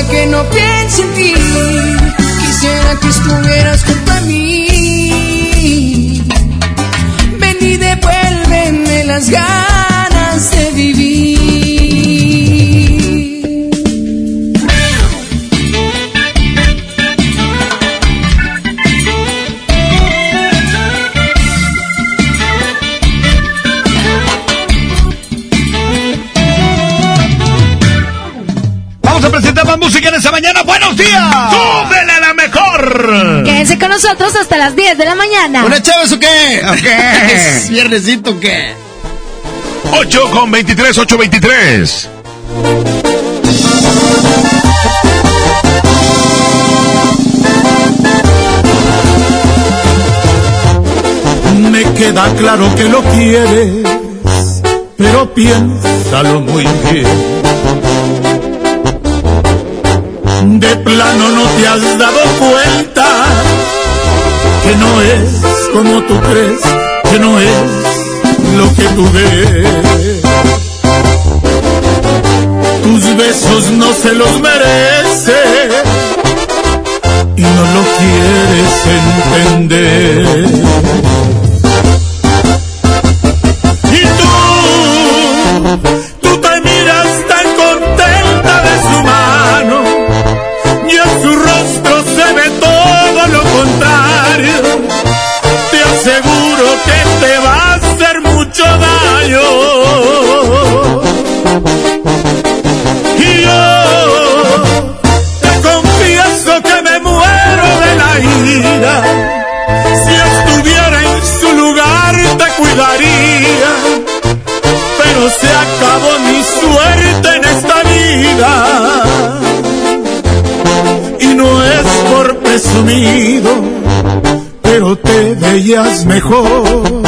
que no piense en ti, quisiera que estuvieras junto a mí. Ven y devuélveme las ganas de vivir. ¡Buenos días! ¡Súbele a la mejor! Quédense con nosotros hasta las 10 de la mañana. ¿Una chavas o qué? ¿O qué? ¿Es viernesito o qué? 8 con 23, 8 23. Me queda claro que lo quieres, pero piénsalo muy bien. De plano no te has dado cuenta que no es como tú crees, que no es lo que tú ves. Tus besos no se los merece y no lo quieres entender. Y tú, que te veías mejor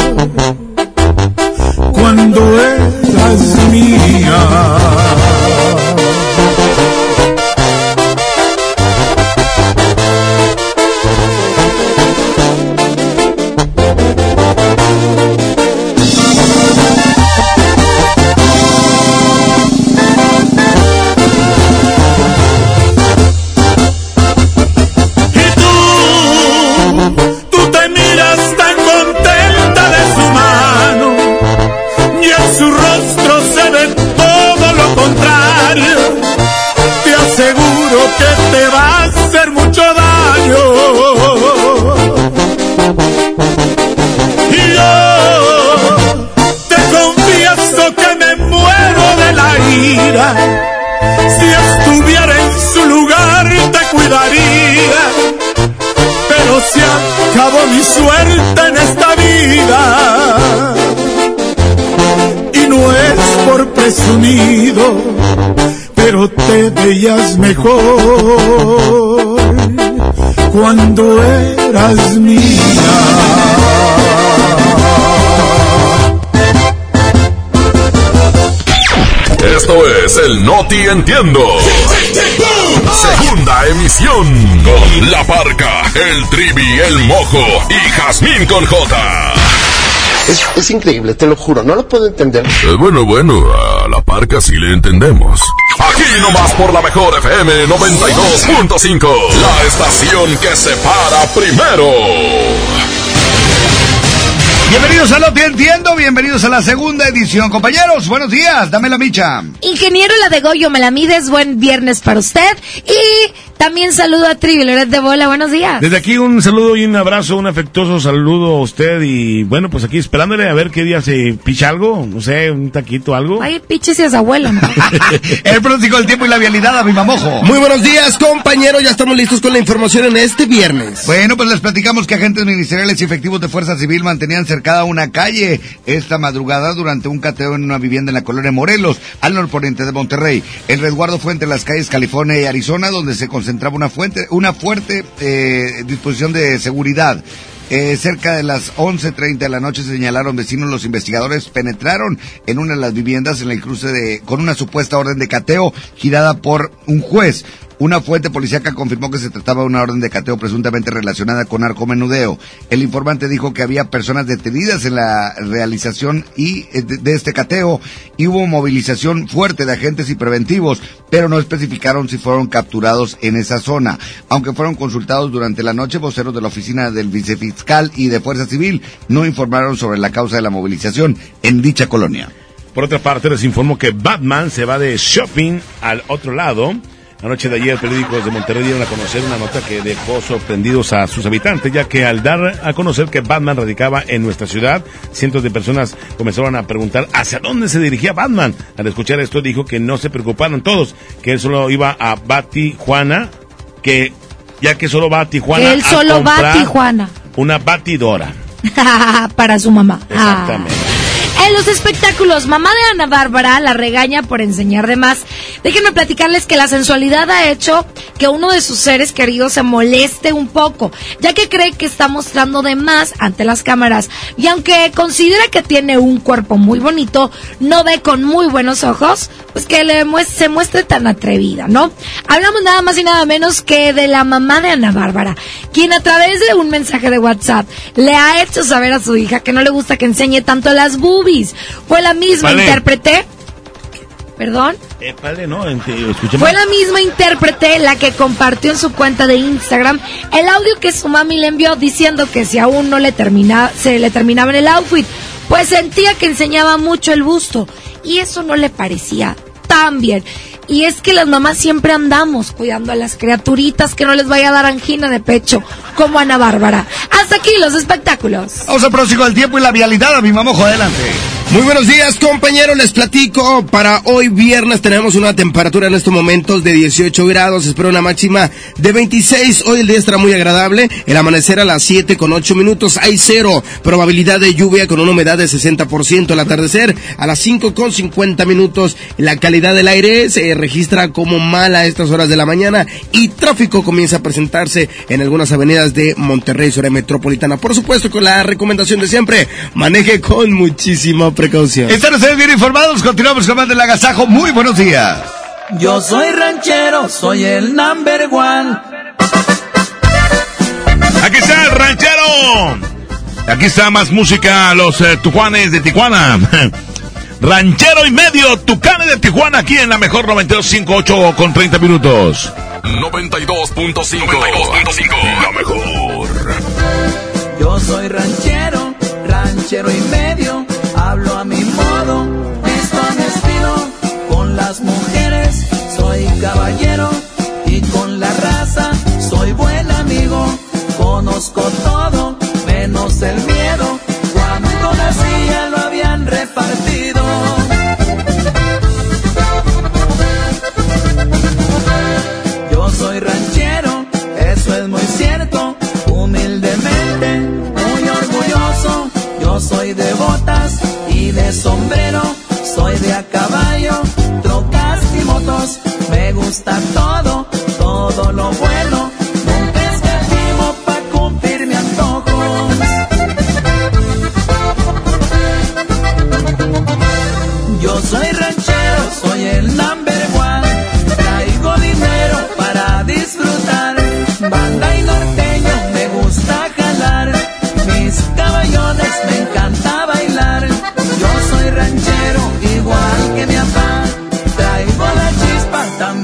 veías mejor cuando eras mía. Esto es el Noti Entiendo. Segunda emisión. Con La Parca, el Trivi, el Mojo y Jazmín con J. Es, es increíble, te lo juro, no lo puedo entender. Eh, bueno, bueno, a La Parca sí le entendemos. Aquí nomás por la mejor FM 92.5. La estación que se para primero. Bienvenidos a Lo que Entiendo, bienvenidos a la segunda edición. Compañeros, buenos días, dame la micha. Ingeniero La de Goyo, me la mides, buen viernes para usted. También saludo a Trivi Loret de Bola, buenos días. Desde aquí un saludo y un abrazo, un afectuoso saludo a usted y bueno, pues aquí esperándole a ver qué día se picha algo, no sé, un taquito, algo. Ay, piches y a su abuela. ¿no? El pronóstico del tiempo y la vialidad a mi mamojo. Muy buenos días, compañeros. Ya estamos listos con la información en este viernes. Bueno, pues les platicamos que agentes ministeriales y efectivos de Fuerza Civil mantenían cercada una calle esta madrugada durante un cateo en una vivienda en la colonia Morelos, al norponiente de Monterrey. El resguardo fue entre las calles California y Arizona, donde se concentraba una, fuente, una fuerte eh, disposición de seguridad. Eh, cerca de las 11.30 de la noche señalaron vecinos los investigadores penetraron en una de las viviendas en el cruce de, con una supuesta orden de cateo girada por un juez. Una fuente policíaca confirmó que se trataba de una orden de cateo presuntamente relacionada con narcomenudeo. El informante dijo que había personas detenidas en la realización y eh, de, este cateo y hubo movilización fuerte de agentes y preventivos, pero no especificaron si fueron capturados en esa zona. Aunque fueron consultados durante la noche, voceros de la oficina del vicefiscal y de Fuerza Civil no informaron sobre la causa de la movilización en dicha colonia. Por otra parte, les informo que Batman se va de shopping al otro lado. La noche de ayer, periódicos de Monterrey dieron a conocer una nota que dejó sorprendidos a sus habitantes, ya que al dar a conocer que Batman radicaba en nuestra ciudad, cientos de personas comenzaron a preguntar hacia dónde se dirigía Batman. Al escuchar esto, dijo que no se preocuparon todos, que él solo iba a Bati Juana, que ya que solo va a Tijuana. Él a solo va a Tijuana. Una batidora. Para su mamá. Ah. Exactamente. En los espectáculos, mamá de Ana Bárbara la regaña por enseñar de más. Déjenme platicarles que la sensualidad ha hecho que uno de sus seres queridos se moleste un poco, ya que cree que está mostrando de más ante las cámaras. Y aunque considera que tiene un cuerpo muy bonito, no ve con muy buenos ojos, pues que le se muestre tan atrevida, ¿no? Hablamos nada más y nada menos que de la mamá de Ana Bárbara, quien a través de un mensaje de WhatsApp le ha hecho saber a su hija que no le gusta que enseñe tanto las boobies. La misma Vale. intérprete. ¿Perdón? Fue la misma intérprete la que compartió en su cuenta de Instagram el audio que su mami le envió diciendo que si aún no le termina, se le terminaba en el outfit, pues sentía que enseñaba mucho el busto y eso no le parecía tan bien. Y es que las mamás siempre andamos cuidando a las criaturitas que no les vaya a dar angina de pecho, como Ana Bárbara. Hasta aquí los espectáculos. Vamos al próximo del tiempo y la vialidad, a mi mamojo, adelante. Muy buenos días, compañeros. Les platico. Para hoy viernes tenemos una temperatura en estos momentos de 18 grados. Espero una máxima de 26. Hoy el día estará muy agradable. El amanecer a las 7 con 8 minutos. Hay cero. Probabilidad de lluvia con una humedad de 60%. El atardecer a las 5 con 50 minutos. La calidad del aire se registra como mala a estas horas de la mañana. Y tráfico comienza a presentarse en algunas avenidas de Monterrey, zona metropolitana. Por supuesto, con la recomendación de siempre. Maneje con muchísima precaución. Están ustedes bien informados, continuamos con más del agasajo. Muy buenos días. Yo soy ranchero, soy el number one. Aquí está el ranchero. Aquí está más música, los eh, tujuanes de Tijuana. ranchero y medio, tucanes de Tijuana, aquí en la mejor 92.58 con 30 minutos. 92.5. La mejor. Yo soy ranchero, ranchero y medio. Hablo a mi modo, visto a mi estilo. Con las mujeres soy caballero y con la raza soy buen amigo. Conozco todo, menos el miedo. Cuando nací ya lo habían repartido. Soy ranchero, eso es muy cierto. Humildemente, muy orgulloso. Yo soy de botas y de sombrero. Soy de a caballo, trocas y motos. Me gusta todo, todo lo bueno. Nunca escatimo pa' cumplir mi antojo. Yo soy ranchero, soy el number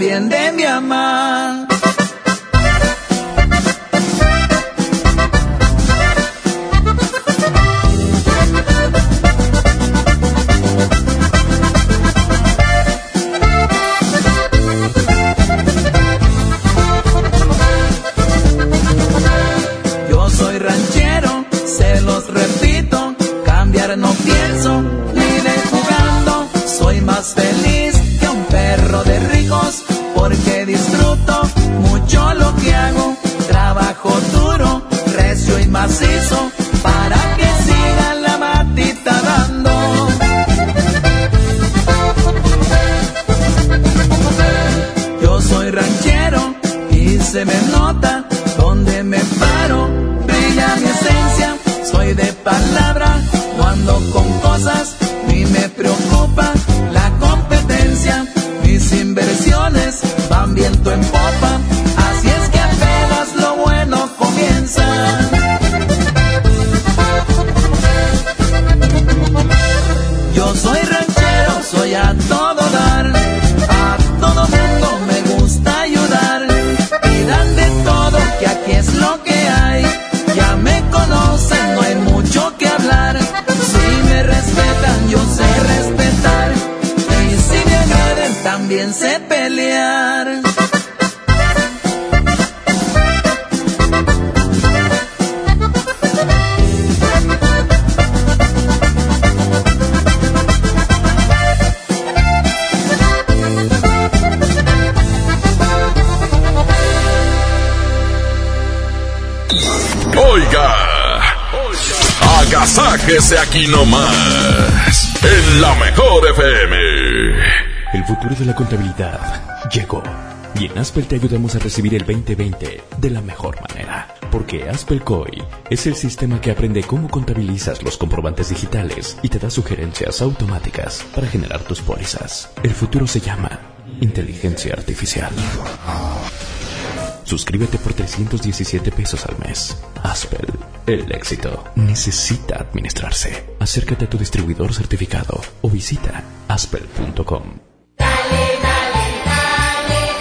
también de mi mamá. Aquí nomás, en la mejor FM. El futuro de la contabilidad llegó. Y en Aspel te ayudamos a recibir el 2020 de la mejor manera. Porque Aspel COI es el sistema que aprende cómo contabilizas los comprobantes digitales y te da sugerencias automáticas para generar tus pólizas. El futuro se llama inteligencia artificial. Suscríbete por 317 pesos al mes. Aspel, el éxito necesita administrarse. Acércate a tu distribuidor certificado o visita aspel.com.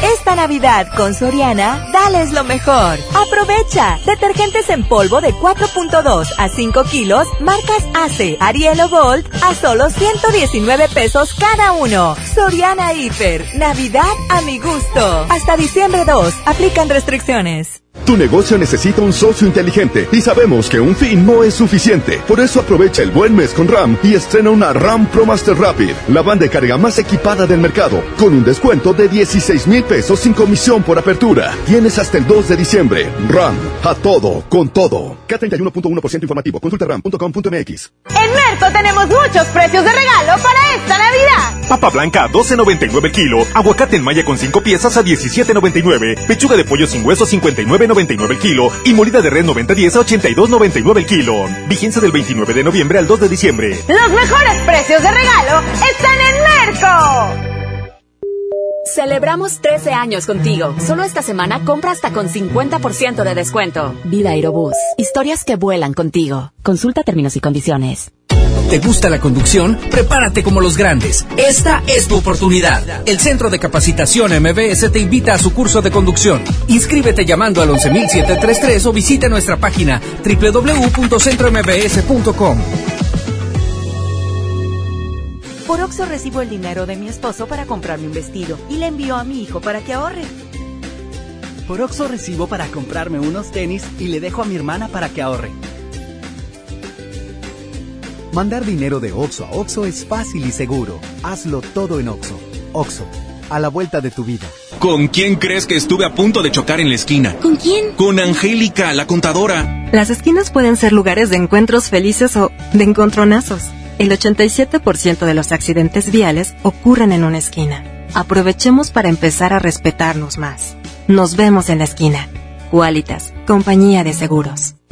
Esta Navidad con Soriana, dales lo mejor. Aprovecha. Detergentes en polvo de 4.2 a 5 kilos, marcas ACE, Ariel o a solo 119 pesos cada uno. Soriana Hiper. Navidad a mi gusto. Hasta diciembre 2. Aplican restricciones. Tu negocio necesita un socio inteligente y sabemos que un fin no es suficiente. Por eso aprovecha el buen mes con RAM y estrena una RAM Pro Master Rapid, la banda de carga más equipada del mercado, con un descuento de 16 mil pesos sin comisión por apertura. Tienes hasta el 2 de diciembre. RAM, a todo, con todo. K31.1% informativo. Consulta ram.com.mx. En Merco tenemos muchos precios de regalo para esta Navidad. Papa blanca a 12.99 el kilo, aguacate en malla con 5 piezas a 17.99, pechuga de pollo sin hueso 59.99 el kilo y molida de red 90.10 a 82.99 el kilo. Vigencia del 29 de noviembre al 2 de diciembre. Los mejores precios de regalo están en Merco. Celebramos 13 años contigo. Solo esta semana compra hasta con 50% de descuento. Vida Aerobús. Historias que vuelan contigo. Consulta términos y condiciones. ¿Te gusta la conducción? Prepárate como los grandes. Esta es tu oportunidad. El Centro de Capacitación MBS te invita a su curso de conducción. Inscríbete llamando al 11733 o visita nuestra página www.centrombs.com. Por Oxo recibo el dinero de mi esposo para comprarme un vestido y le envío a mi hijo para que ahorre. Por Oxo recibo para comprarme unos tenis y le dejo a mi hermana para que ahorre. Mandar dinero de Oxo a Oxo es fácil y seguro. Hazlo todo en Oxo. Oxo, a la vuelta de tu vida. ¿Con quién crees que estuve a punto de chocar en la esquina? ¿Con quién? Con Angélica, la contadora. Las esquinas pueden ser lugares de encuentros felices o de encontronazos. El 87% de los accidentes viales ocurren en una esquina. Aprovechemos para empezar a respetarnos más. Nos vemos en la esquina. Qualitas, compañía de seguros.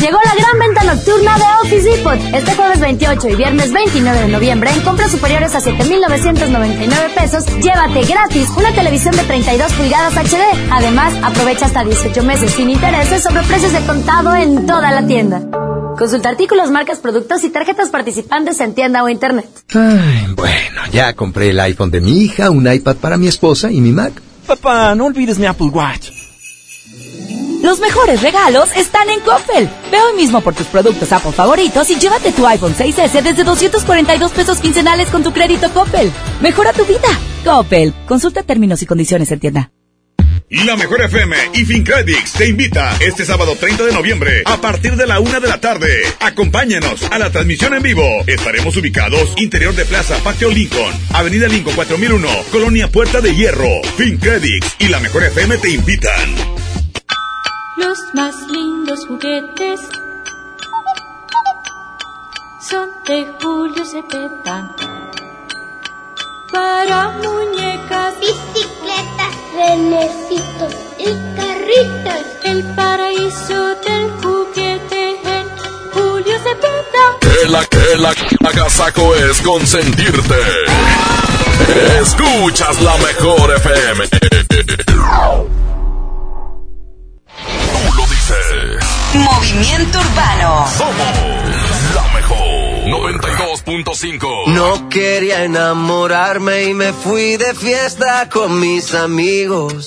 Llegó la gran venta nocturna de Office Depot. Este jueves 28 y viernes 29 de noviembre, en compras superiores a 7,999 pesos, llévate gratis una televisión de 32 pulgadas HD. Además, aprovecha hasta 18 meses sin intereses sobre precios de contado en toda la tienda. Consulta artículos, marcas, productos y tarjetas participantes en tienda o internet. Ay, bueno, ya compré el iPhone de mi hija, un iPad para mi esposa y mi Mac. Papá, no olvides mi Apple Watch. Los mejores regalos están en Coppel. Ve hoy mismo por tus productos Apple favoritos y llévate tu iPhone 6S desde 242 pesos quincenales con tu crédito Coppel. Mejora tu vida. Coppel. Consulta términos y condiciones en tienda. La Mejor FM y FinCredits te invita este sábado 30 de noviembre a partir de la una de la tarde. Acompáñanos a la transmisión en vivo. Estaremos ubicados interior de Plaza Patio Lincoln, Avenida Lincoln 4001, Colonia Puerta de Hierro. FinCredits y La Mejor FM te invitan. Los más lindos juguetes son de Julio Cepeda. Para muñecas, bicicletas, renecitos y carritos. El paraíso del juguete en Julio Cepeda. Que la que la agasaco es consentirte. Escuchas la mejor FM. Movimiento Urbano. Somos la mejor 92.5. No quería enamorarme y me fui de fiesta con mis amigos.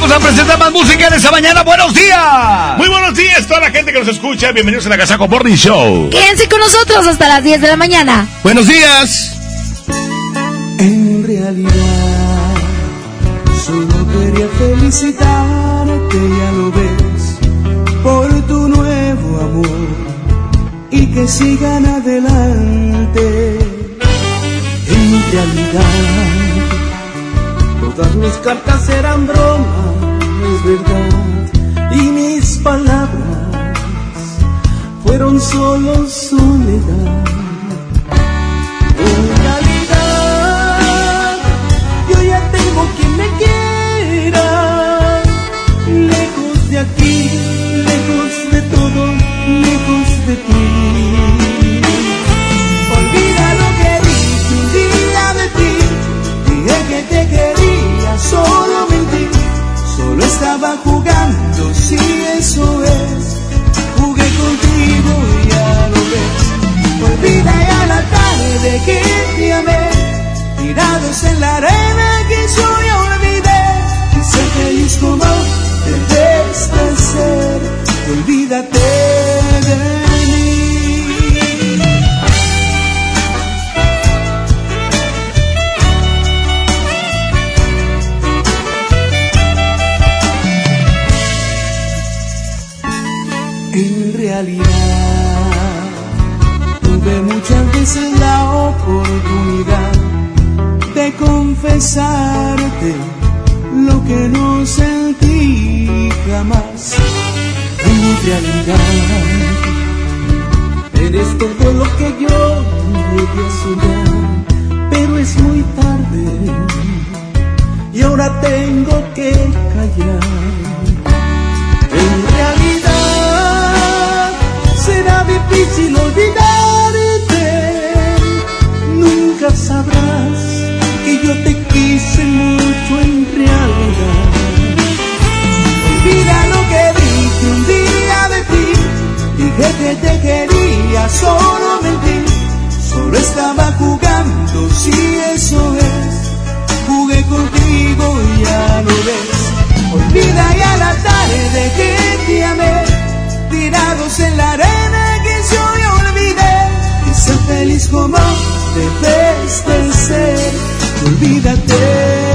Vamos a presentar más música en esta mañana. ¡Buenos días! Muy buenos días, toda la gente que nos escucha. Bienvenidos a la Casaco Morning Show. Quédense con nosotros hasta las 10 de la mañana. Buenos días. En realidad, solo quería felicitarte, ya lo ves, por tu nuevo amor y que sigan adelante. En realidad, Todas mis cartas eran broma, es verdad, y mis palabras fueron solo soledad. En realidad, yo ya tengo quien me quiera, lejos de aquí, lejos de todo, lejos de ti. Solo mentí, solo estaba jugando, si eso es, jugué contigo y ya lo ves. Olvida ya la tarde que te amé, tirados en la arena confesarte lo que no sentí jamás. En realidad, eres todo lo que yo llegué soñar, pero es muy tarde y ahora tengo que callar. Que te quería, solo mentí. Solo estaba jugando, si eso es. Jugué contigo y ya lo ves. Olvida ya la tarde que te amé, tirados en la arena que yo ya olvidé. Y ser feliz como debes de ser, olvídate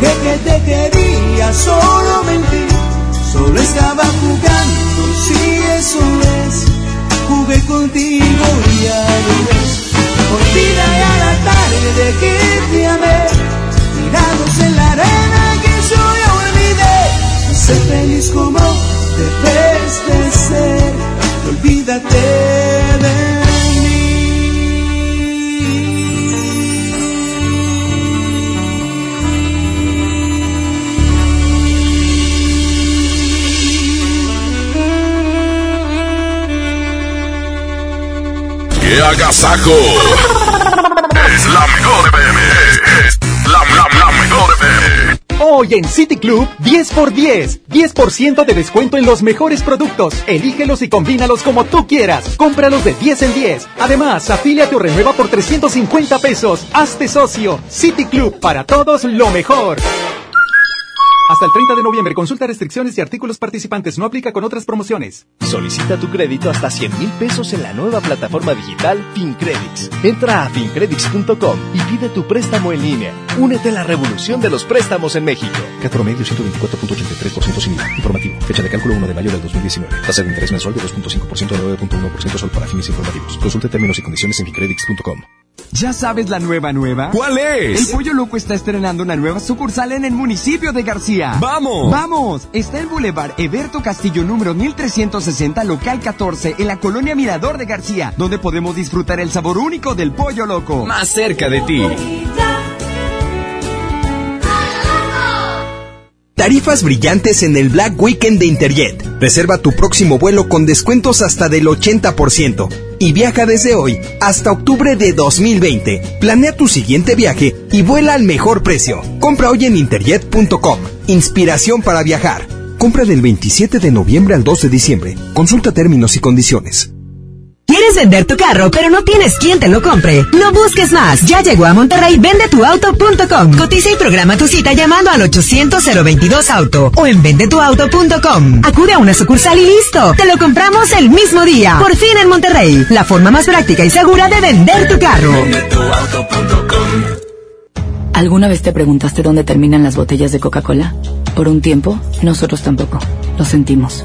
dije que te quería, solo mentí. Solo estaba jugando, si eso es, jugué contigo y ya lo ves. Olvida ya la tarde que te amé, tirados en la arena que yo ya olvidé. Sé feliz como debes de ser, olvídate de ¡Qué agasajo! es la mejor FM. Es la, la, la mejor FM. Hoy en City Club, 10 por 10. 10% de descuento en los mejores productos. Elígelos y combínalos como tú quieras. Cómpralos de 10 en 10. Además, afíliate o renueva por 350 pesos. Hazte socio. City Club, para todos lo mejor. Hasta el 30 de noviembre, consulta restricciones y artículos participantes. No aplica con otras promociones. Solicita tu crédito hasta 100 mil pesos en la nueva plataforma digital FinCredits. Entra a fincredits.com y pide tu préstamo en línea. Únete a la revolución de los préstamos en México. Cat promedio 124.83% sin IVA. Informativo. Fecha de cálculo 1 de mayo del 2019. Tasa de interés mensual de 2.5% a 9.1% solo para fines informativos. Consulte términos y condiciones en fincredits.com. ¿Ya sabes la nueva nueva? ¿Cuál es? El Pollo Loco está estrenando una nueva sucursal en el municipio de García. ¡Vamos! ¡Vamos! Está en Boulevard Eberto Castillo número 1360, local 14, en la colonia Mirador de García, donde podemos disfrutar el sabor único del Pollo Loco. Más cerca de ti. Tarifas brillantes en el Black Weekend de Interjet. Reserva tu próximo vuelo con descuentos hasta del 80% y viaja desde hoy hasta octubre de 2020. Planea tu siguiente viaje y vuela al mejor precio. Compra hoy en interjet.com. Inspiración para viajar. Compra del 27 de noviembre al 2 de diciembre. Consulta términos y condiciones. ¿Quieres vender tu carro pero no tienes quien te lo compre? No busques más. Ya llegó a Monterrey vendetuauto.com. Cotiza y programa tu cita llamando al 800-022 Auto o en vendetuauto.com. Acude a una sucursal y listo. Te lo compramos el mismo día. Por fin en Monterrey. La forma más práctica y segura de vender tu carro. ¿Alguna vez te preguntaste dónde terminan las botellas de Coca-Cola? Por un tiempo, nosotros tampoco. Lo sentimos.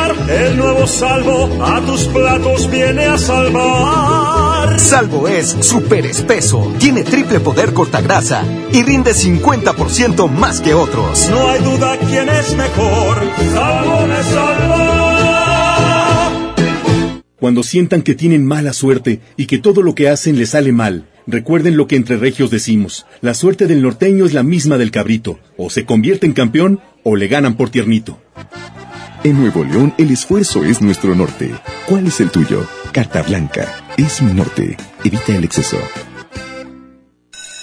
el nuevo salvo a tus platos viene a salvar. Salvo es súper espeso, tiene triple poder cortagrasa y rinde 50% más que otros. No hay duda quién es mejor, salvo me salva. Cuando sientan que tienen mala suerte y que todo lo que hacen les sale mal, recuerden lo que entre regios decimos. La suerte del norteño es la misma del cabrito. O se convierte en campeón o le ganan por tiernito. En Nuevo León el esfuerzo es nuestro norte. ¿Cuál es el tuyo? Carta Blanca. Es mi norte. Evita el exceso.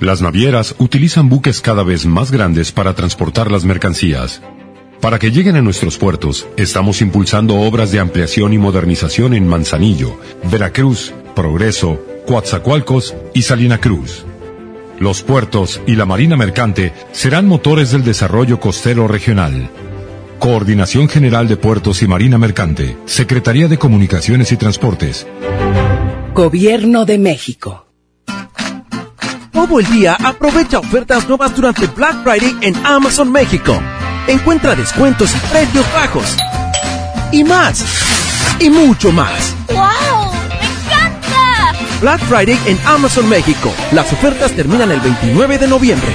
Las navieras utilizan buques cada vez más grandes para transportar las mercancías. Para que lleguen a nuestros puertos, estamos impulsando obras de ampliación y modernización en Manzanillo, Veracruz, Progreso, Coatzacoalcos y Salina Cruz. Los puertos y la marina mercante serán motores del desarrollo costero regional. Coordinación General de Puertos y Marina Mercante, Secretaría de Comunicaciones y Transportes. Gobierno de México. Todo el día aprovecha ofertas nuevas durante Black Friday en Amazon México. Encuentra descuentos y precios bajos. Y más. Y mucho más. ¡Wow! ¡Me encanta! Black Friday en Amazon México. Las ofertas terminan el 29 de noviembre.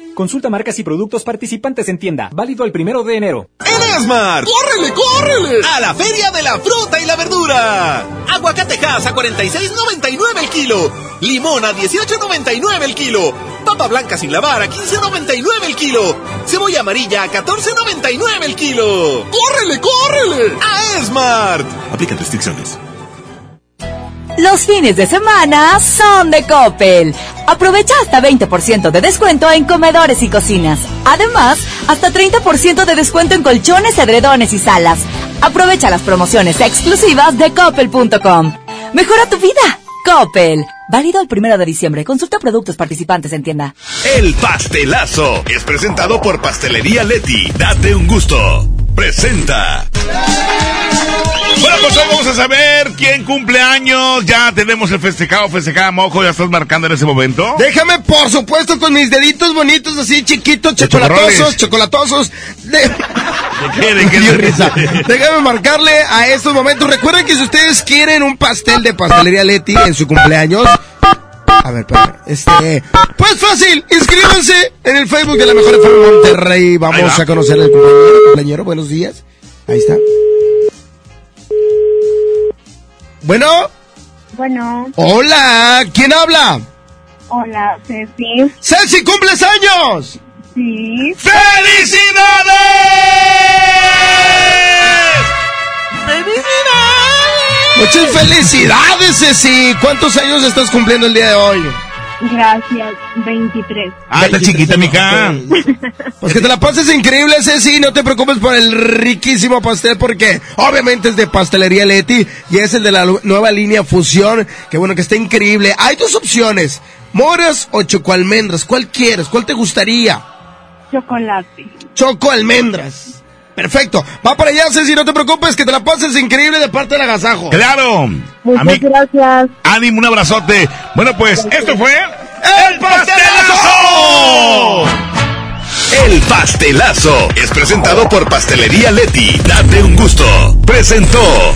Consulta marcas y productos participantes en tienda. Válido el primero de enero. ¡En Esmar! ¡Córrele, córrele! ¡A la Feria de la Fruta y la Verdura! Aguacatejas a 46.99 el kilo. Limón a 18.99 el kilo. Papa blanca sin lavar a 15.99 el kilo. Cebolla amarilla a 14.99 el kilo. ¡Córrele, córrele! ¡A Esmart! Aplican restricciones. Los fines de semana son de Coppel. Aprovecha hasta 20% de descuento en comedores y cocinas. Además, hasta 30% de descuento en colchones, edredones y salas. Aprovecha las promociones exclusivas de coppel.com. Mejora tu vida. Coppel. Válido el primero de diciembre. Consulta productos participantes en tienda. El pastelazo es presentado por Pastelería Leti. Date un gusto. Presenta. Bueno, pues hoy vamos a saber quién cumple años. Ya tenemos el festejado, festejada mojo. Ya estás marcando en ese momento. Déjame, por supuesto, con mis deditos bonitos, así chiquitos, chocolatosos, chocolatosos. De... ¿De qué? ¿De qué? Risa. Déjame marcarle a estos momentos. Recuerden que si ustedes quieren un pastel de pastelería Leti en su cumpleaños. A ver, para, este, pues fácil, inscríbanse en el Facebook de la Mejor FM Monterrey. Vamos a conocer al cumpleañero. Buenos días. Ahí está. Bueno. Bueno. Hola, ¿quién habla? Hola, Ceci. ¡Ceci, cumples años! Sí. ¡Felicidades! Muchas felicidades, Ceci. ¿Cuántos años estás cumpliendo el día de hoy? Gracias, 23. Ah, está chiquita, mija. Pues que te la pases increíble, Ceci. No te preocupes por el riquísimo pastel, porque obviamente es de Pastelería Leti y es el de la nueva línea Fusión. Que bueno, que está increíble. Hay dos opciones: moras o choco almendras. ¿Cuál quieres? ¿Cuál te gustaría? Chocolate. Choco almendras. Perfecto. Va para allá, Ceci, no te preocupes, que te la pases increíble de parte del agasajo. ¡Claro! Muchas Ami- gracias. Ánimo, un abrazote. Bueno, pues esto fue. ¡El pastelazo! El pastelazo es presentado por Pastelería Leti. Date un gusto. Presentó.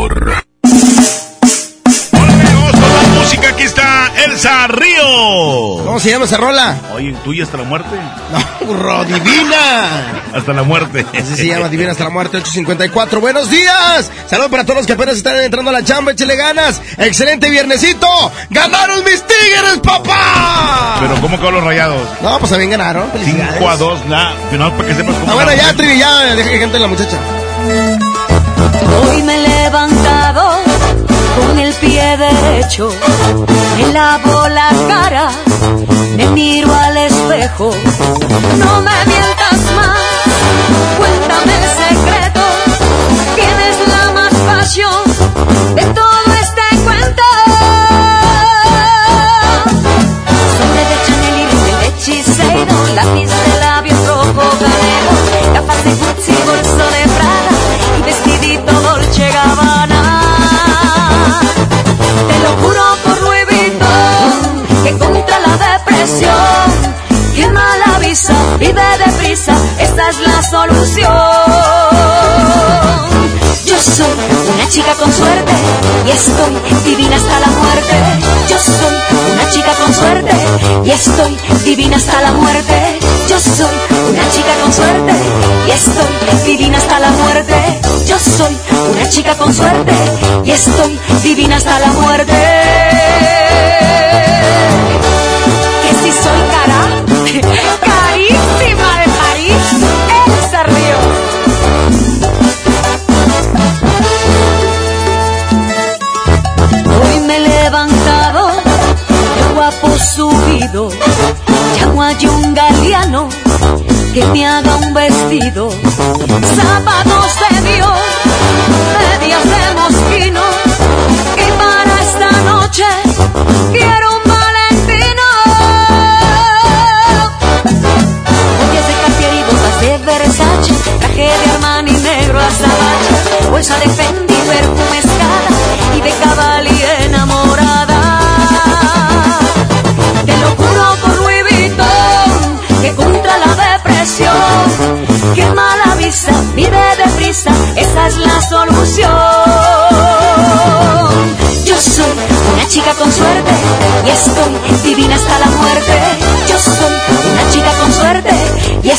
Elsa Río. ¿Cómo se llama esa rola? Oye, tuya hasta la muerte. No, burro, divina. Hasta la muerte. Así se llama, Divina hasta la muerte, 854. ¡Buenos días! Saludos para todos los que apenas están entrando a la chamba, échele ganas. ¡Excelente viernesito! ¡Ganaron mis tigres, papá! Pero ¿cómo quedó los rayados? No, pues también ganaron. Felicidades. 5 a 2, nada. No, para que sepas cómo. Ah, bueno, ya. Trivi, ya, deja que cante la muchacha. Hoy me he levantado con el pie derecho, me lavo la cara, me miro al espejo, no me mientas más, cuéntame el secreto, quién es la más pasión de todo este cuento. Sobre de Chanel y hechicero, lápiz de labios rojo canelo, gafas de Gucci, bolso de Prada y vestidito Dolce Gabbana. Depresión, quien mal avisa, vive deprisa, esta es la solución. Yo soy una chica con suerte y estoy divina hasta la muerte. Yo soy una chica con suerte y estoy divina hasta la muerte. Yo soy una chica con suerte y estoy divina hasta la muerte. Yo soy una chica con suerte y estoy divina hasta la muerte. Soy cara, carísima de París, Elsa Río. Hoy me he levantado, el guapo subido, llamo a un galeano que me haga un vestido, zapatos de Dios, medias de bolsa de Fendi, perfume y de Cavalli enamorada. Te lo juro por Louis Vuitton, que contra la depresión, que mala visa, vive deprisa, esa es la solución. Yo soy una chica con suerte y estoy divina hasta la muerte. Yo soy una chica con suerte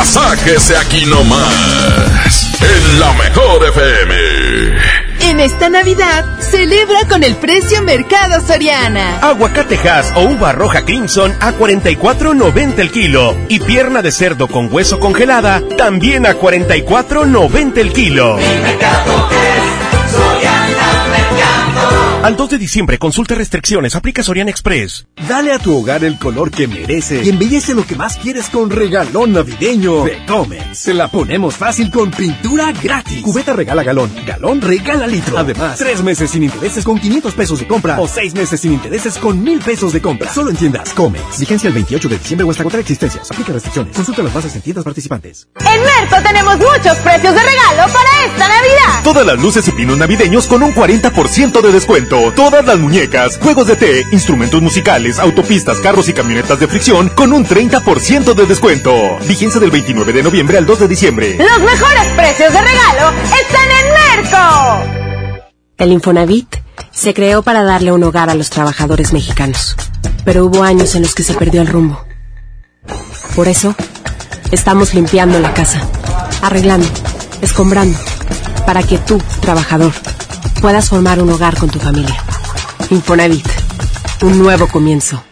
Déjese aquí nomás. En la mejor FM. En esta Navidad, celebra con el precio Mercado Soriana. Aguacatejas o uva roja Crimson a 44.90 el kilo. Y pierna de cerdo con hueso congelada también a 44.90 el kilo. Al 2 de diciembre, consulta restricciones, aplica Soriana Express. Dale a tu hogar el color que merece y embellece lo que más quieres con regalón navideño de Comex. Se la ponemos fácil con pintura gratis. Cubeta regala galón, galón regala litro. Además, tres meses sin intereses con 500 pesos de compra o seis meses sin intereses con mil pesos de compra. Solo entiendas Comex. Vigencia el 28 de diciembre o hasta contra existencias. Aplica restricciones. Consulta las bases en tiendas participantes. En Merco tenemos muchos precios de regalo para esta Navidad. Todas las luces y pinos navideños con un 40% de descuento. Todas las muñecas, juegos de té, instrumentos musicales, autopistas, carros y camionetas de fricción con un 30% de descuento. Vigencia del 29 de noviembre al 2 de diciembre. Los mejores precios de regalo están en Merco. El Infonavit se creó para darle un hogar a los trabajadores mexicanos, pero hubo años en los que se perdió el rumbo. Por eso, estamos limpiando la casa, arreglando, escombrando, para que tú, trabajador, puedas formar un hogar con tu familia. Infonavit, un nuevo comienzo.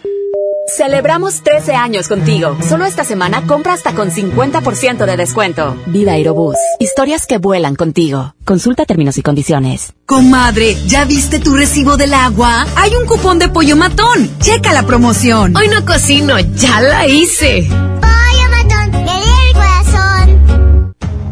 Celebramos 13 años contigo. Solo esta semana compra hasta con 50% de descuento. Viva Aerobús. Historias que vuelan contigo. Consulta términos y condiciones. Comadre, ¿ya viste tu recibo del agua? Hay un cupón de pollo matón. Checa la promoción. Hoy no cocino, ya la hice. Pollo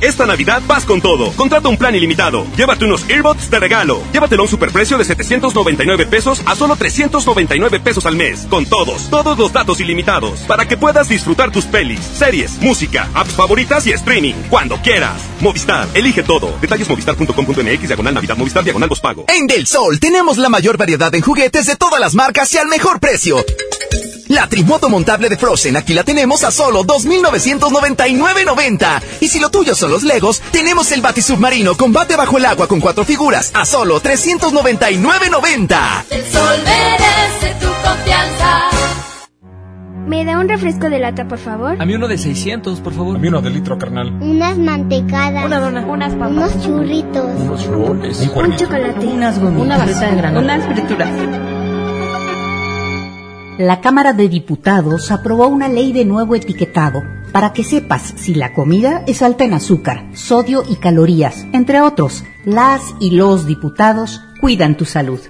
Esta Navidad vas con todo. Contrata un plan ilimitado. Llévate unos earbuds de regalo. Llévatelo a un superprecio de 799 pesos a solo 399 pesos al mes. Con todos, todos los datos ilimitados. Para que puedas disfrutar tus pelis, series, música, apps favoritas y streaming. Cuando quieras. Movistar, elige todo. Detalles movistar.com.mx, diagonal Navidad, Movistar, diagonal pago. En Del Sol tenemos la mayor variedad en juguetes de todas las marcas y al mejor precio. La trimoto montable de Frozen aquí la tenemos a solo 2.999.90. Y si lo tuyo son los Legos, tenemos el batisubmarino combate bajo el agua con cuatro figuras a solo 399.90. El sol merece tu confianza. ¿Me da un refresco de lata, por favor? A mí uno de 600, por favor. A mí uno de litro, carnal. Unas mantecadas. Una dona. Unas papas. Unos churritos. Unos roles. Un, un chocolate. Unas gomitas. Una barrita de granola. Unas frituras la Cámara de Diputados aprobó una ley de nuevo etiquetado para que sepas si la comida es alta en azúcar, sodio y calorías. Entre otros, las y los diputados cuidan tu salud.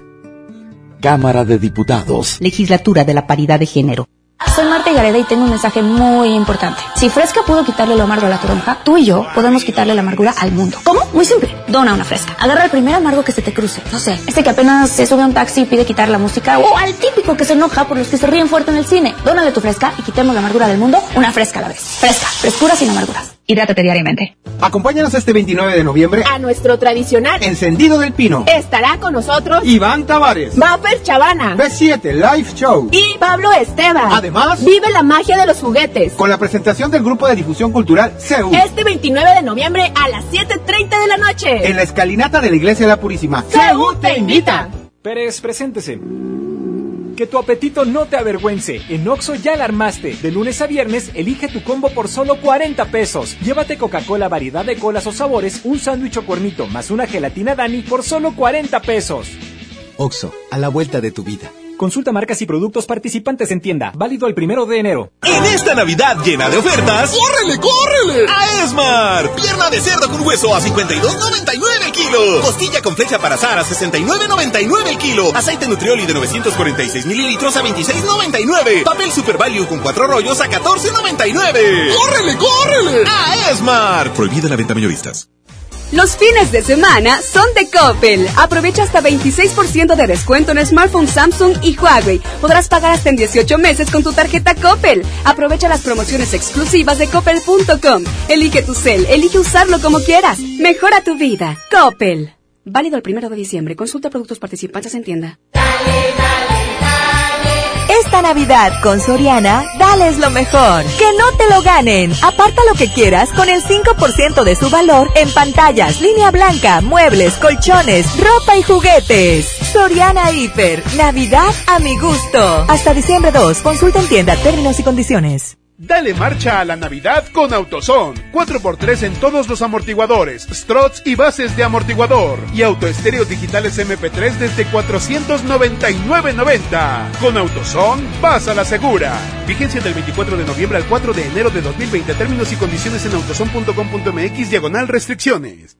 Cámara de Diputados. Legislatura de la Paridad de Género. Soy Marta Gareda y tengo un mensaje muy importante. Si Fresca pudo quitarle lo amargo a la toronja, tú y yo podemos quitarle la amargura al mundo. ¿Cómo? Muy simple. Dona una Fresca. Agarra el primer amargo que se te cruce. No sé, este que apenas se sube a un taxi y pide quitar la música. O al típico que se enoja por los que se ríen fuerte en el cine. Dónale tu Fresca y quitemos la amargura del mundo una Fresca a la vez. Fresca. Frescura sin amarguras. Hidrátate diariamente. Acompáñanos este 29 de noviembre a nuestro tradicional Encendido del Pino. Estará con nosotros Iván Tavares, Mapper Chavana, B7 Live Show y Pablo Esteban. Además, vive la magia de los juguetes con la presentación del grupo de difusión cultural CEU. Este 29 de noviembre a las 7:30 de la noche en la escalinata de la Iglesia de la Purísima. CEU te invita. Pérez, preséntese. Que tu apetito no te avergüence. En Oxo ya la armaste. De lunes a viernes, elige tu combo por solo 40 pesos. Llévate Coca-Cola variedad de colas o sabores, un sándwich o cuernito más una gelatina Dani por solo 40 pesos. Oxo, a la vuelta de tu vida. Consulta marcas y productos participantes en tienda. Válido el primero de enero. En esta Navidad llena de ofertas, ¡córrele, córrele! A Esmar. Pierna de cerdo con hueso a 52.99 el kilo. Costilla con flecha para azar a 69.99 el kilo. Aceite Nutrioli de 946 mililitros a 26.99. Papel Super Value con cuatro rollos a 14.99. ¡Córrele, córrele! A Esmar. Prohibida la venta mayoristas. Los fines de semana son de Coppel. Aprovecha hasta 26% de descuento en smartphones Samsung y Huawei. Podrás pagar hasta en 18 meses con tu tarjeta Coppel. Aprovecha las promociones exclusivas de coppel.com. Elige tu cel, elige usarlo como quieras. Mejora tu vida. Coppel. Válido el primero de diciembre. Consulta productos participantes en tienda. Esta Navidad con Soriana, dales lo mejor. Que no te lo ganen. Aparta lo que quieras con el 5% de su valor en pantallas, línea blanca, muebles, colchones, ropa y juguetes. Soriana Hiper. Navidad a mi gusto. Hasta diciembre 2. Consulta en tienda términos y condiciones. Dale marcha a la Navidad con AutoZone. 4x3 en todos los amortiguadores, struts y bases de amortiguador. Y autoestéreos digitales MP3 desde 499.90. Con AutoZone, vas a la segura. Vigencia del 24 de noviembre al 4 de enero de 2020. Términos y condiciones en autozone.com.mx diagonal restricciones.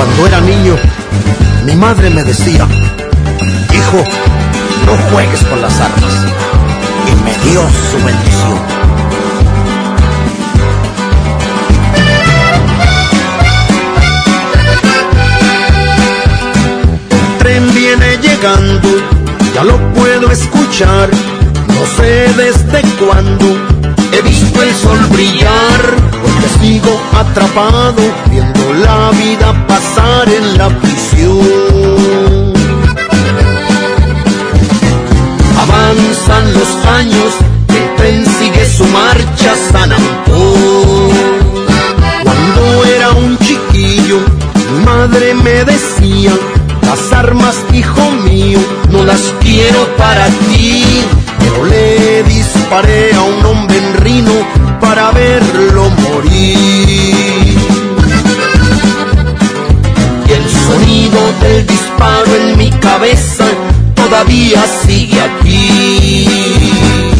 Cuando era niño, mi madre me decía, hijo, no juegues con las armas. Y me dio su bendición. El tren viene llegando, ya lo puedo escuchar. No sé desde cuándo he visto el sol brillar, porque sigo atrapado viendo la vida pasar en la prisión. Avanzan los años, el tren sigue su marcha San Antón. Cuando era un chiquillo, mi madre me decía, las armas, hijo mío, no las quiero para ti, pero le disparé a un hombre en Rino para verlo morir. Y el sonido del disparo en mi cabeza todavía sigue aquí.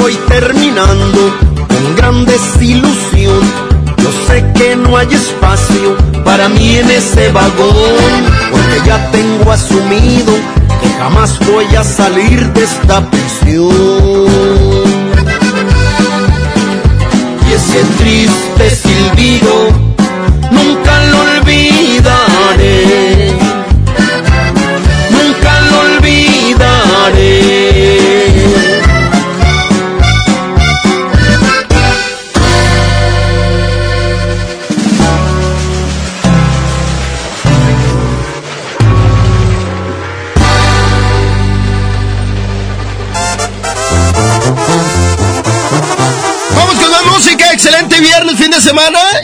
Voy terminando con gran desilusión. Yo sé que no hay espacio para mí en ese vagón, porque ya tengo asumido que jamás voy a salir de esta prisión. Y ese triste silbido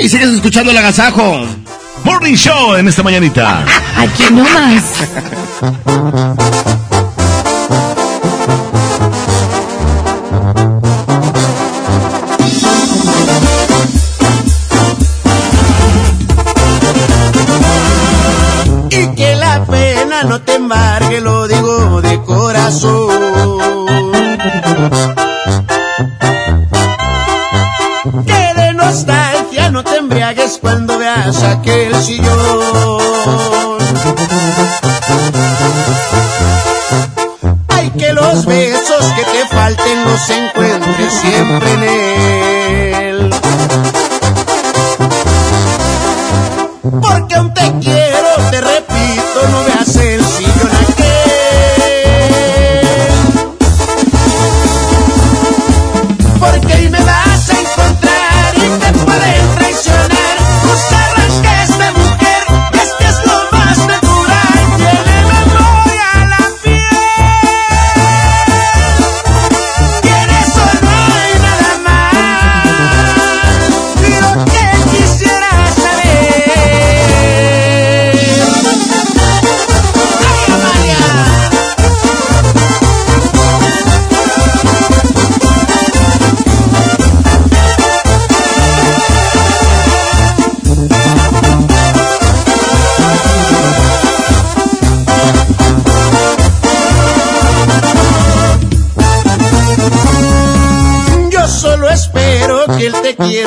y sigues escuchando el agasajo. Morning Show en esta mañanita. Aquí no más. Y que la pena no te embargue, lo digo de corazón. Que de nostalgia no te embriagues cuando veas aquel sillón. Ay, que los besos que te falten los encuentres siempre en él.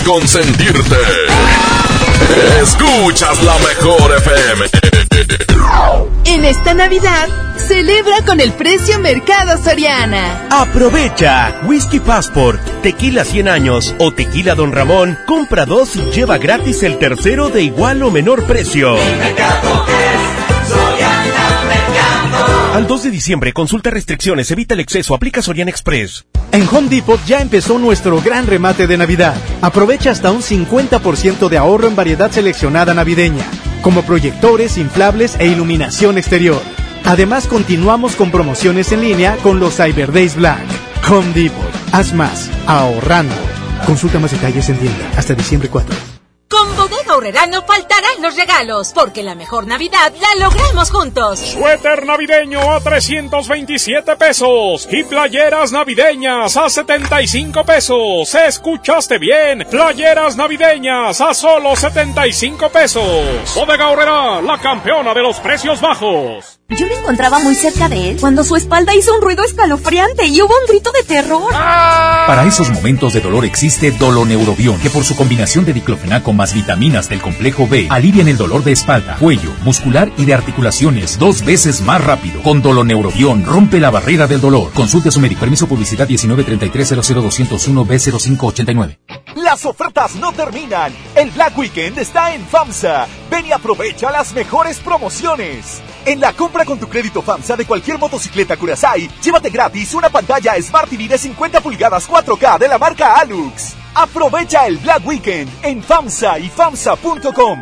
Es consentirte. Escuchas la mejor FM. En esta Navidad, celebra con el precio Mercado Soriana. Aprovecha Whisky Passport, Tequila 100 años o Tequila Don Ramón. Compra dos y lleva gratis el tercero de igual o menor precio. Al 2 de diciembre, consulta restricciones, evita el exceso, aplica Soriana Express. En Home Depot ya empezó nuestro gran remate de Navidad. Aprovecha hasta un 50% de ahorro en variedad seleccionada navideña, como proyectores, inflables e iluminación exterior. Además, continuamos con promociones en línea con los Cyber Days Black. Home Depot, haz más, ahorrando. Consulta más detalles en tienda hasta diciembre 4. No faltarán los regalos, porque la mejor Navidad la logramos juntos. Suéter navideño a 327 pesos y playeras navideñas a 75 pesos. ¿Escuchaste bien? Playeras navideñas a solo 75 pesos. Bodega Aurrera, la campeona de los precios bajos. Yo me encontraba muy cerca de él cuando su espalda hizo un ruido escalofriante y hubo un grito de terror. Para esos momentos de dolor existe Doloneurobion, que por su combinación de diclofenaco más vitaminas del complejo B alivian el dolor de espalda, cuello, muscular y de articulaciones dos veces más rápido. Con Doloneurobion rompe la barrera del dolor. Consulte a su médico. Permiso publicidad 193300201 B0589. Las ofertas no terminan. El Black Weekend está en FAMSA. Ven y aprovecha las mejores promociones. En la compra con tu crédito FAMSA de cualquier motocicleta Curaçao, llévate gratis una pantalla Smart TV de 50 pulgadas 4K de la marca Alux. Aprovecha el Black Weekend en FAMSA y FAMSA.com.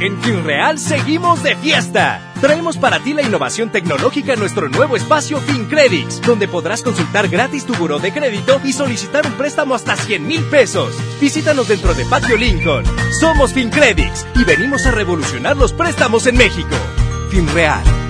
En FinReal seguimos de fiesta. Traemos para ti la innovación tecnológica en nuestro nuevo espacio FinCredits, donde podrás consultar gratis tu buró de crédito y solicitar un préstamo hasta 100 mil pesos. Visítanos dentro de Patio Lincoln. Somos FinCredits y venimos a revolucionar los préstamos en México. FinReal.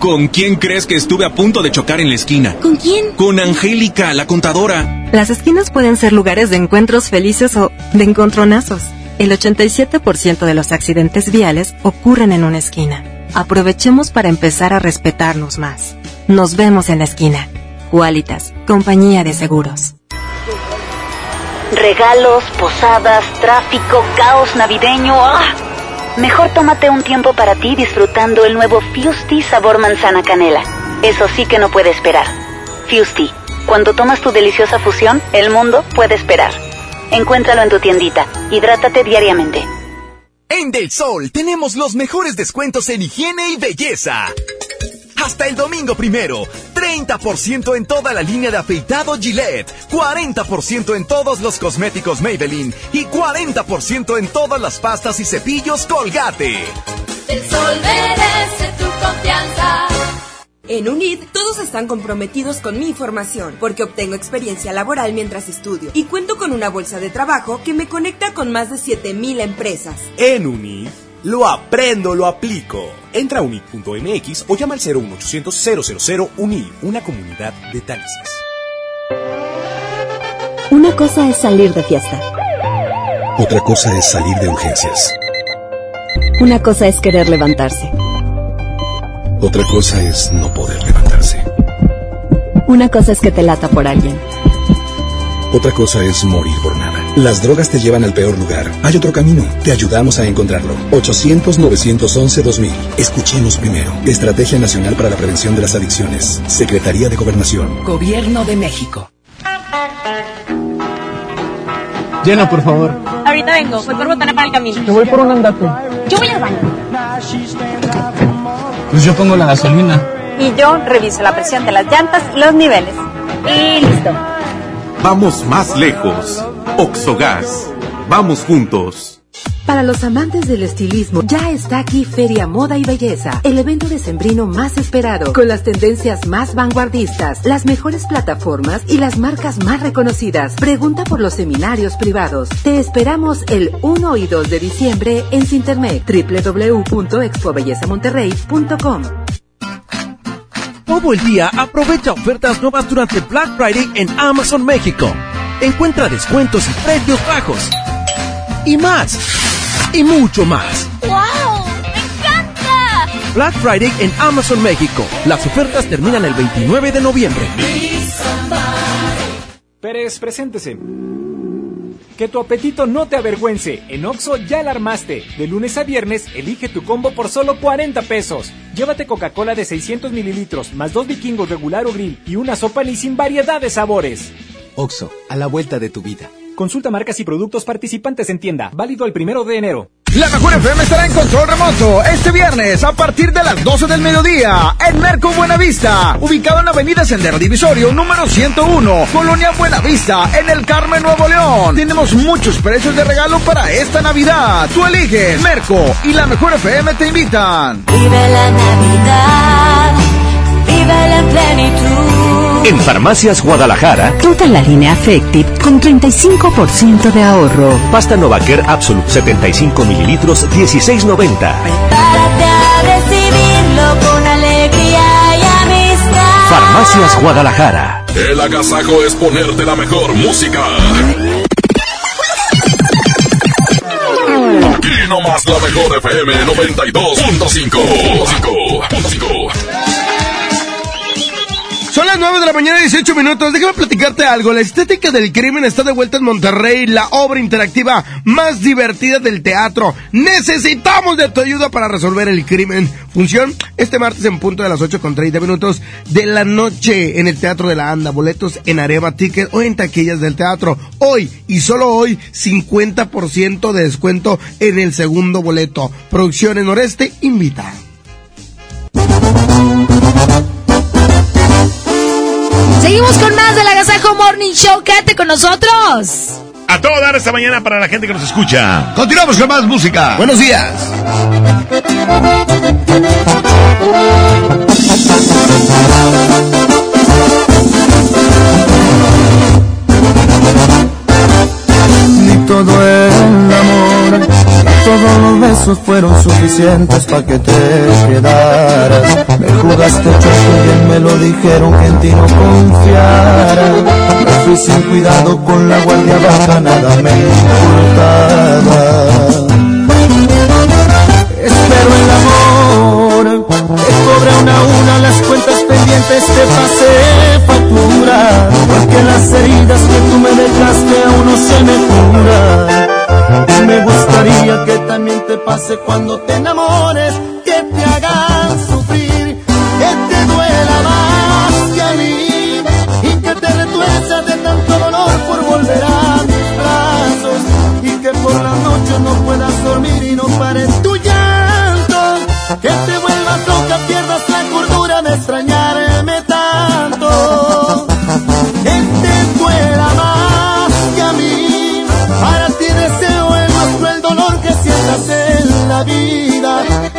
¿Con quién crees que estuve a punto de chocar en la esquina? ¿Con quién? Con Angélica, la contadora. Las esquinas pueden ser lugares de encuentros felices o de encontronazos. El 87% de los accidentes viales ocurren en una esquina. Aprovechemos para empezar a respetarnos más. Nos vemos en la esquina. Qualitas, compañía de seguros. Regalos, posadas, tráfico, caos navideño. ¡Ah! Mejor tómate un tiempo para ti disfrutando el nuevo Fusti sabor manzana canela. Eso sí que no puede esperar. Fusti, cuando tomas tu deliciosa fusión, el mundo puede esperar. Encuéntralo en tu tiendita. Hidrátate diariamente. En Del Sol tenemos los mejores descuentos en higiene y belleza. Hasta el domingo primero, 30% en toda la línea de afeitado Gillette, 40% en todos los cosméticos Maybelline y 40% en todas las pastas y cepillos Colgate. El sol merece tu confianza. En UNID todos están comprometidos con mi formación porque obtengo experiencia laboral mientras estudio y cuento con una bolsa de trabajo que me conecta con más de 7000 empresas. En UNID lo aprendo, lo aplico. Entra a unid.mx o llama al 01800 000 UNID, una comunidad de taxis. Una cosa es salir de fiesta. Otra cosa es salir de urgencias. Una cosa es querer levantarse. Otra cosa es no poder levantarse. Una cosa es que te lata por alguien. Otra cosa es morir por nada. Las drogas te llevan al peor lugar. Hay otro camino. Te ayudamos a encontrarlo. 800-911-2000. Escuchemos primero. Estrategia Nacional para la Prevención de las Adicciones. Secretaría de Gobernación. Gobierno de México. Llena, por favor. Ahorita vengo. Voy por botana para el camino. Yo voy por un andate. Yo voy al baño. Pues yo pongo la gasolina. Y yo reviso la presión de las llantas y los niveles. Y listo. Vamos más lejos. Oxogas. Vamos juntos. Para los amantes del estilismo, ya está aquí Feria Moda y Belleza, el evento decembrino más esperado, con las tendencias más vanguardistas, las mejores plataformas y las marcas más reconocidas. Pregunta por los seminarios privados. Te esperamos el 1 y 2 de diciembre en Sintermec, www.expobellezamonterrey.com. Todo el día aprovecha ofertas nuevas durante Black Friday en Amazon México. Encuentra descuentos y precios bajos. Y más. Y mucho más. ¡Wow! ¡Me encanta! Black Friday en Amazon México. Las ofertas terminan el 29 de noviembre. Pérez, preséntese. Que tu apetito no te avergüence. En Oxo ya la armaste. De lunes a viernes, elige tu combo por solo 40 pesos. Llévate Coca-Cola de 600 mililitros, más dos vikingos regular o grill y una sopa ni sin variedad de sabores. Oxo, a la vuelta de tu vida. Consulta marcas y productos participantes en tienda. Válido el primero de enero. La mejor FM estará en control remoto este viernes a partir de las 12 del mediodía en Merco Buenavista, ubicado en la avenida Sendero Divisorio número 101, Colonia Buenavista, en el Carmen Nuevo León. Tenemos muchos precios de regalo para esta Navidad. Tú eliges Merco y la mejor FM te invitan. Vive la Navidad, vive la plenitud. En Farmacias Guadalajara, Toda la línea Affective con 35% de ahorro. pasta Novacare Absolute 75 mililitros 16.90. Prepárate a recibirlo con alegría y amistad. Farmacias Guadalajara. El agasajo es ponerte la mejor música. Aquí nomás la mejor FM 92.5. Son las 9 de la mañana, 18 minutos. Déjame platicarte algo. La estética del crimen está de vuelta en Monterrey, la obra interactiva más divertida del teatro. Necesitamos de tu ayuda para resolver el crimen. Función este martes en punto de las 8 con 30 minutos de la noche en el Teatro de la Anda. Boletos en Areva Ticket o en taquillas del teatro. Hoy y solo hoy, 50% de descuento en el segundo boleto. Producciones Noreste invita. Seguimos con más del Agasajo Morning Show. Quédate con nosotros. A todo dar esta mañana para la gente que nos escucha. Continuamos con más música. Buenos días. Ni todo el amor, todos los besos fueron suficientes para que te quedaras. Me jugaste chueco y me lo dijeron que en ti no confiara. Me fui sin cuidado con la guardia baja, nada me importaba. Espero el amor, te cobre una a una las cuentas pendientes, te pasé Porque las heridas que tú me dejaste aún no se me curan. Me gustaría que también te pase cuando te enamores, que te hagan sufrir, que te duela más que a mí y que te retuerzas de tanto dolor por volver a mis brazos y que por la noche no puedas dormir y no pares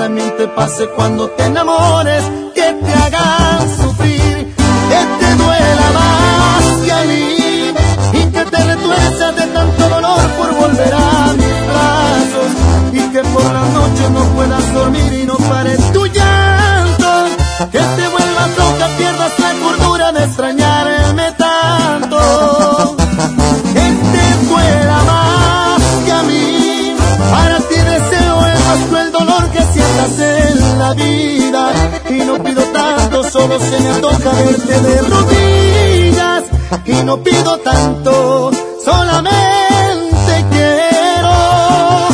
también te pase cuando te enamores, que te hagan verte de rodillas y no pido tanto, solamente quiero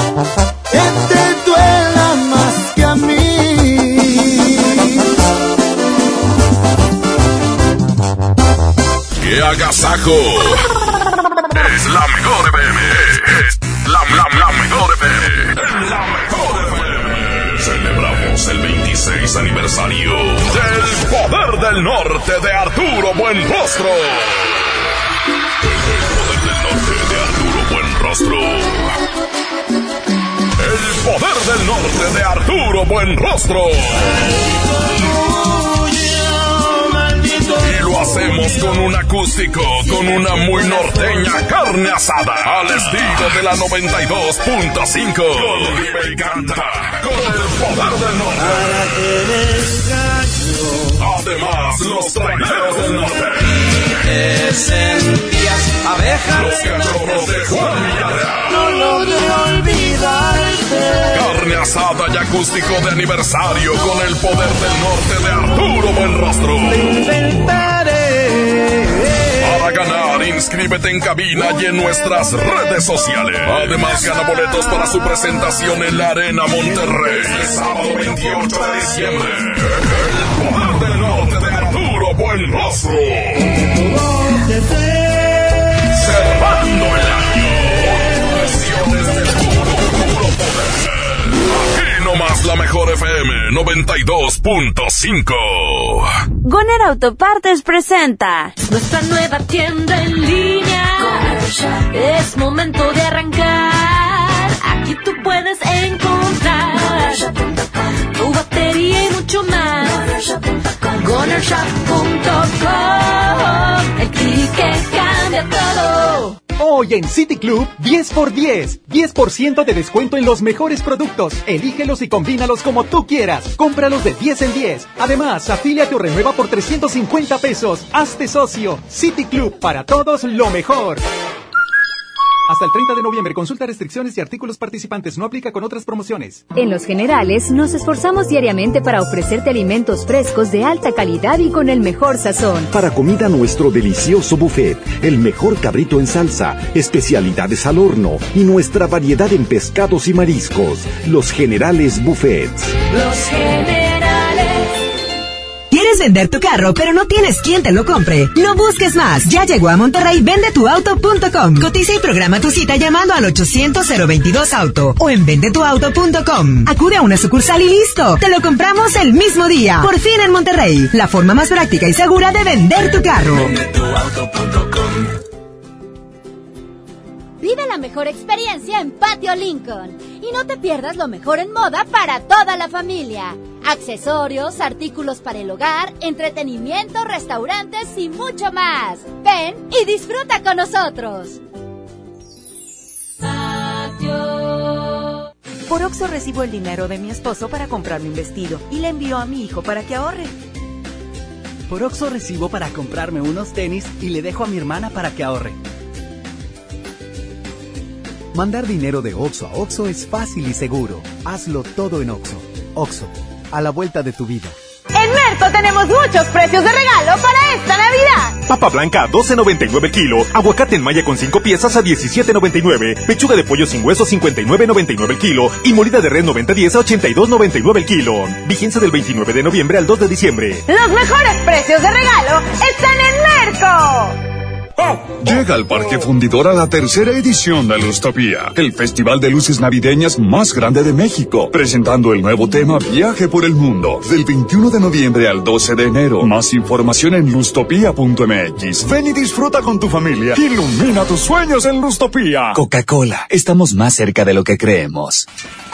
que te duela más que a mí. ¡Qué agasajo! Norte de Arturo Buenrostro. El Poder del Norte de Arturo Buenrostro. El Poder del Norte de Arturo Buenrostro. Y lo hacemos con un acústico, con una muy norteña carne asada, al estilo de la 92.5. Con y canta, con el poder del norte. Además, los traineros del norte. Te sentías abeja. Los cachorros de Juan Villarreal. No logré olvidarte. Carne asada y acústico de aniversario con el poder del norte de Arturo Buenrostro. Para ganar, inscríbete en cabina y en nuestras redes sociales. Además, gana boletos para su presentación en la Arena Monterrey. El sábado 28 de diciembre. El poder del norte de Arturo Buenrostro. Cerrando el año. Versiones de puro, puro poder. Aquí nomás la mejor FM 92.5. Goner Autopartes presenta Nuestra nueva tienda en línea. Es momento de arrancar. Aquí tú puedes encontrar tu batería y mucho más. Gonershop.com. El clic que cambia todo. Hoy en City Club, 10 por 10. 10% de descuento en los mejores productos. Elígelos y combínalos como tú quieras. Cómpralos de 10 en 10. Además, afíliate o renueva por 350 pesos. Hazte socio. City Club, para todos lo mejor. Hasta el 30 de noviembre, consulta restricciones y artículos participantes. No aplica con otras promociones. En Los Generales nos esforzamos diariamente para ofrecerte alimentos frescos de alta calidad y con el mejor sazón. Para comida nuestro delicioso buffet, el mejor cabrito en salsa, especialidades al horno y nuestra variedad en pescados y mariscos. Los Generales Buffets. Los generales. ¿Quieres vender tu carro, pero no tienes quien te lo compre? No busques más. Ya llegó a Monterrey vendetuauto.com. Cotiza y programa tu cita llamando al 800-022 Auto o en vendetuauto.com. Acude a una sucursal y listo. Te lo compramos el mismo día. Por fin en Monterrey. La forma más práctica y segura de vender tu carro. Vive la mejor experiencia en Patio Lincoln. Y no te pierdas lo mejor en moda para toda la familia. Accesorios, artículos para el hogar, entretenimiento, restaurantes y mucho más. Ven y disfruta con nosotros. Por Oxo recibo el dinero de mi esposo para comprarme un vestido y le envío a mi hijo para que ahorre. Por Oxo recibo para comprarme unos tenis y le dejo a mi hermana para que ahorre. Mandar dinero de Oxo a Oxo es fácil y seguro. Hazlo todo en Oxo. Oxo, a la vuelta de tu vida. En Merco tenemos muchos precios de regalo para esta Navidad. Papa blanca a 12.99 el kilo, aguacate en malla con 5 piezas a 17.99, pechuga de pollo sin hueso 59.99 el kilo y molida de red 90.10 a 82.99 el kilo. Vigencia del 29 de noviembre al 2 de diciembre. Los mejores precios de regalo están en Merco. Llega al Parque Fundidor a la tercera edición de Lustopía, el festival de luces navideñas más grande de México, presentando el nuevo tema Viaje por el Mundo, del 21 de noviembre al 12 de enero. Más información en lustopía.mx. Ven y disfruta con tu familia. Ilumina tus sueños en Lustopía. Coca-Cola, estamos más cerca de lo que creemos.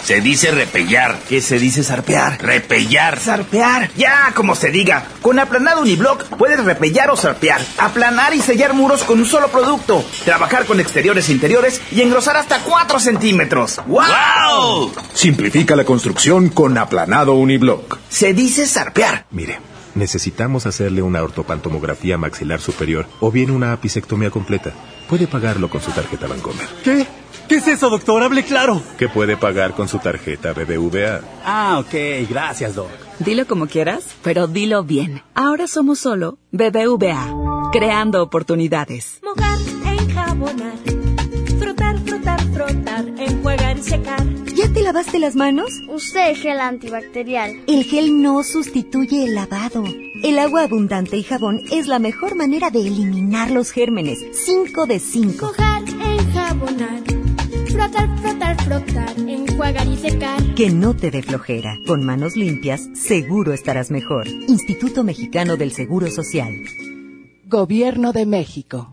Se dice repellar. ¿Qué se dice zarpear? Repellar. Zarpear. Ya, como se diga. Con aplanado uniblock puedes repellar o zarpear. Aplanar y sellar muros con un solo producto. Trabajar con exteriores e interiores y engrosar hasta 4 centímetros. ¡Wow! Simplifica la construcción con aplanado uniblock. Se dice zarpear. Mire. Necesitamos hacerle una ortopantomografía maxilar superior o bien una apicectomía completa. Puede pagarlo con su tarjeta Bancomer. ¿Qué? ¿Qué es eso, doctor? Hable claro. ¿Qué puede pagar con su tarjeta BBVA? Ah, ok. Gracias, doc. Dilo como quieras, pero dilo bien. Ahora somos solo BBVA, creando oportunidades. Mojar, enjabonar, frotar, frotar, frotar, enjuagar y secar. ¿Ya te lavaste las manos? Usé gel antibacterial. El gel no sustituye el lavado. El agua abundante y jabón es la mejor manera de eliminar los gérmenes. 5 de 5. Mojar, enjabonar, frotar, frotar, frotar, enjuagar y secar. Que no te dé flojera. Con manos limpias, seguro estarás mejor. Instituto Mexicano del Seguro Social. Gobierno de México.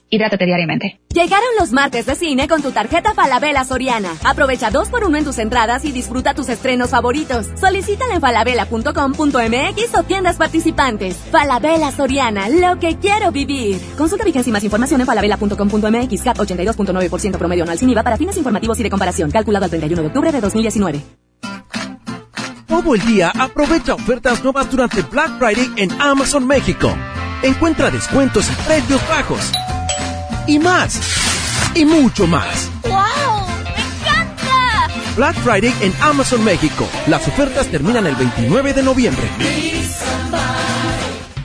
Hidrátate diariamente. Llegaron los martes de cine con tu tarjeta Falabella Soriana. Aprovecha dos por uno en tus entradas y disfruta tus estrenos favoritos. Solicítala en falabella.com.mx o tiendas participantes. Falabella Soriana, lo que quiero vivir. Consulta vigencia y más información en falabella.com.mx. CAT 82.9% promedio anual sin IVA para fines informativos y de comparación. Calculado al 31 de octubre de 2019. Todo el día aprovecha ofertas nuevas durante Black Friday en Amazon México. Encuentra descuentos y precios bajos y más. Y mucho más. ¡Wow! ¡Me encanta! Black Friday en Amazon México. Las ofertas terminan el 29 de noviembre.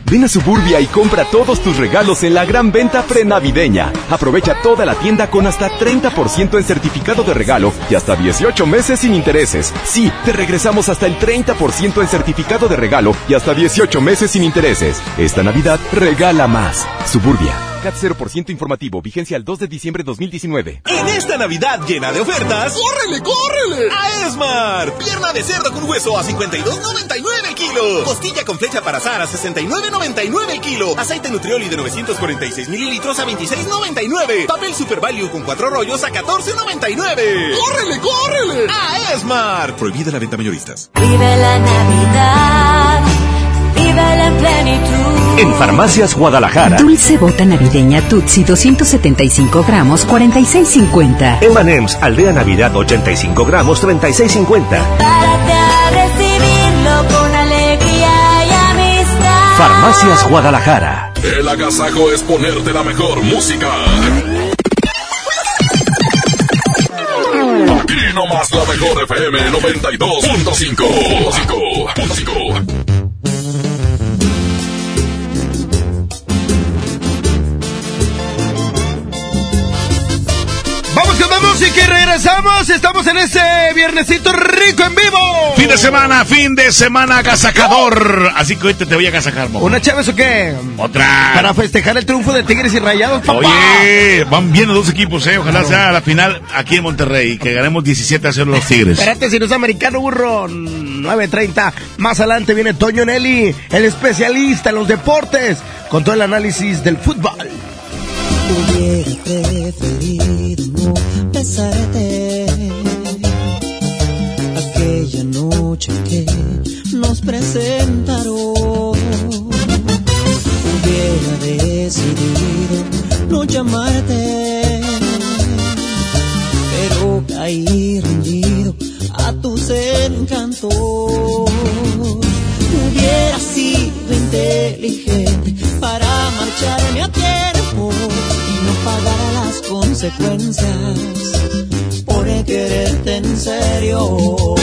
Ven a Suburbia y compra todos tus regalos en la gran venta prenavideña. Aprovecha toda la tienda con hasta 30% en certificado de regalo y hasta 18 meses sin intereses. Sí, te regresamos hasta el 30% en certificado de regalo y hasta 18 meses sin intereses. Esta Navidad regala más. Suburbia. CAT 0% informativo. Vigencia al 2 de diciembre de 2019. En esta Navidad llena de ofertas, ¡córrele, córrele! A Esmar. Pierna de cerdo con hueso a 52.99 el kilo. Costilla con flecha para azar a 69.99 el kilo. Aceite Nutrioli de 946 mililitros a 26.99. Papel Super Value con cuatro rollos a 14.99. ¡Córrele, córrele! A Esmar. Prohibida la venta mayoristas. Vive la Navidad. Vive la plenitud. En Farmacias Guadalajara. Dulce bota navideña Tutsi 275 gramos 46.50. Emanems Aldea Navidad 85 gramos 36.50. Párate a recibirlo con alegría y amistad. Farmacias Guadalajara. El agasajo es ponerte la mejor música. Aquí nomás la mejor FM 92.5. Vamos con la música y regresamos. Estamos en este viernesito rico en vivo. Fin de semana, fin de semana agasajador. Así que ahorita te voy a agasajar, mojo. ¿Una Chávez o qué? Otra. Para festejar el triunfo de Tigres y Rayados, papá. Oye, van bien los dos equipos, eh. Ojalá sea la final aquí en Monterrey, que ganemos 17 a 0 los Tigres. Espérate, si no es americano, burro. 9.30. Más adelante viene Toño Nelly, el especialista en los deportes, con todo el análisis del fútbol. Besarte aquella noche que nos presentaron. Hubiera decidido no llamarte, pero caí rendido a tus encantos. Hubiera sido inteligente para marcharme a tiempo y no pagar las consecuencias en serio.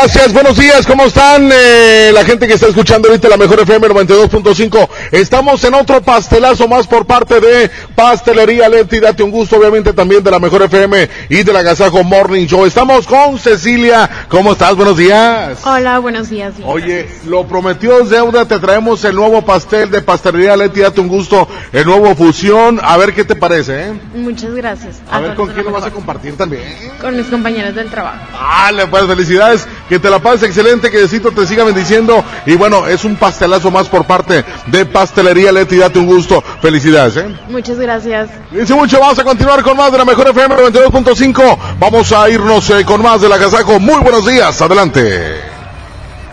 Gracias, buenos días, ¿cómo están? Eh, la gente que está escuchando ahorita la mejor FM 92.5. Estamos en otro pastelazo más por parte de Pastelería Leti. Date un gusto, obviamente, también de la mejor FM y del Agasajo Morning Show. Estamos con Cecilia. ¿Cómo estás? Buenos días. Hola, buenos días. Oye, lo prometió es deuda, te traemos el nuevo pastel de Pastelería Leti. Date un gusto, el nuevo fusión. A ver qué te parece, ¿eh? Muchas gracias. A, ver con quién lo vas a compartir también. Con mis compañeros del trabajo. Dale, pues felicidades que te la pases excelente, que Diosito te siga bendiciendo. Y bueno, es un pastelazo más por parte de Pastelería Leti, date un gusto. Felicidades, ¿eh? Muchas gracias. Dice mucho, vamos a continuar con más de la mejor FM 92.5. Vamos a irnos eh, con más de la Casaco. Muy buenos días, adelante.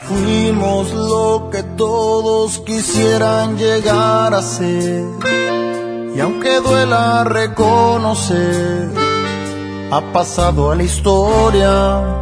Fuimos lo que todos quisieran llegar a ser. Y aunque duela reconocer, ha pasado a la historia.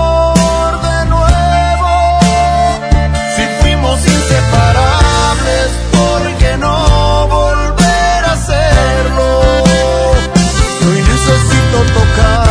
inseparables, ¿por qué no volver a hacerlo? Hoy necesito tocar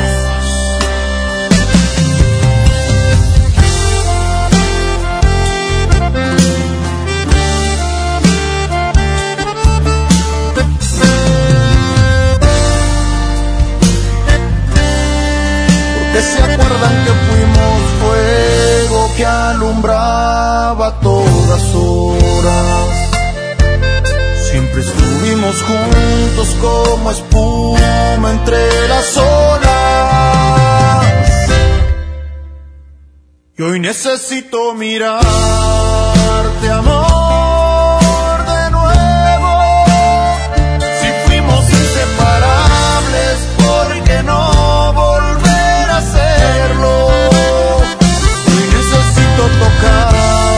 Porque se acuerdan que fuimos fuego que alumbraba todas horas. Siempre estuvimos juntos como espuma entre las olas. Y hoy necesito mirarte, amor, hacerlo? Necesito tocar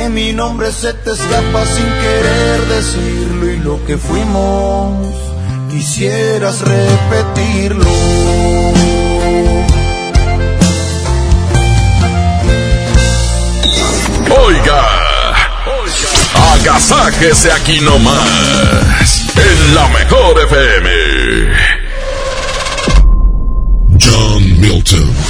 Que mi nombre se te escapa sin querer decirlo. Y lo que fuimos, quisieras repetirlo. Oiga, agasájese aquí nomás, en la mejor FM. John Milton.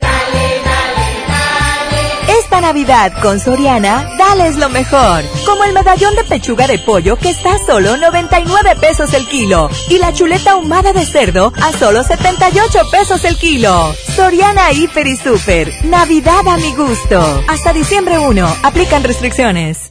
Navidad con Soriana, dales lo mejor. Como el medallón de pechuga de pollo que está a solo 99 pesos el kilo. Y la chuleta ahumada de cerdo a solo 78 pesos el kilo. Soriana Hiper y Super. Navidad a mi gusto. Hasta diciembre 1. Aplican restricciones.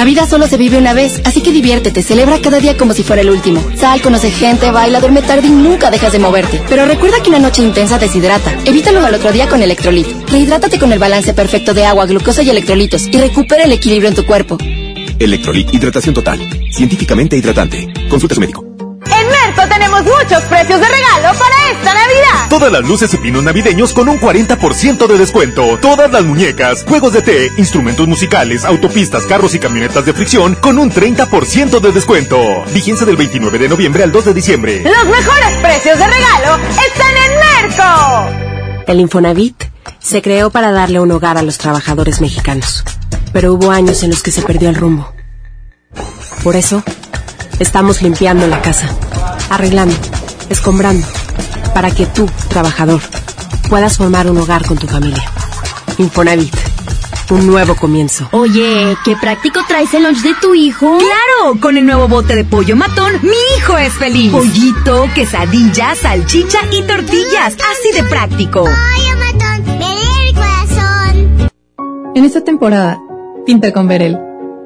La vida solo se vive una vez, así que diviértete, celebra cada día como si fuera el último. Sal, conoce gente, baila, duerme tarde y nunca dejas de moverte. Pero recuerda que una noche intensa deshidrata. Evítalo al otro día con Electrolit. Rehidrátate con el balance perfecto de agua, glucosa y electrolitos y recupera el equilibrio en tu cuerpo. Electrolit, hidratación total. Científicamente hidratante. Consulta a su médico. Muchos precios de regalo para esta Navidad. Todas las luces y pinos navideños con un 40% de descuento. Todas las muñecas, juegos de té, instrumentos musicales, autopistas, carros y camionetas de fricción con un 30% de descuento. Vigencia del 29 de noviembre al 2 de diciembre. Los mejores precios de regalo están en Merco. El Infonavit se creó para darle un hogar a los trabajadores mexicanos. Pero hubo años en los que se perdió el rumbo. Por eso, estamos limpiando la casa, arreglando, escombrando, para que tú, trabajador, puedas formar un hogar con tu familia. Infonavit, un nuevo comienzo. Oye, qué práctico traes el lunch de tu hijo. Claro, con el nuevo bote de pollo matón, mi hijo es feliz. Pollito, quesadilla, salchicha y tortillas, así de práctico. Pollo matón, me el corazón. En esta temporada, pinta con Verel.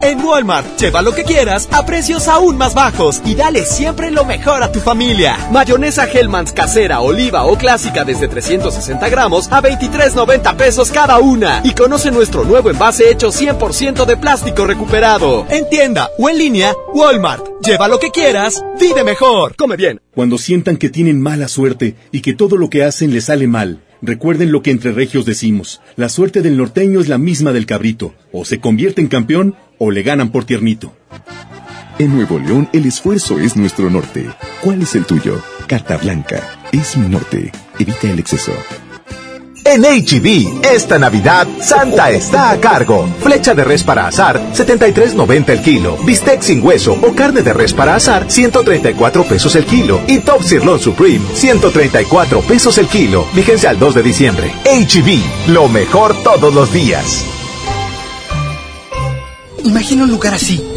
En Walmart, lleva lo que quieras a precios aún más bajos y dale siempre lo mejor a tu familia. Mayonesa Hellmann's casera, oliva o clásica desde 360 gramos a 23.90 pesos cada una. Y conoce nuestro nuevo envase hecho 100% de plástico recuperado. En tienda o en línea, Walmart. Lleva lo que quieras, vive mejor. Come bien. Cuando sientan que tienen mala suerte y que todo lo que hacen les sale mal, recuerden lo que entre regios decimos. La suerte del norteño es la misma del cabrito. O se convierte en campeón o le ganan por tiernito. En Nuevo León el esfuerzo es nuestro norte. ¿Cuál es el tuyo? Carta Blanca. Es mi norte. Evita el exceso. En HB, esta Navidad, Santa está a cargo. Flecha de res para asar, 73.90 el kilo. Bistec sin hueso o carne de res para asar, 134 pesos el kilo. Y Top Sirloin Supreme, 134 pesos el kilo. Vigencia al 2 de diciembre. HB, lo mejor todos los días. Imagina un lugar así,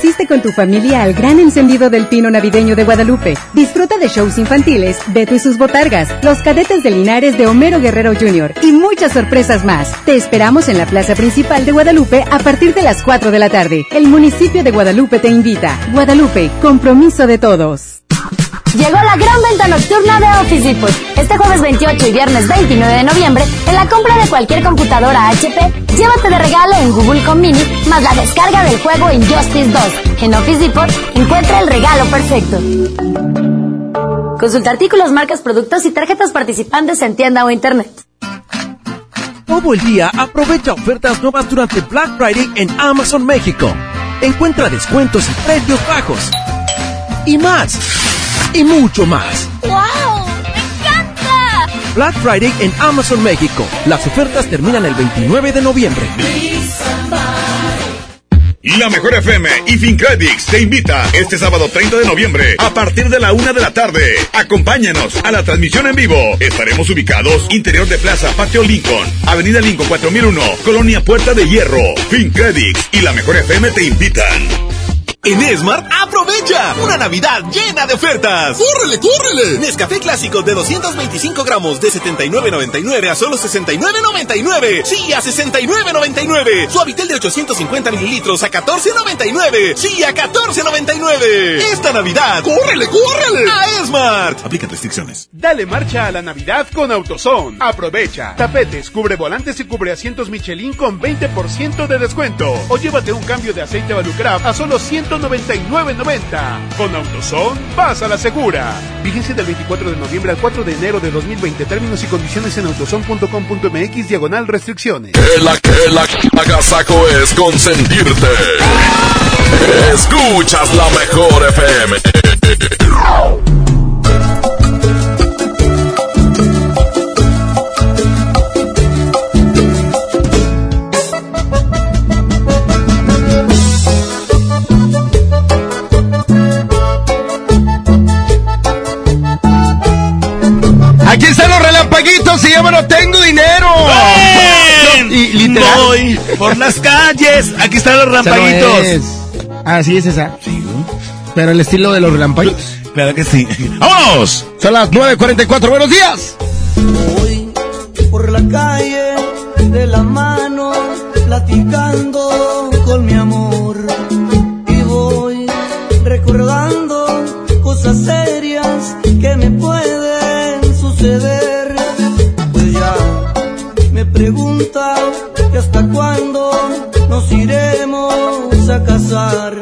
asiste con tu familia al gran encendido del pino navideño de Guadalupe. Disfruta de shows infantiles, Beto y sus botargas, los cadetes de Linares de Homero Guerrero Jr. y muchas sorpresas más. Te esperamos en la plaza principal de Guadalupe a partir de las 4 de la tarde. El municipio de Guadalupe te invita. Guadalupe, compromiso de todos. Llegó la gran venta nocturna de Office Depot. Este jueves 28 y viernes 29 de noviembre, en la compra de cualquier computadora HP, llévate de regalo en Google Com Mini más la descarga del juego Injustice 2. En Office Depot encuentra el regalo perfecto. Consulta artículos, marcas, productos y tarjetas participantes en tienda o internet. Todo el día aprovecha ofertas nuevas durante Black Friday en Amazon México. Encuentra descuentos y precios bajos. Y más. Y mucho más. ¡Wow! ¡Me encanta! Black Friday en Amazon México. Las ofertas terminan el 29 de noviembre. La Mejor FM y FinCredits te invita este sábado 30 de noviembre a partir de la una de la tarde. Acompáñanos a la transmisión en vivo. Estaremos ubicados interior de Plaza Patio Lincoln, Avenida Lincoln 4001, Colonia Puerta de Hierro. FinCredits y La Mejor FM te invitan. En Esmart, aprovecha una Navidad llena de ofertas. ¡Córrele, córrele! Nescafé clásico de 225 gramos de 79.99 a solo 69.99. Sí, a 69.99. Suavitel de 850 mililitros a 14.99. Sí, a 14.99. Esta Navidad, ¡córrele, córrele! A Esmart. Aplica restricciones. Dale marcha a la Navidad con AutoZone. Aprovecha. Tapetes, cubre volantes y cubre asientos Michelin con 20% de descuento. O llévate un cambio de aceite Valucraft a solo 100 199.90. Con AutoZone, vas a la segura. Vigencia del 24 de noviembre al 4 de enero de 2020. Términos y condiciones en autozone.com.mx diagonal restricciones. Que la que la agasaco es consentirte. Escuchas la mejor FM. No Tengo Dinero. y literal. Voy por las calles. Aquí están los relampaguitos. Ah, sí, es esa. Sí. Pero el estilo de los relampaguitos. Claro que sí. ¡Vámonos! Son las 9.44. Buenos días. Voy por la calle de la mano, platicando con mi amor. Y voy recordando cosas serias que me pueden suceder. Pregunta que hasta cuándo nos iremos a casar.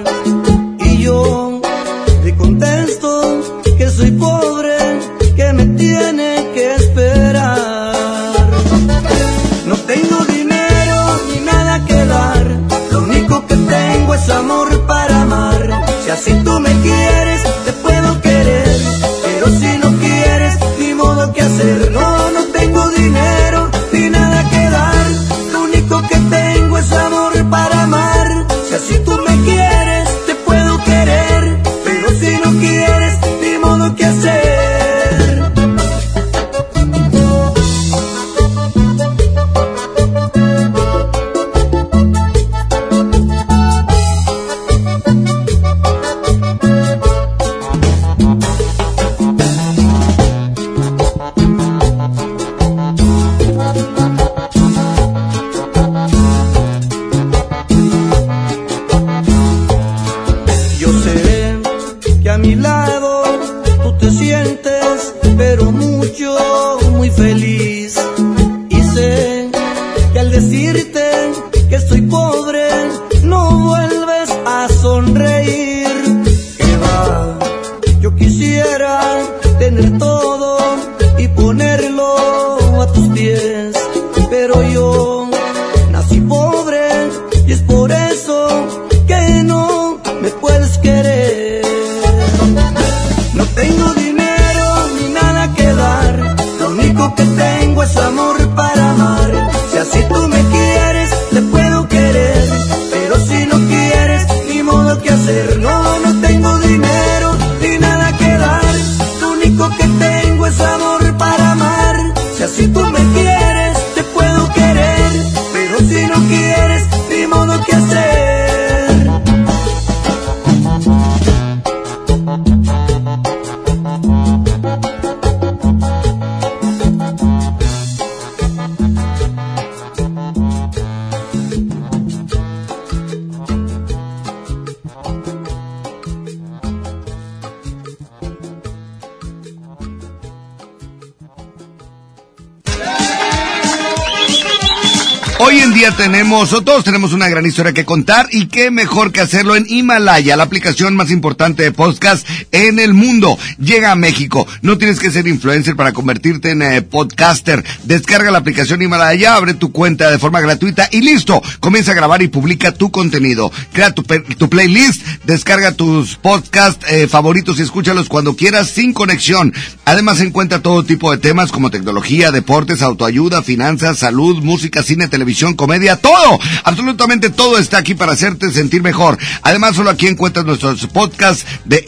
Todos tenemos una gran historia que contar y qué mejor que hacerlo en Himalaya, la aplicación más importante de podcast en el mundo. Llega a México. No tienes que ser influencer para convertirte en eh, podcaster. Descarga la aplicación Himalaya, abre tu cuenta de forma gratuita y listo. Comienza a grabar y publica tu contenido. Crea tu, tu playlist, descarga tus podcasts eh, favoritos y escúchalos cuando quieras sin conexión. Además encuentra todo tipo de temas como tecnología, deportes, autoayuda, finanzas, salud, música, cine, televisión, comedia, todo. Absolutamente todo está aquí para hacerte sentir mejor. Además, solo aquí encuentras nuestros podcasts de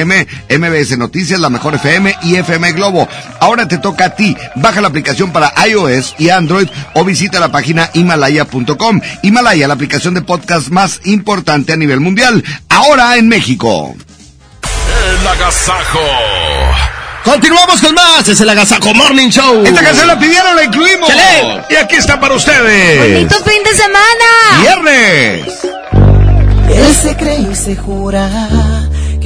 ExaFM, MBS Noticias, La Mejor FM y FM Globo. Ahora te toca a ti. Baja la aplicación para iOS y Android o visita la página himalaya.com. Himalaya, la aplicación de podcast más importante a nivel mundial. Ahora en México. El agasajo. Continuamos con más, es el Agasajo Morning Show. Esta canción la pidieron, la incluimos. ¡Chale! Y aquí está para ustedes. ¡Bonito fin de semana! Viernes. Él se cree y se jura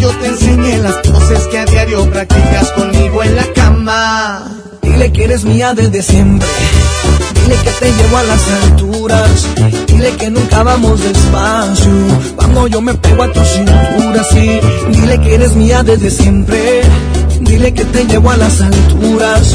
Yo te enseñé las poses que a diario practicas conmigo en la cama. Dile que eres mía desde siempre. Dile que te llevo a las alturas. Dile que nunca vamos despacio. Cuando yo me pego a tu cintura, sí. Dile que eres mía desde siempre. Dile que te llevo a las alturas.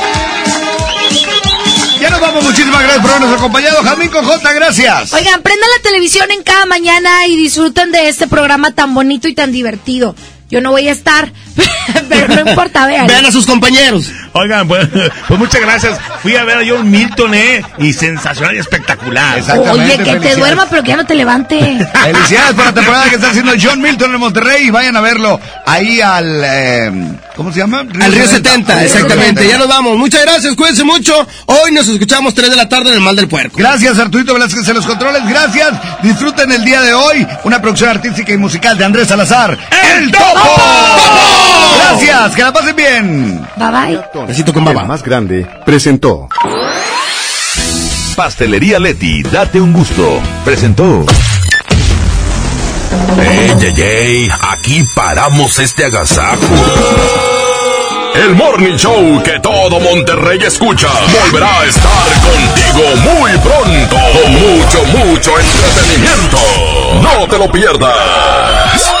Ya nos vamos, muchísimas gracias por habernos acompañado. Jamín J, gracias. Oigan, prendan la televisión en cada mañana y disfruten de este programa tan bonito y tan divertido. Yo no voy a estar, pero no importa, vean. Vean a sus compañeros. Oigan, pues, pues muchas gracias. Fui a ver a John Milton, ¿eh? Y sensacional y espectacular. Oye, que te duerma, pero que ya no te levante. Felicidades por la temporada que está haciendo John Milton en Monterrey. Y vayan a verlo ahí al. eh, ¿Cómo se llama? Al Río 70, exactamente. Ya nos vamos. Muchas gracias, cuídense mucho. Hoy nos escuchamos 3 de la tarde en el Mal del Puerco. Gracias, Arturito Velázquez en los controles. Gracias. Disfruten el día de hoy. Una producción artística y musical de Andrés Salazar. ¡El Topo! Gracias, que la pasen bien. Bye bye. Besito con baba. El más grande presentó. Pastelería Leti, date un gusto. Presentó. ¡Ey, ey, ey! Aquí paramos este agasajo. El Morning Show que todo Monterrey escucha volverá a estar contigo muy pronto con mucho, mucho entretenimiento. No te lo pierdas.